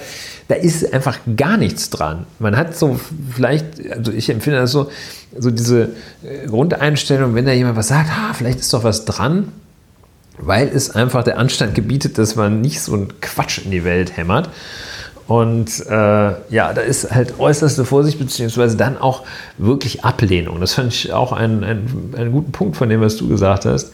da ist einfach gar nichts dran. Man hat so vielleicht, also ich empfinde das so, so diese äh, Grundeinstellung, wenn da jemand was sagt, ah, vielleicht ist doch was dran, weil es einfach der Anstand gebietet, dass man nicht so einen Quatsch in die Welt hämmert. Und äh, ja, da ist halt äußerste Vorsicht, beziehungsweise dann auch wirklich Ablehnung. Das fand ich auch einen, einen, einen guten Punkt von dem, was du gesagt hast,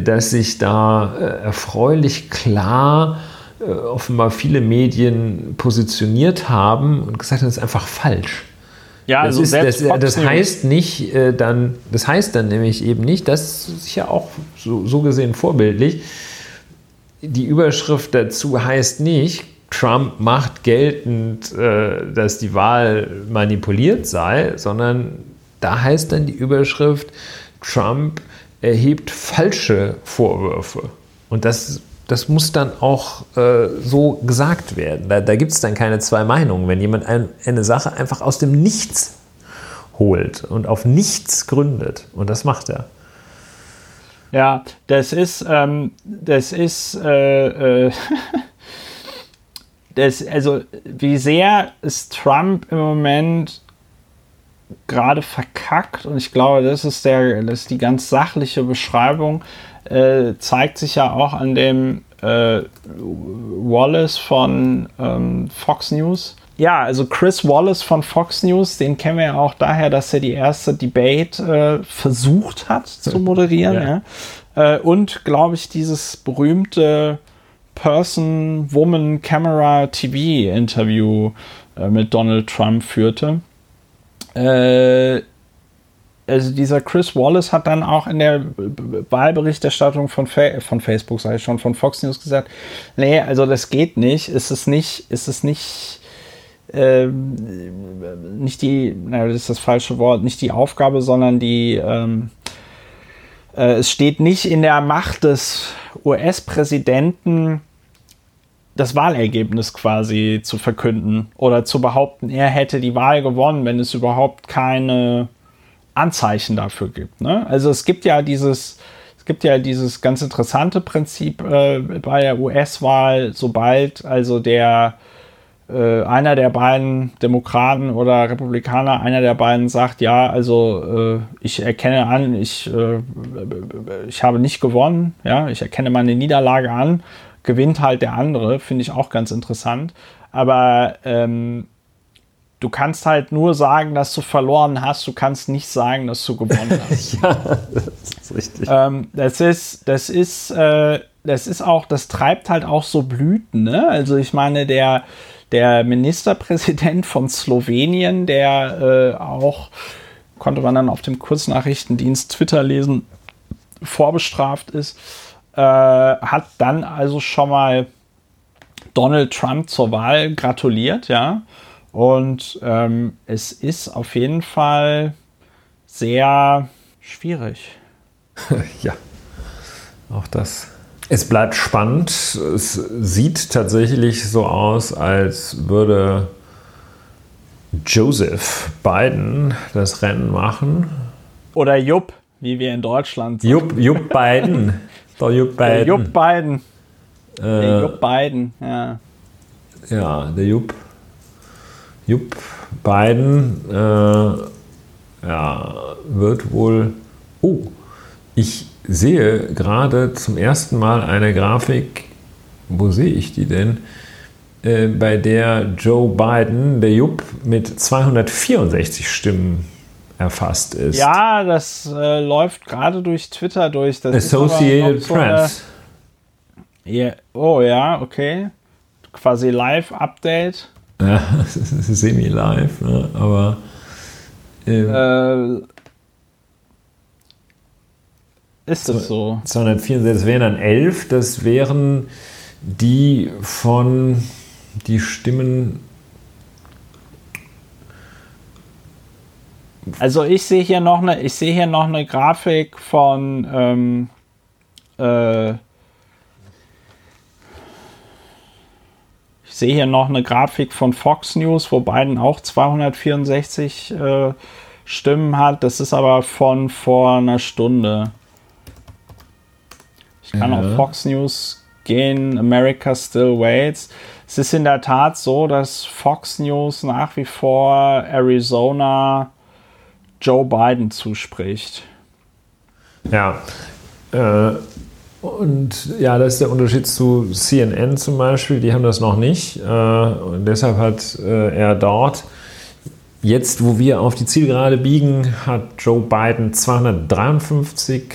dass sich da äh, erfreulich klar äh, offenbar viele Medien positioniert haben und gesagt haben, das ist einfach falsch. Ja, also das, ist, das, das heißt nicht äh, dann, das heißt dann nämlich eben nicht, das ist ja auch so, so gesehen vorbildlich. Die Überschrift dazu heißt nicht, Trump macht geltend, äh, dass die Wahl manipuliert sei, sondern da heißt dann die Überschrift, Trump erhebt falsche Vorwürfe. Und das, das muss dann auch äh, so gesagt werden. Da, da gibt es dann keine zwei Meinungen. Wenn jemand ein, eine Sache einfach aus dem Nichts holt und auf nichts gründet, und das macht er. Ja, das ist, ähm, das ist, äh, äh das, also wie sehr ist Trump im Moment gerade verkackt und ich glaube, das ist der, das ist die ganz sachliche Beschreibung, äh, zeigt sich ja auch an dem äh, Wallace von ähm, Fox News. Ja, also Chris Wallace von Fox News, den kennen wir ja auch daher, dass er die erste Debate äh, versucht hat zu moderieren. ja. Ja. Äh, und glaube ich, dieses berühmte Person, Woman, Camera, TV Interview äh, mit Donald Trump führte. Äh, also dieser Chris Wallace hat dann auch in der Wahlberichterstattung von, Fa von Facebook, sage ich schon, von Fox News gesagt, nee, also das geht nicht, ist es nicht, ist es nicht, ähm, nicht die, naja, das ist das falsche Wort, nicht die Aufgabe, sondern die, ähm, äh, es steht nicht in der Macht des US-Präsidenten, das Wahlergebnis quasi zu verkünden oder zu behaupten, er hätte die Wahl gewonnen, wenn es überhaupt keine Anzeichen dafür gibt. Ne? Also es gibt ja dieses, es gibt ja dieses ganz interessante Prinzip äh, bei der US-Wahl, sobald also der äh, einer der beiden Demokraten oder Republikaner, einer der beiden sagt, ja, also äh, ich erkenne an, ich, äh, ich habe nicht gewonnen, ja, ich erkenne meine Niederlage an, gewinnt halt der andere, finde ich auch ganz interessant. Aber ähm, du kannst halt nur sagen, dass du verloren hast, du kannst nicht sagen, dass du gewonnen hast. ja, das ist richtig. Ähm, das ist, das ist, äh, das ist auch, das treibt halt auch so Blüten, ne? Also ich meine, der der Ministerpräsident von Slowenien, der äh, auch, konnte man dann auf dem Kurznachrichtendienst Twitter lesen, vorbestraft ist, äh, hat dann also schon mal Donald Trump zur Wahl gratuliert, ja. Und ähm, es ist auf jeden Fall sehr schwierig. ja, auch das. Es bleibt spannend. Es sieht tatsächlich so aus, als würde Joseph Biden das Rennen machen. Oder Jupp, wie wir in Deutschland sagen. Jupp, Jupp Biden. Der Jupp Biden. Jupp Biden. Äh, der Jupp Biden, ja. Ja, der Jupp. Jupp Biden äh, ja, wird wohl. Oh, ich sehe gerade zum ersten Mal eine Grafik. Wo sehe ich die denn? Äh, bei der Joe Biden, der Jupp, mit 264 Stimmen erfasst ist. Ja, das äh, läuft gerade durch Twitter durch. Das Associated so Press. Yeah. Oh ja, okay. Quasi Live-Update. Ja, semi-live, ne? aber. Ähm, äh, ist das so? 264, das wären dann 11, das wären die von die Stimmen. Also ich sehe hier noch eine, ich sehe hier noch eine Grafik von ähm, äh, Ich sehe hier noch eine Grafik von Fox News, wo Biden auch 264 äh, Stimmen hat. Das ist aber von vor einer Stunde. Ich kann ja. auf Fox News gehen. America still waits. Es ist in der Tat so, dass Fox News nach wie vor Arizona Joe Biden zuspricht. Ja. Äh, und ja, das ist der Unterschied zu CNN zum Beispiel. Die haben das noch nicht. Äh, und deshalb hat äh, er dort, jetzt wo wir auf die Zielgerade biegen, hat Joe Biden 253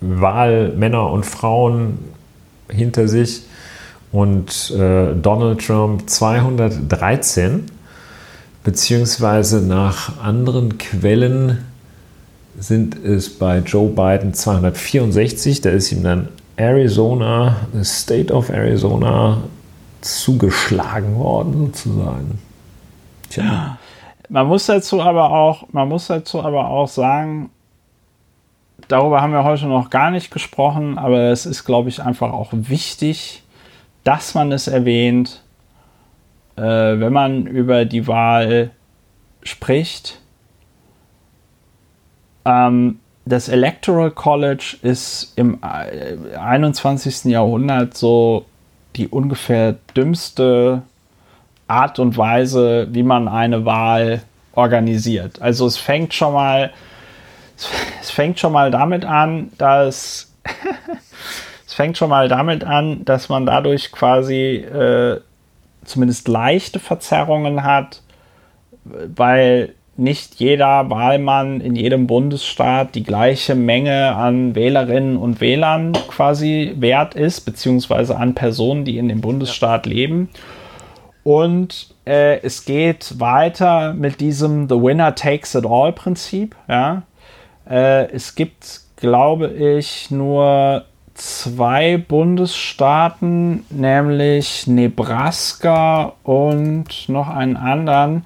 Wahlmänner und Frauen hinter sich und äh, Donald Trump 213. Beziehungsweise nach anderen Quellen sind es bei Joe Biden 264. Da ist ihm dann Arizona, the State of Arizona, zugeschlagen worden, sozusagen. Tja. Man muss dazu aber auch, man muss dazu aber auch sagen, darüber haben wir heute noch gar nicht gesprochen, aber es ist, glaube ich, einfach auch wichtig, dass man es erwähnt, äh, wenn man über die Wahl spricht ähm, das Electoral College ist im 21. Äh, Jahrhundert so die ungefähr dümmste Art und Weise, wie man eine Wahl organisiert. Also es fängt schon mal, es fängt schon mal damit an, dass es fängt schon mal damit an, dass man dadurch quasi äh, zumindest leichte Verzerrungen hat, weil nicht jeder Wahlmann in jedem Bundesstaat die gleiche Menge an Wählerinnen und Wählern quasi wert ist, beziehungsweise an Personen, die in dem Bundesstaat leben. Und äh, es geht weiter mit diesem The Winner Takes It All Prinzip. Ja? Äh, es gibt, glaube ich, nur zwei Bundesstaaten, nämlich Nebraska und noch einen anderen,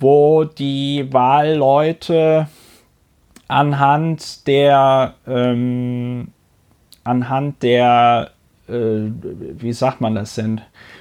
wo die Wahlleute anhand der ähm, anhand der äh, wie sagt man das denn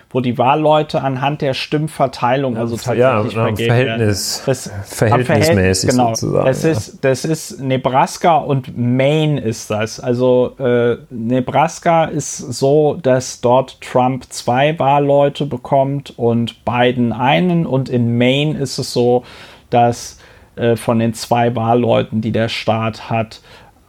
wo die Wahlleute anhand der Stimmverteilung, also tatsächlich ja, Verhältnis, das, verhältnismäßig genau, sozusagen. Das ja. ist, das ist Nebraska und Maine ist das. Also äh, Nebraska ist so, dass dort Trump zwei Wahlleute bekommt und Biden einen und in Maine ist es so, dass äh, von den zwei Wahlleuten, die der Staat hat,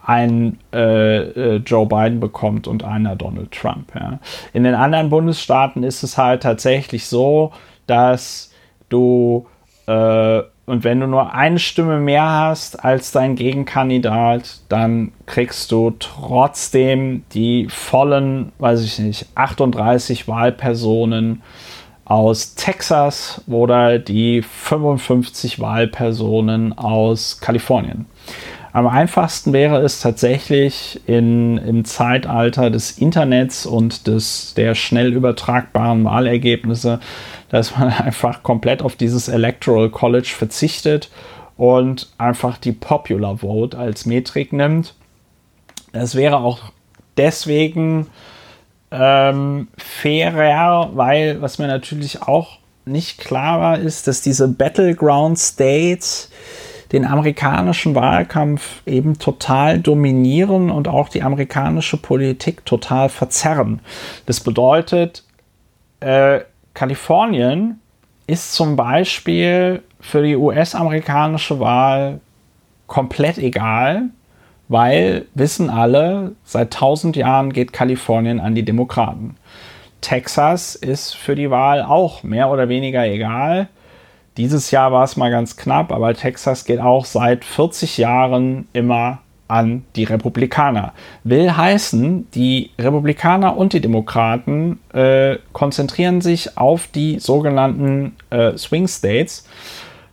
ein äh, äh, Joe Biden bekommt und einer Donald Trump. Ja. In den anderen Bundesstaaten ist es halt tatsächlich so, dass du äh, und wenn du nur eine Stimme mehr hast als dein Gegenkandidat, dann kriegst du trotzdem die vollen, weiß ich nicht, 38 Wahlpersonen aus Texas oder die 55 Wahlpersonen aus Kalifornien. Am einfachsten wäre es tatsächlich in, im Zeitalter des Internets und des, der schnell übertragbaren Wahlergebnisse, dass man einfach komplett auf dieses Electoral College verzichtet und einfach die Popular Vote als Metrik nimmt. Das wäre auch deswegen ähm, fairer, weil was mir natürlich auch nicht klar war, ist, dass diese Battleground States den amerikanischen Wahlkampf eben total dominieren und auch die amerikanische Politik total verzerren. Das bedeutet, äh, Kalifornien ist zum Beispiel für die US-amerikanische Wahl komplett egal, weil wissen alle, seit tausend Jahren geht Kalifornien an die Demokraten. Texas ist für die Wahl auch mehr oder weniger egal. Dieses Jahr war es mal ganz knapp, aber Texas geht auch seit 40 Jahren immer an die Republikaner. Will heißen, die Republikaner und die Demokraten äh, konzentrieren sich auf die sogenannten äh, Swing States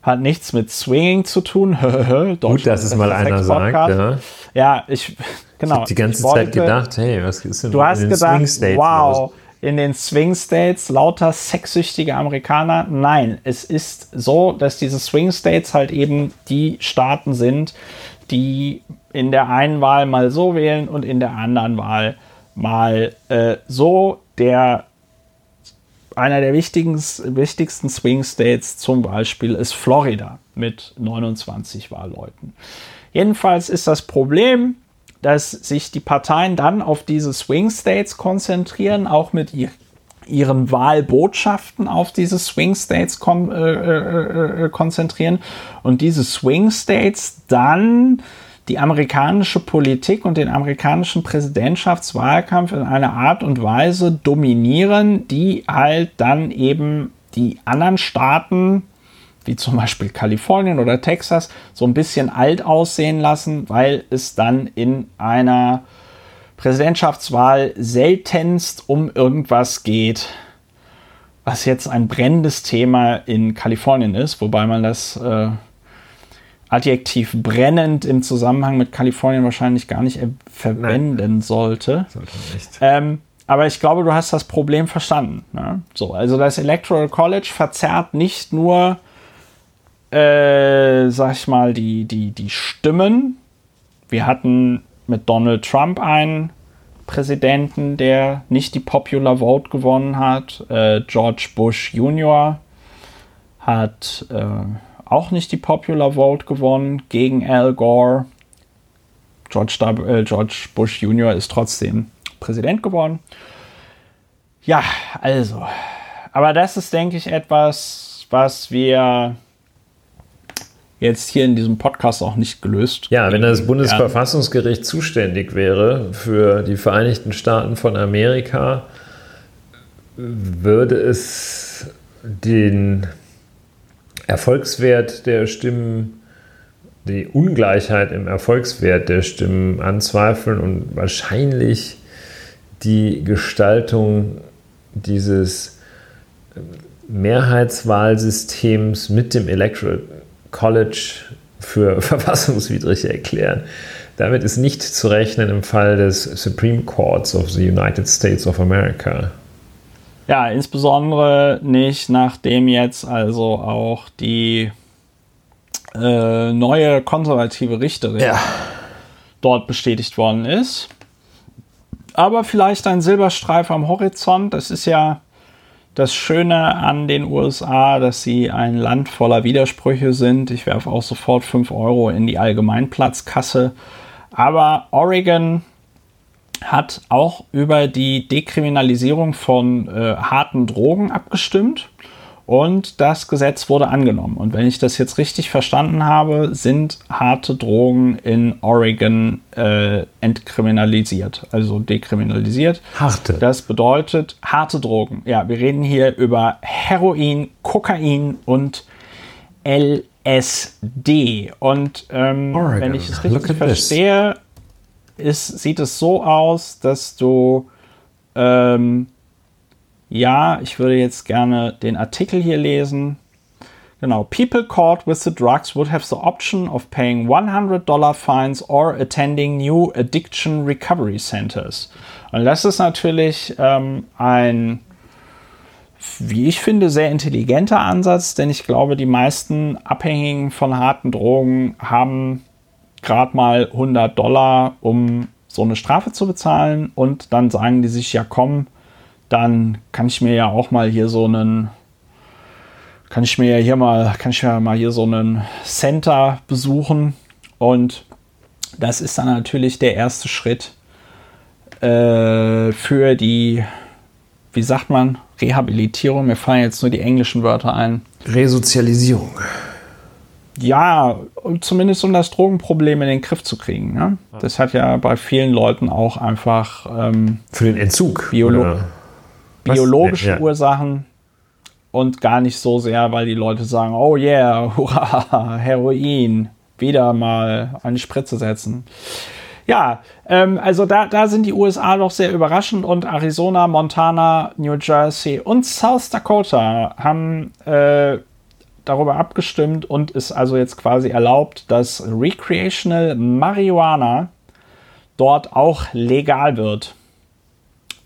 hat nichts mit Swinging zu tun. Gut, dass es mal einer sagt. Ja, ja ich, genau. Ich habe die ganze wollte, Zeit gedacht, hey, was ist denn Du hast in den gedacht, Swing States wow, los? In den Swing States lauter sexsüchtige Amerikaner. Nein, es ist so, dass diese Swing States halt eben die Staaten sind, die in der einen Wahl mal so wählen und in der anderen Wahl mal äh, so. Der einer der wichtigsten, wichtigsten Swing States zum Beispiel ist Florida mit 29 Wahlleuten. Jedenfalls ist das Problem, dass sich die Parteien dann auf diese Swing States konzentrieren, auch mit ihren Wahlbotschaften auf diese Swing States kon äh, äh, äh, konzentrieren und diese Swing States dann die amerikanische Politik und den amerikanischen Präsidentschaftswahlkampf in einer Art und Weise dominieren, die halt dann eben die anderen Staaten, wie zum Beispiel Kalifornien oder Texas, so ein bisschen alt aussehen lassen, weil es dann in einer Präsidentschaftswahl seltenst um irgendwas geht, was jetzt ein brennendes Thema in Kalifornien ist, wobei man das äh, Adjektiv brennend im Zusammenhang mit Kalifornien wahrscheinlich gar nicht verwenden Nein. sollte. Sollte nicht. Ähm, aber ich glaube, du hast das Problem verstanden. Ne? So, also das Electoral College verzerrt nicht nur, äh, sag ich mal, die, die, die Stimmen. Wir hatten mit Donald Trump einen Präsidenten, der nicht die Popular Vote gewonnen hat. Äh, George Bush Jr. hat äh, auch nicht die Popular Vote gewonnen gegen Al Gore. George, äh, George Bush Jr. ist trotzdem Präsident geworden. Ja, also. Aber das ist, denke ich, etwas, was wir jetzt hier in diesem Podcast auch nicht gelöst. Ja, wenn das Bundesverfassungsgericht ja. zuständig wäre für die Vereinigten Staaten von Amerika, würde es den Erfolgswert der Stimmen, die Ungleichheit im Erfolgswert der Stimmen anzweifeln und wahrscheinlich die Gestaltung dieses Mehrheitswahlsystems mit dem Electoral College für verfassungswidrig erklären. Damit ist nicht zu rechnen im Fall des Supreme Courts of the United States of America. Ja, insbesondere nicht, nachdem jetzt also auch die äh, neue konservative Richterin ja. dort bestätigt worden ist. Aber vielleicht ein Silberstreif am Horizont. Das ist ja das Schöne an den USA, dass sie ein Land voller Widersprüche sind. Ich werfe auch sofort 5 Euro in die Allgemeinplatzkasse. Aber Oregon hat auch über die Dekriminalisierung von äh, harten Drogen abgestimmt und das Gesetz wurde angenommen. Und wenn ich das jetzt richtig verstanden habe, sind harte Drogen in Oregon äh, entkriminalisiert, also dekriminalisiert. Harte. Das bedeutet harte Drogen. Ja, wir reden hier über Heroin, Kokain und LSD. Und ähm, wenn ich es richtig verstehe, ist, sieht es so aus, dass du ähm, Ja, ich würde jetzt gerne den Artikel hier lesen. Genau. People caught with the drugs would have the option of paying $100 fines or attending new addiction recovery centers. Und das ist natürlich ähm, ein, wie ich finde, sehr intelligenter Ansatz, denn ich glaube, die meisten Abhängigen von harten Drogen haben gerade mal 100 Dollar, um so eine Strafe zu bezahlen. Und dann sagen die sich, ja komm, dann kann ich mir ja auch mal hier so einen kann ich mir ja hier mal, kann ich mir mal hier so einen Center besuchen und das ist dann natürlich der erste Schritt äh, für die, wie sagt man, Rehabilitierung. Mir fallen jetzt nur die englischen Wörter ein. Resozialisierung. Ja, zumindest um das Drogenproblem in den Griff zu kriegen. Ne? Das hat ja bei vielen Leuten auch einfach ähm, für den Entzug Biolo biologische ja. Ursachen und gar nicht so sehr, weil die Leute sagen, oh yeah, hurra, Heroin, wieder mal eine Spritze setzen. Ja, ähm, also da, da sind die USA doch sehr überraschend und Arizona, Montana, New Jersey und South Dakota haben äh, darüber abgestimmt und ist also jetzt quasi erlaubt, dass Recreational Marihuana dort auch legal wird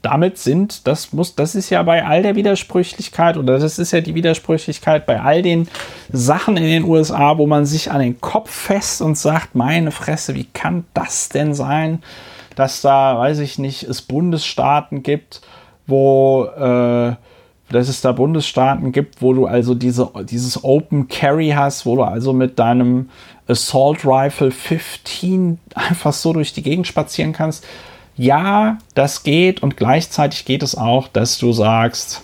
damit sind, das muss, das ist ja bei all der Widersprüchlichkeit oder das ist ja die Widersprüchlichkeit bei all den Sachen in den USA, wo man sich an den Kopf fest und sagt, meine Fresse, wie kann das denn sein, dass da, weiß ich nicht, es Bundesstaaten gibt, wo äh, dass es da Bundesstaaten gibt, wo du also diese, dieses Open Carry hast, wo du also mit deinem Assault Rifle 15 einfach so durch die Gegend spazieren kannst ja, das geht und gleichzeitig geht es auch, dass du sagst,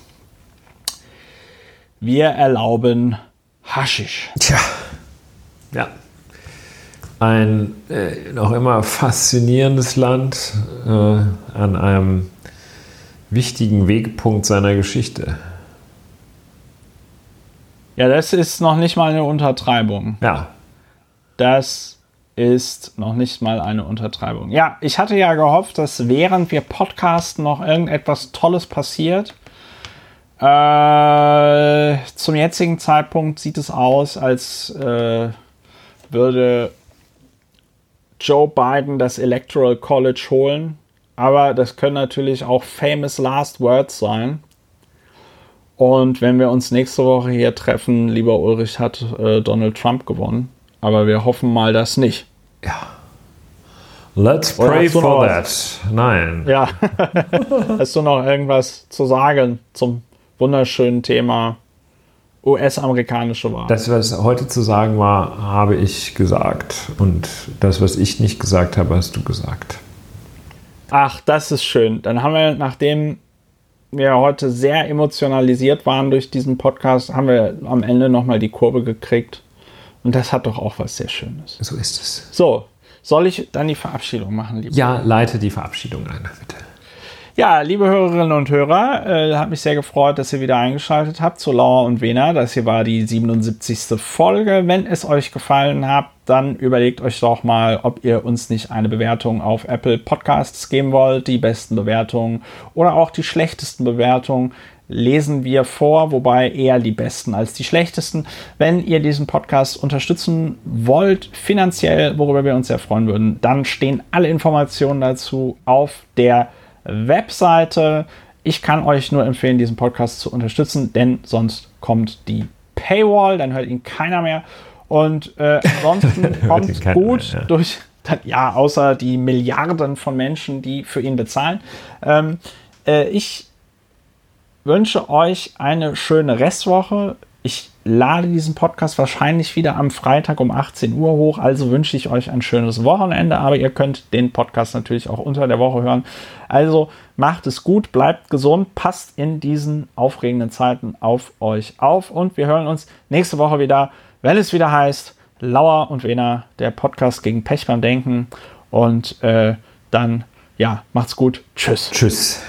wir erlauben Haschisch. Tja, ja. Ein äh, noch immer faszinierendes Land äh, an einem wichtigen Wegpunkt seiner Geschichte. Ja, das ist noch nicht mal eine Untertreibung. Ja. Das ist noch nicht mal eine Untertreibung. Ja, ich hatte ja gehofft, dass während wir podcasten noch irgendetwas Tolles passiert. Äh, zum jetzigen Zeitpunkt sieht es aus, als äh, würde Joe Biden das Electoral College holen. Aber das können natürlich auch famous last words sein. Und wenn wir uns nächste Woche hier treffen, lieber Ulrich, hat äh, Donald Trump gewonnen. Aber wir hoffen mal das nicht. Ja. Let's pray for that. Nein. Ja. hast du noch irgendwas zu sagen zum wunderschönen Thema US-amerikanische Wahl? Das, was heute zu sagen war, habe ich gesagt. Und das, was ich nicht gesagt habe, hast du gesagt. Ach, das ist schön. Dann haben wir, nachdem wir heute sehr emotionalisiert waren durch diesen Podcast, haben wir am Ende nochmal die Kurve gekriegt. Und das hat doch auch was sehr Schönes. So ist es. So, soll ich dann die Verabschiedung machen, lieber? Ja, leite die Verabschiedung ein, bitte. Ja, liebe Hörerinnen und Hörer, äh, hat mich sehr gefreut, dass ihr wieder eingeschaltet habt zu Lauer und Wena. Das hier war die 77. Folge. Wenn es euch gefallen hat, dann überlegt euch doch mal, ob ihr uns nicht eine Bewertung auf Apple Podcasts geben wollt. Die besten Bewertungen oder auch die schlechtesten Bewertungen lesen wir vor, wobei eher die besten als die schlechtesten. Wenn ihr diesen Podcast unterstützen wollt, finanziell, worüber wir uns sehr freuen würden, dann stehen alle Informationen dazu auf der Webseite. Ich kann euch nur empfehlen, diesen Podcast zu unterstützen, denn sonst kommt die Paywall, dann hört ihn keiner mehr. Und äh, ansonsten kommt es gut mehr, ja. durch, ja, außer die Milliarden von Menschen, die für ihn bezahlen. Ähm, äh, ich wünsche euch eine schöne Restwoche. Ich lade diesen Podcast wahrscheinlich wieder am Freitag um 18 Uhr hoch, also wünsche ich euch ein schönes Wochenende, aber ihr könnt den Podcast natürlich auch unter der Woche hören. Also macht es gut, bleibt gesund, passt in diesen aufregenden Zeiten auf euch auf und wir hören uns nächste Woche wieder, wenn es wieder heißt Lauer und Wena, der Podcast gegen Pech beim Denken und äh, dann ja, macht's gut. Tschüss. Tschüss.